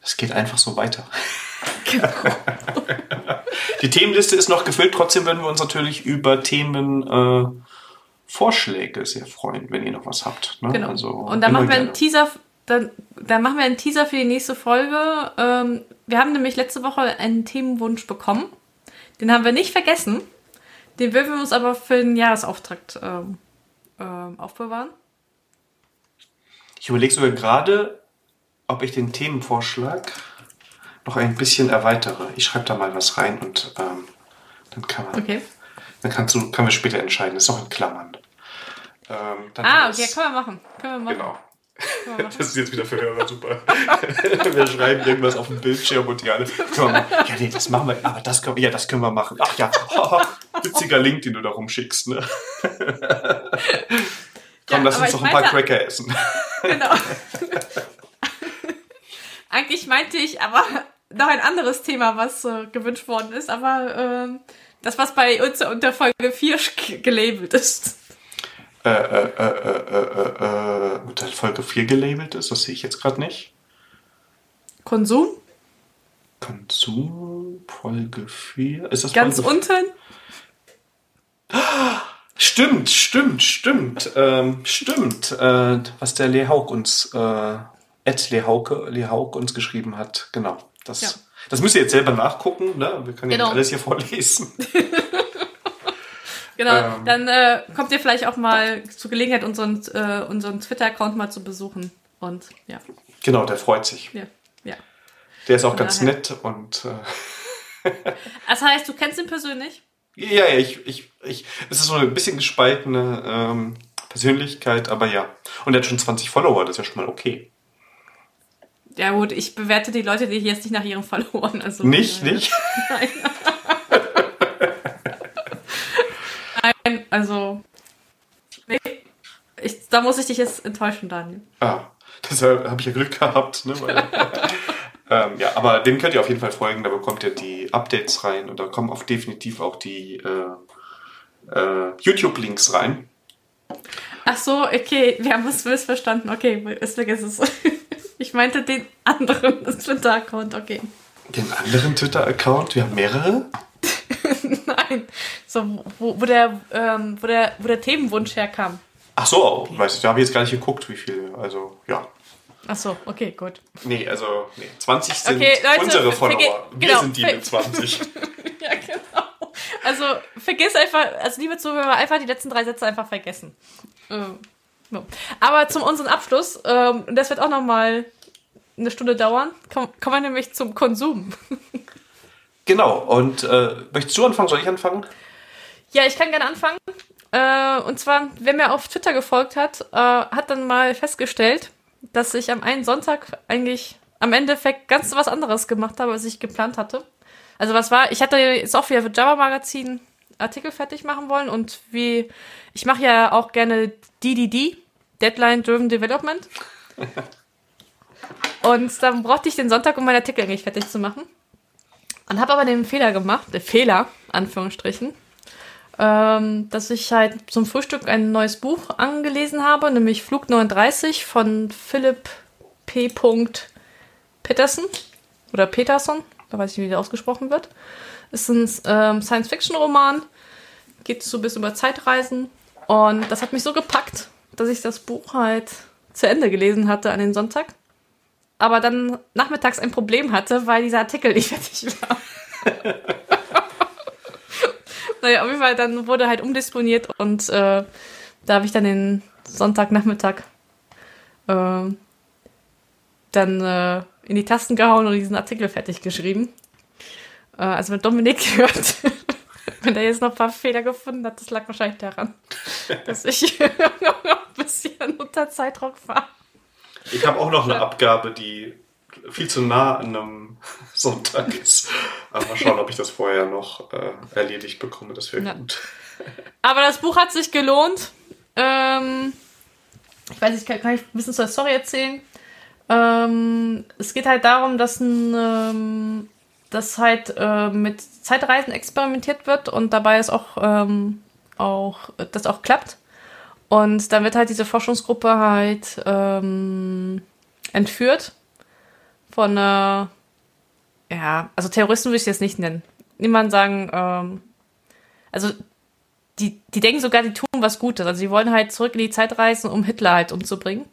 Es äh, geht einfach so weiter. Genau. (laughs) Die Themenliste ist noch gefüllt, trotzdem würden wir uns natürlich über Themenvorschläge äh, sehr freuen, wenn ihr noch was habt. Ne? Genau. Also, Und dann machen wir einen Teaser, dann, dann machen wir einen Teaser für die nächste Folge. Ähm, wir haben nämlich letzte Woche einen Themenwunsch bekommen. Den haben wir nicht vergessen. Den würden wir uns aber für den Jahresauftakt ähm, ähm, aufbewahren. Ich überlege sogar gerade, ob ich den Themenvorschlag noch ein bisschen erweitere. Ich schreibe da mal was rein und ähm, dann kann man. Okay. Dann kannst du, können wir später entscheiden. Das ist noch in Klammern. Ähm, ah, okay, können wir machen. Können wir machen. Genau. (laughs) Das ist jetzt wieder für Hörer super. (laughs) wir schreiben irgendwas auf dem Bildschirm und die alle. Ja, nee, das machen wir. Aber das können, ja, das können wir machen. Ach ja, (laughs) witziger Link, den du da rumschickst. Ne? (laughs) Komm, ja, lass uns doch ein paar Cracker essen. (laughs) Genau. (laughs) Eigentlich meinte ich aber noch ein anderes Thema, was äh, gewünscht worden ist, aber äh, das, was bei uns unter Folge 4 gelabelt ist. Äh, äh, äh, unter Folge 4 gelabelt ist, das sehe ich jetzt gerade nicht. Konsum? Konsum, Folge 4. Ist das Ganz Folge unten? Stimmt, stimmt, stimmt, ähm, stimmt, äh, was der Lehauk uns, äh, Ed Lehauke, Lehauk uns geschrieben hat. Genau. Das, ja. das müsst ihr jetzt selber nachgucken, ne? Wir können genau. ja nicht genau. alles hier vorlesen. (laughs) genau, ähm. dann äh, kommt ihr vielleicht auch mal zur Gelegenheit, unseren, äh, unseren Twitter-Account mal zu besuchen. Und ja. Genau, der freut sich. Ja. ja. Der ist auch Von ganz daher. nett und. Äh (laughs) das heißt, du kennst ihn persönlich? Ja, ja, ich, ich, ich, es ist so ein bisschen gespaltene ähm, Persönlichkeit, aber ja. Und er hat schon 20 Follower, das ist ja schon mal okay. Ja gut, ich bewerte die Leute, die jetzt nicht nach ihren Followern. Also, nicht, äh, nicht? Nein. (laughs) Nein, also. Nee, ich, da muss ich dich jetzt enttäuschen, Daniel. Ah, deshalb habe ich ja Glück gehabt, ne? Weil, (laughs) Ähm, ja, aber dem könnt ihr auf jeden Fall folgen, da bekommt ihr die Updates rein und da kommen auch definitiv auch die äh, äh, YouTube-Links rein. Ach so, okay, wir haben es missverstanden. Okay, ist vergiss es. (laughs) Ich meinte den anderen (laughs) Twitter-Account, okay. Den anderen Twitter-Account? Wir haben mehrere? (laughs) Nein, so, wo, wo, der, ähm, wo, der, wo der Themenwunsch herkam. Ach so, weiß ich, da habe ich jetzt gar nicht geguckt, wie viele. Also, ja. Ach so, okay, gut. Nee, also, nee, 20 sind okay, Leute, unsere Follower. Wir genau, sind die mit 20. (laughs) ja, genau. Also, vergiss einfach, also liebe Zuhörer, einfach die letzten drei Sätze einfach vergessen. Ähm, no. Aber zum unseren Abschluss, ähm, das wird auch nochmal eine Stunde dauern, kommen wir nämlich zum Konsum. genau, und äh, möchtest du anfangen? Soll ich anfangen? Ja, ich kann gerne anfangen. Äh, und zwar, wer mir auf Twitter gefolgt hat, äh, hat dann mal festgestellt, dass ich am einen Sonntag eigentlich am Endeffekt ganz was anderes gemacht habe, als ich geplant hatte. Also was war, ich hatte jetzt auch wieder für Java Magazin Artikel fertig machen wollen und wie, ich mache ja auch gerne DDD, Deadline Driven Development. (laughs) und dann brauchte ich den Sonntag, um meinen Artikel eigentlich fertig zu machen. Und habe aber den Fehler gemacht, der Fehler, Anführungsstrichen, ähm, dass ich halt zum Frühstück ein neues Buch angelesen habe, nämlich Flug 39 von Philipp P. Peterson oder Peterson, da weiß ich nicht, wie der ausgesprochen wird. Ist ein ähm, Science-Fiction-Roman, geht so bis über Zeitreisen und das hat mich so gepackt, dass ich das Buch halt zu Ende gelesen hatte an den Sonntag. Aber dann nachmittags ein Problem hatte, weil dieser Artikel nicht fertig war. (laughs) naja, auf jeden Fall, dann wurde halt umdisponiert und äh, da habe ich dann den Sonntagnachmittag äh, dann äh, in die Tasten gehauen und diesen Artikel fertig geschrieben. Äh, also wenn Dominik (laughs) hört, wenn er jetzt noch ein paar Fehler gefunden hat, das lag wahrscheinlich daran, dass ich (laughs) ein bisschen unter Zeitdruck war. Ich habe auch noch eine Abgabe, die viel zu nah an einem (laughs) Sonntag ist. Aber mal schauen, ob ich das vorher noch äh, erledigt bekomme. Das wäre ja. gut. (laughs) Aber das Buch hat sich gelohnt. Ähm, ich weiß nicht, kann, kann, ich ein bisschen zur Story erzählen? Ähm, es geht halt darum, dass ein, ähm, dass halt äh, mit Zeitreisen experimentiert wird und dabei ist auch, ähm, auch das auch klappt. Und dann wird halt diese Forschungsgruppe halt ähm, entführt von einer, ja, also Terroristen würde ich jetzt nicht nennen. Niemand sagen, ähm, also die, die denken sogar, die tun was Gutes. Also sie wollen halt zurück in die Zeit reisen, um Hitler halt umzubringen.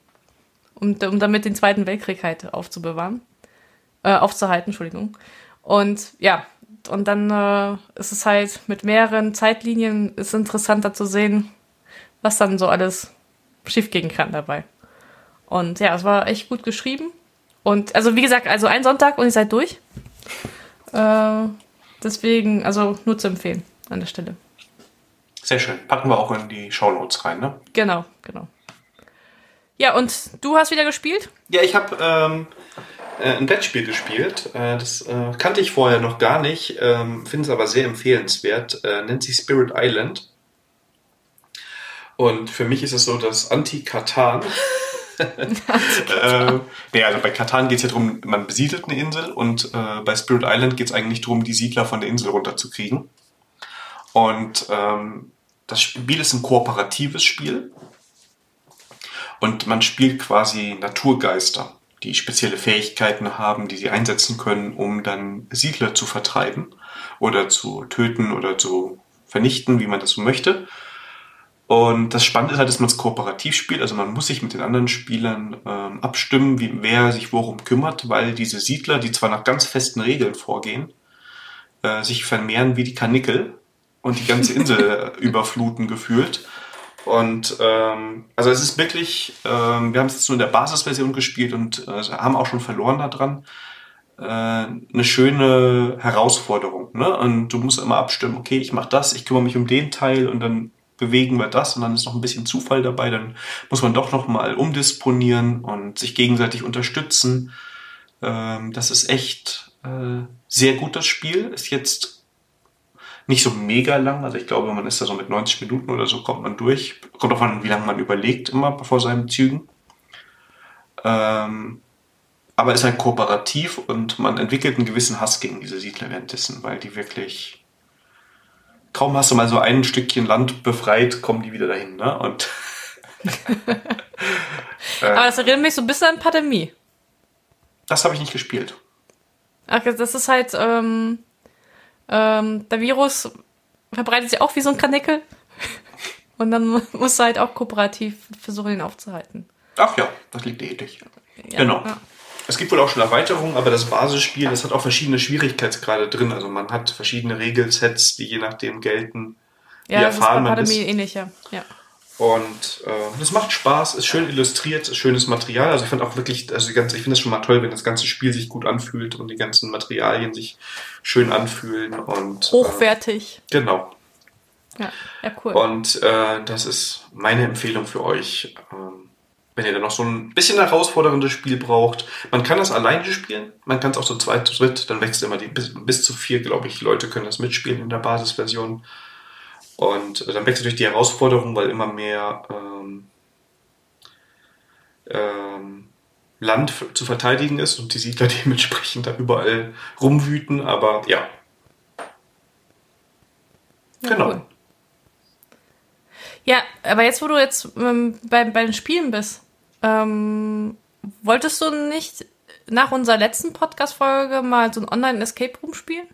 Um, um damit den Zweiten Weltkrieg halt aufzubewahren. Äh, aufzuhalten, Entschuldigung. Und ja, und dann äh, ist es halt mit mehreren Zeitlinien ist interessanter zu sehen, was dann so alles schiefgehen kann dabei. Und ja, es war echt gut geschrieben. Und also wie gesagt, also ein Sonntag und ihr seid durch. Äh, deswegen, also nur zu empfehlen an der Stelle. Sehr schön. Packen wir auch in die Show Notes rein, ne? Genau, genau. Ja, und du hast wieder gespielt? Ja, ich habe ähm, äh, ein Brettspiel gespielt. Äh, das äh, kannte ich vorher noch gar nicht, ähm, finde es aber sehr empfehlenswert. Äh, nennt sich Spirit Island. Und für mich ist es so das Anti-Katan. (laughs) (laughs) äh, nee, also bei Katan geht es ja darum, man besiedelt eine Insel und äh, bei Spirit Island geht es eigentlich darum, die Siedler von der Insel runterzukriegen. Und ähm, das Spiel ist ein kooperatives Spiel und man spielt quasi Naturgeister, die spezielle Fähigkeiten haben, die sie einsetzen können, um dann Siedler zu vertreiben oder zu töten oder zu vernichten, wie man das so möchte. Und das Spannende ist halt, dass man es kooperativ spielt. Also man muss sich mit den anderen Spielern ähm, abstimmen, wie, wer sich worum kümmert, weil diese Siedler, die zwar nach ganz festen Regeln vorgehen, äh, sich vermehren wie die Kanickel und die ganze Insel (laughs) überfluten gefühlt. Und ähm, also es ist wirklich, ähm, wir haben es jetzt nur in der Basisversion gespielt und äh, haben auch schon verloren daran. Äh, eine schöne Herausforderung. Ne? Und du musst immer abstimmen, okay, ich mache das, ich kümmere mich um den Teil und dann bewegen wir das und dann ist noch ein bisschen Zufall dabei, dann muss man doch noch mal umdisponieren und sich gegenseitig unterstützen. Ähm, das ist echt äh, sehr gut, das Spiel. Ist jetzt nicht so mega lang, also ich glaube, man ist da so mit 90 Minuten oder so kommt man durch. Kommt auf an, wie lange man überlegt immer vor seinen Zügen. Ähm, aber ist halt kooperativ und man entwickelt einen gewissen Hass gegen diese Siedler währenddessen, weil die wirklich. Kaum hast du mal so ein Stückchen Land befreit, kommen die wieder dahin, ne? Und. (laughs) aber das erinnert mich so ein bisschen an Pandemie. Das habe ich nicht gespielt. Ach, das ist halt, ähm, ähm, der Virus verbreitet sich auch wie so ein Kanickel. (laughs) Und dann (laughs) musst du halt auch kooperativ versuchen, ihn aufzuhalten. Ach ja, das liegt ähnlich. Ja, genau. Ja. Es gibt wohl auch schon Erweiterungen, aber das Basisspiel, das hat auch verschiedene Schwierigkeitsgrade drin. Also man hat verschiedene Regelsets, die je nachdem gelten. Ja, das ist bei Pandemie ähnlicher. Ja. Und äh, das macht Spaß, ist schön illustriert, ist schönes Material. Also ich finde auch wirklich, also die ganze, ich finde es schon mal toll, wenn das ganze Spiel sich gut anfühlt und die ganzen Materialien sich schön anfühlen und hochwertig. Äh, genau. Ja, ja cool. Und äh, das ist meine Empfehlung für euch. Ähm, wenn ihr dann noch so ein bisschen herausforderndes Spiel braucht. Man kann das alleine spielen, man kann es auch zu zweit, zu dritt, dann wächst immer die, bis, bis zu vier, glaube ich, Leute können das mitspielen in der Basisversion. Und dann wächst durch die Herausforderung, weil immer mehr ähm, ähm, Land zu verteidigen ist und die Siedler (laughs) dementsprechend da überall rumwüten, aber ja. ja genau. Cool. Ja, aber jetzt, wo du jetzt ähm, bei, bei den Spielen bist, ähm, wolltest du nicht nach unserer letzten Podcast-Folge mal so ein Online-Escape Room spielen?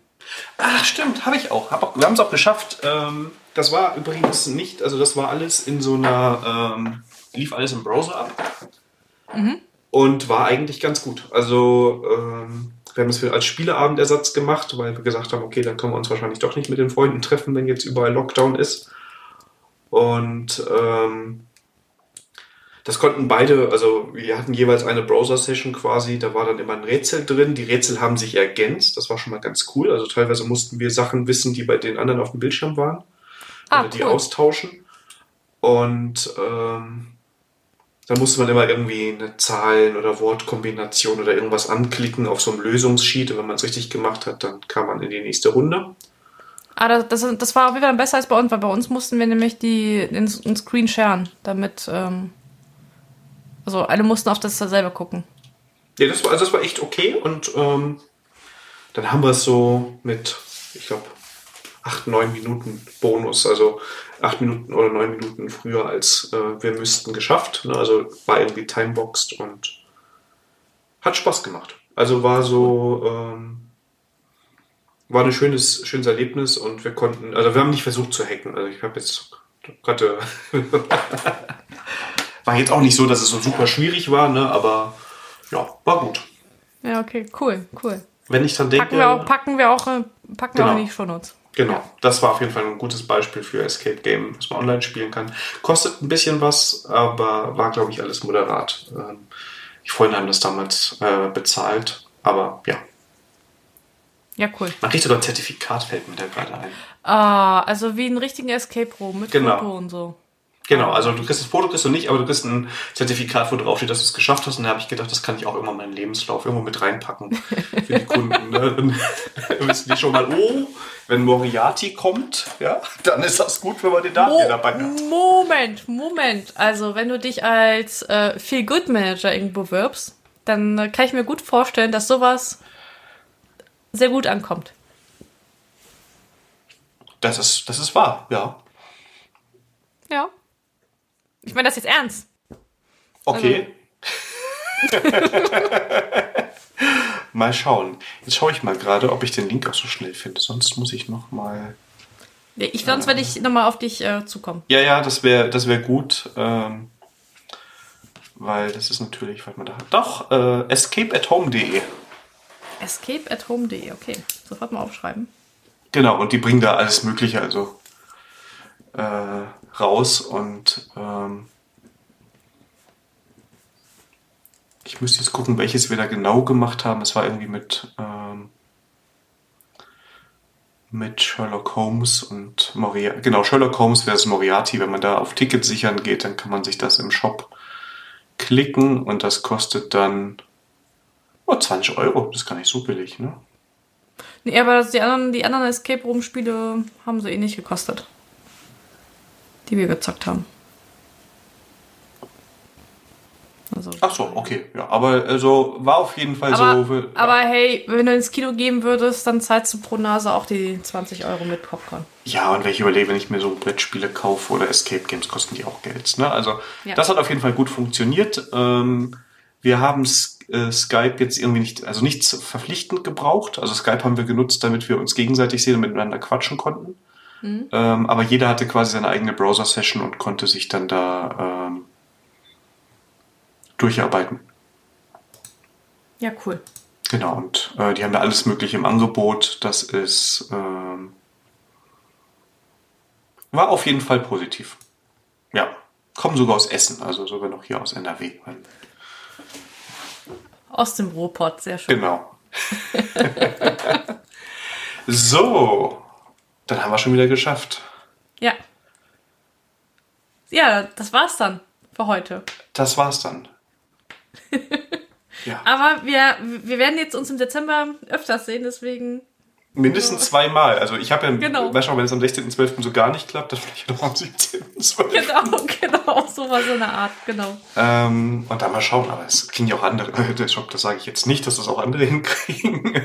Ach, stimmt, habe ich auch. Hab auch wir haben es auch geschafft. Ähm, das war übrigens nicht, also das war alles in so einer, ähm, lief alles im Browser ab. Mhm. Und war eigentlich ganz gut. Also, ähm, wir haben es als Spieleabendersatz gemacht, weil wir gesagt haben, okay, dann können wir uns wahrscheinlich doch nicht mit den Freunden treffen, wenn jetzt überall Lockdown ist. Und ähm, das konnten beide, also wir hatten jeweils eine Browser-Session quasi, da war dann immer ein Rätsel drin. Die Rätsel haben sich ergänzt, das war schon mal ganz cool. Also teilweise mussten wir Sachen wissen, die bei den anderen auf dem Bildschirm waren. Ah, die cool. austauschen. Und ähm, dann musste man immer irgendwie eine Zahlen- oder Wortkombination oder irgendwas anklicken auf so einem Lösungssheet. Und wenn man es richtig gemacht hat, dann kam man in die nächste Runde. Ah, das, das, das war auf jeden Fall besser als bei uns, weil bei uns mussten wir nämlich die, den, den Screen sharen, damit ähm, also alle mussten auf das selber gucken. Ja, das war, also das war echt okay und ähm, dann haben wir es so mit, ich glaube, acht, neun Minuten Bonus, also acht Minuten oder neun Minuten früher als äh, wir müssten geschafft. Ne? Also war irgendwie timeboxed und hat Spaß gemacht. Also war so, ähm, war ein schönes, schönes Erlebnis und wir konnten, also wir haben nicht versucht zu hacken. Also ich habe jetzt gerade (laughs) War jetzt auch nicht so, dass es so super schwierig war, ne? aber ja, war gut. Ja, okay, cool, cool. Wenn ich dann denke. Packen wir auch, packen wir auch, äh, packen genau. wir auch in die Shownotes. Genau, ja. das war auf jeden Fall ein gutes Beispiel für Escape Game, was man online spielen kann. Kostet ein bisschen was, aber war, glaube ich, alles moderat. Ähm, die Freunde haben das damals äh, bezahlt, aber ja. Ja, cool. Man kriegt sogar ein Zertifikat, fällt mir da gerade ein. Ah, also wie ein richtigen Escape Room mit genau. Foto und so. Genau, also du kriegst das Foto kriegst du nicht, aber du kriegst ein Zertifikat, wo drauf steht, dass du es geschafft hast. Und da habe ich gedacht, das kann ich auch immer in meinen Lebenslauf irgendwo mit reinpacken (laughs) für die Kunden. Ne? Dann (laughs) wissen die schon mal, oh, wenn Moriarty kommt, ja, dann ist das gut, wenn man den Daten Mo dabei hat. Moment, Moment. Also wenn du dich als äh, Feel Good Manager irgendwo wirbst, dann äh, kann ich mir gut vorstellen, dass sowas sehr gut ankommt. Das ist, das ist wahr, ja. Ja. Ich meine das jetzt ernst. Okay. Also. (laughs) mal schauen. Jetzt schaue ich mal gerade, ob ich den Link auch so schnell finde. Sonst muss ich noch mal. Ich, sonst äh, werde ich noch mal auf dich äh, zukommen. Ja, ja, das wäre das wär gut. Ähm, weil das ist natürlich, warte mal da. Doch, äh, escapeathome.de. Escapeathome.de, okay. Sofort mal aufschreiben. Genau, und die bringen da alles Mögliche, also äh, raus und ähm, ich müsste jetzt gucken, welches wir da genau gemacht haben. Es war irgendwie mit, ähm, mit Sherlock Holmes und Moriarty. Genau, Sherlock Holmes versus Moriarty. Wenn man da auf Ticket sichern geht, dann kann man sich das im Shop klicken und das kostet dann oh, 20 Euro. Das ist gar nicht so billig, ne? Nee, aber die anderen, die anderen Escape Room Spiele haben so ähnlich gekostet die wir gezockt haben. Also Ach so, okay. Ja, aber also war auf jeden Fall aber, so. Ja. Aber hey, wenn du ins Kino gehen würdest, dann zahlst du pro Nase auch die 20 Euro mit Popcorn. Ja, und wenn ich überlege, wenn ich mir so Brettspiele kaufe oder Escape Games, kosten die auch Geld. Ne? Also ja. das hat auf jeden Fall gut funktioniert. Ähm, wir haben äh, Skype jetzt irgendwie nicht, also nichts verpflichtend gebraucht. Also Skype haben wir genutzt, damit wir uns gegenseitig sehen und miteinander quatschen konnten. Mhm. Ähm, aber jeder hatte quasi seine eigene Browser-Session und konnte sich dann da ähm, durcharbeiten. Ja, cool. Genau, und äh, die haben da alles Mögliche im Angebot. Das ist ähm, war auf jeden Fall positiv. Ja, kommen sogar aus Essen, also sogar noch hier aus NRW. Aus dem Ruhrpott, sehr schön. Genau. (laughs) so, dann haben wir schon wieder geschafft. Ja. Ja, das war's dann für heute. Das war's dann. (laughs) ja. Aber wir, wir werden jetzt uns im Dezember öfters sehen, deswegen Mindestens zweimal. Also ich habe ja, genau. weißt du, wenn es am 16.12. so gar nicht klappt, dann vielleicht noch am 17.12. Genau, (laughs) genau, so war so eine Art, genau. Ähm, und dann mal schauen, aber es kriegen ja auch andere, (laughs) das sage ich jetzt nicht, dass das auch andere hinkriegen.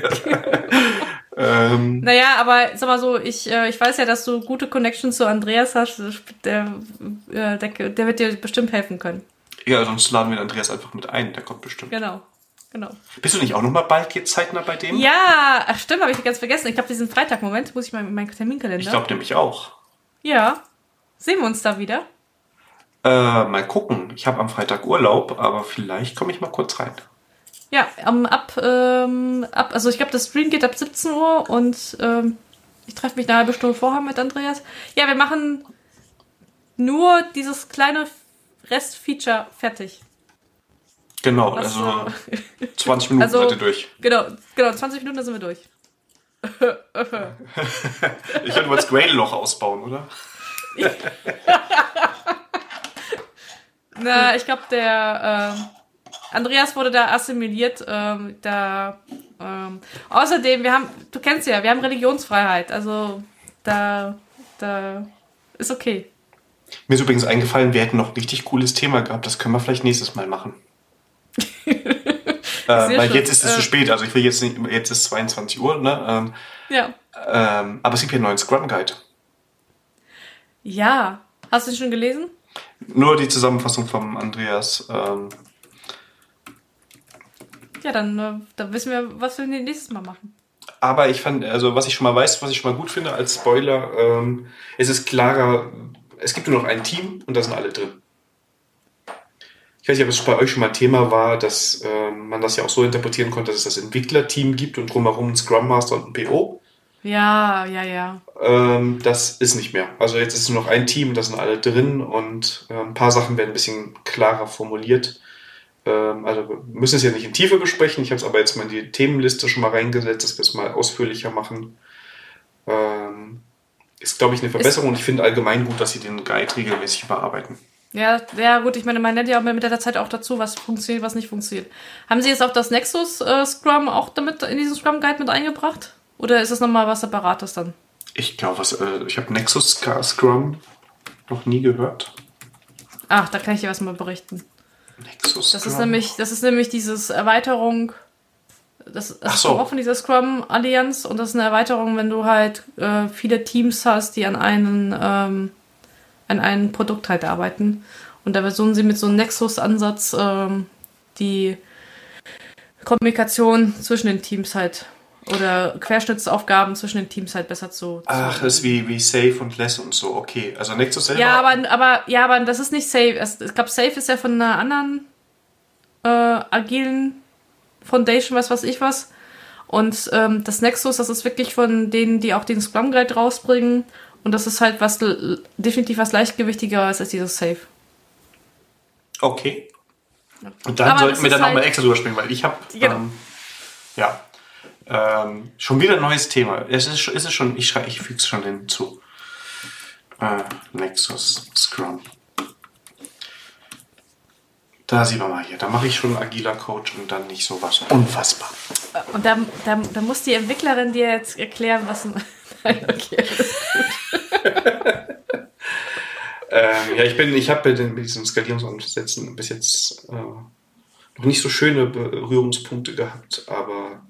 Ähm, naja, aber sag mal so, ich, äh, ich weiß ja, dass du gute Connections zu Andreas hast, der, äh, der, der wird dir bestimmt helfen können. Ja, sonst laden wir Andreas einfach mit ein, der kommt bestimmt. Genau. Genau. Bist du nicht auch nochmal bald jetzt zeitnah bei dem? Ja, ach stimmt, habe ich ganz vergessen. Ich glaube, diesen Freitag, Moment, muss ich mal in meinen Terminkalender. Ich glaube nämlich auch. Ja. Sehen wir uns da wieder? Äh, mal gucken. Ich habe am Freitag Urlaub, aber vielleicht komme ich mal kurz rein. Ja, um, ab, ähm, ab, also ich glaube, das Stream geht ab 17 Uhr und ähm, ich treffe mich eine halbe Stunde vorher mit Andreas. Ja, wir machen nur dieses kleine Restfeature fertig. Genau, Was, also 20 Minuten (laughs) also, seid ihr durch. Genau, genau, 20 Minuten, sind wir durch. (laughs) ich könnte mal das Grail-Loch ausbauen, oder? (laughs) Na, ich glaube, der äh, Andreas wurde da assimiliert. Ähm, da, ähm, außerdem, wir haben, du kennst ja, wir haben Religionsfreiheit. Also da, da ist okay. Mir ist übrigens eingefallen, wir hätten noch ein richtig cooles Thema gehabt. Das können wir vielleicht nächstes Mal machen. (laughs) äh, weil schon. jetzt ist es äh, zu spät, also ich will jetzt nicht, jetzt ist 22 Uhr, ne? Ähm, ja. Ähm, aber es gibt hier einen neuen Scrum Guide. Ja. Hast du ihn schon gelesen? Nur die Zusammenfassung vom Andreas. Ähm, ja, dann, äh, dann wissen wir, was wir nächstes Mal machen. Aber ich fand, also was ich schon mal weiß, was ich schon mal gut finde als Spoiler, ähm, es ist klarer, es gibt nur noch ein Team und da sind alle drin. Ich weiß nicht, ob es bei euch schon mal Thema war, dass äh, man das ja auch so interpretieren konnte, dass es das Entwicklerteam gibt und drumherum ein Scrum Master und ein PO. Ja, ja, ja. Ähm, das ist nicht mehr. Also jetzt ist nur noch ein Team, da sind alle drin und äh, ein paar Sachen werden ein bisschen klarer formuliert. Ähm, also wir müssen es ja nicht in Tiefe besprechen. Ich habe es aber jetzt mal in die Themenliste schon mal reingesetzt, dass wir es mal ausführlicher machen. Ähm, ist, glaube ich, eine Verbesserung ist, und ich finde allgemein gut, dass sie den Guide regelmäßig überarbeiten. Ja, ja, gut, ich meine, man nennt ja mit der Zeit auch dazu, was funktioniert, was nicht funktioniert. Haben Sie jetzt auch das Nexus äh, Scrum auch damit in diesen Scrum Guide mit eingebracht? Oder ist das nochmal was Separates dann? Ich glaube, äh, ich habe Nexus Scrum noch nie gehört. Ach, da kann ich dir was mal berichten. Nexus das Scrum. ist nämlich, das ist nämlich dieses Erweiterung. Das, das so. ist auch von dieser Scrum Allianz und das ist eine Erweiterung, wenn du halt äh, viele Teams hast, die an einen ähm, an einem Produkt halt arbeiten. Und da versuchen sie mit so einem Nexus-Ansatz ähm, die Kommunikation zwischen den Teams halt oder Querschnittsaufgaben zwischen den Teams halt besser zu. zu Ach, das ist wie, wie Safe und Less und so, okay. Also Nexus selber. Ja, aber, aber, ja, aber das ist nicht Safe. Es, ich glaube, Safe ist ja von einer anderen äh, agilen Foundation, was weiß ich was. Und ähm, das Nexus, das ist wirklich von denen, die auch den Scrum Guide rausbringen und das ist halt was definitiv was leichtgewichtigeres als dieses Safe. Okay. Und dann Aber sollten wir dann halt nochmal extra drüber springen, weil ich habe genau. ähm, ja ähm, schon wieder ein neues Thema. Es ist, ist es schon, ich, ich füge es schon hinzu. Äh, Nexus Scrum. Da sieht man mal hier. Da mache ich schon agiler Coach und dann nicht sowas. Unfassbar. Und da, da, da muss die Entwicklerin dir jetzt erklären, was ein. (laughs) Nein, okay, (laughs) ähm, ja, ich bin, ich habe mit, mit diesen Skalierungsansätzen bis jetzt äh, noch nicht so schöne Berührungspunkte gehabt, aber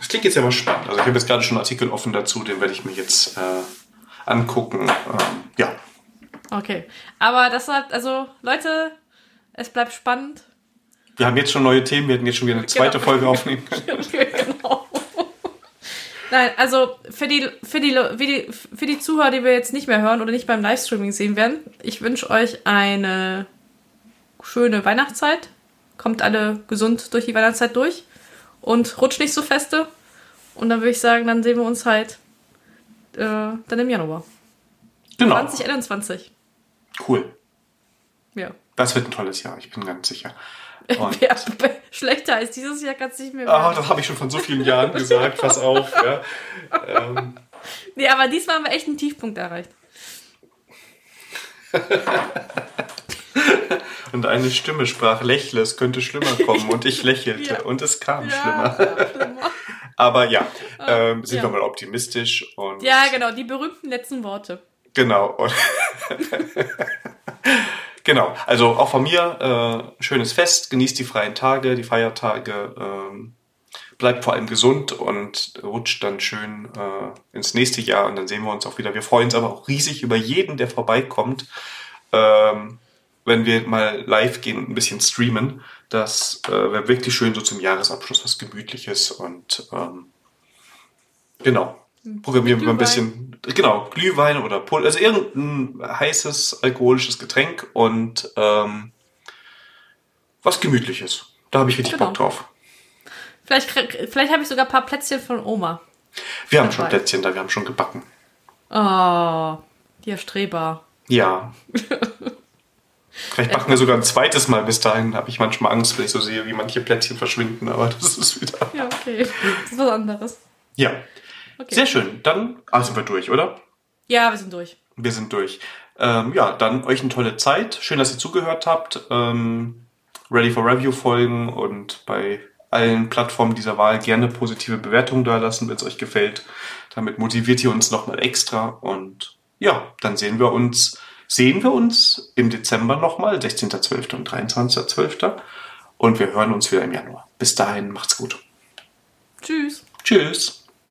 das klingt jetzt ja mal spannend. Also ich habe jetzt gerade schon einen Artikel offen dazu, den werde ich mir jetzt äh, angucken. Ähm, ja. Okay. Aber das hat, also Leute, es bleibt spannend. Wir haben jetzt schon neue Themen, wir hätten jetzt schon wieder eine genau. zweite genau. Folge aufnehmen (laughs) können. genau. Nein, also für die, für, die, für, die, für die Zuhörer, die wir jetzt nicht mehr hören oder nicht beim Livestreaming sehen werden, ich wünsche euch eine schöne Weihnachtszeit. Kommt alle gesund durch die Weihnachtszeit durch und rutscht nicht so feste. Und dann würde ich sagen, dann sehen wir uns halt äh, dann im Januar. Genau. 2021. Cool. Ja. Das wird ein tolles Jahr, ich bin ganz sicher. (laughs) Ja, (laughs) schlechter als dieses Jahr kann es nicht mehr werden. Ah, das habe ich schon von so vielen Jahren gesagt, pass auf. (laughs) Ja. Ähm. Nee, aber diesmal haben wir echt einen Tiefpunkt erreicht. (laughs) und eine Stimme sprach, lächle, es könnte schlimmer kommen. Und ich lächelte (laughs) ja. und es kam ja, schlimmer. (laughs) Aber ja, ah, ähm, sind ja. wir mal optimistisch. Und ja, genau, die berühmten letzten Worte. Genau. genau, also auch von mir äh, schönes Fest, genießt die freien Tage, die Feiertage, ähm, bleibt vor allem gesund und rutscht dann schön äh, ins nächste Jahr und dann sehen wir uns auch wieder. Wir freuen uns aber auch riesig über jeden, der vorbeikommt. Ähm, wenn wir mal live gehen und ein bisschen streamen. Das äh, wäre wirklich schön, so zum Jahresabschluss was Gemütliches und ähm, genau. Programmieren wir ein bisschen, genau, Glühwein oder Pul also irgendein heißes alkoholisches Getränk und ähm, was Gemütliches. Da habe ich richtig genau. Bock drauf. Vielleicht, vielleicht habe ich sogar ein paar Plätzchen von Oma. Wir haben schon Plätzchen da, wir haben schon gebacken. Oh, ihr Streber. Ja. (laughs) Vielleicht backen wir sogar ein zweites Mal bis dahin. Habe ich manchmal Angst, wenn ich so sehe, wie manche Plätzchen verschwinden, aber das ist wieder. Ja, okay. Das ist was anderes. Ja. Okay. Sehr schön. Dann ah, sind wir durch, oder? Ja, wir sind durch. Wir sind durch. Ähm, ja, dann euch eine tolle Zeit. Schön, dass ihr zugehört habt. Ähm, Ready for Review folgen und bei allen Plattformen dieser Wahl gerne positive Bewertungen da lassen, wenn es euch gefällt. Damit motiviert ihr uns nochmal extra. Und ja, dann sehen wir uns sehen wir uns im Dezember nochmal, 16.12. und 23.12. Und wir hören uns wieder im Januar. Bis dahin, macht's gut. Tschüss. Tschüss.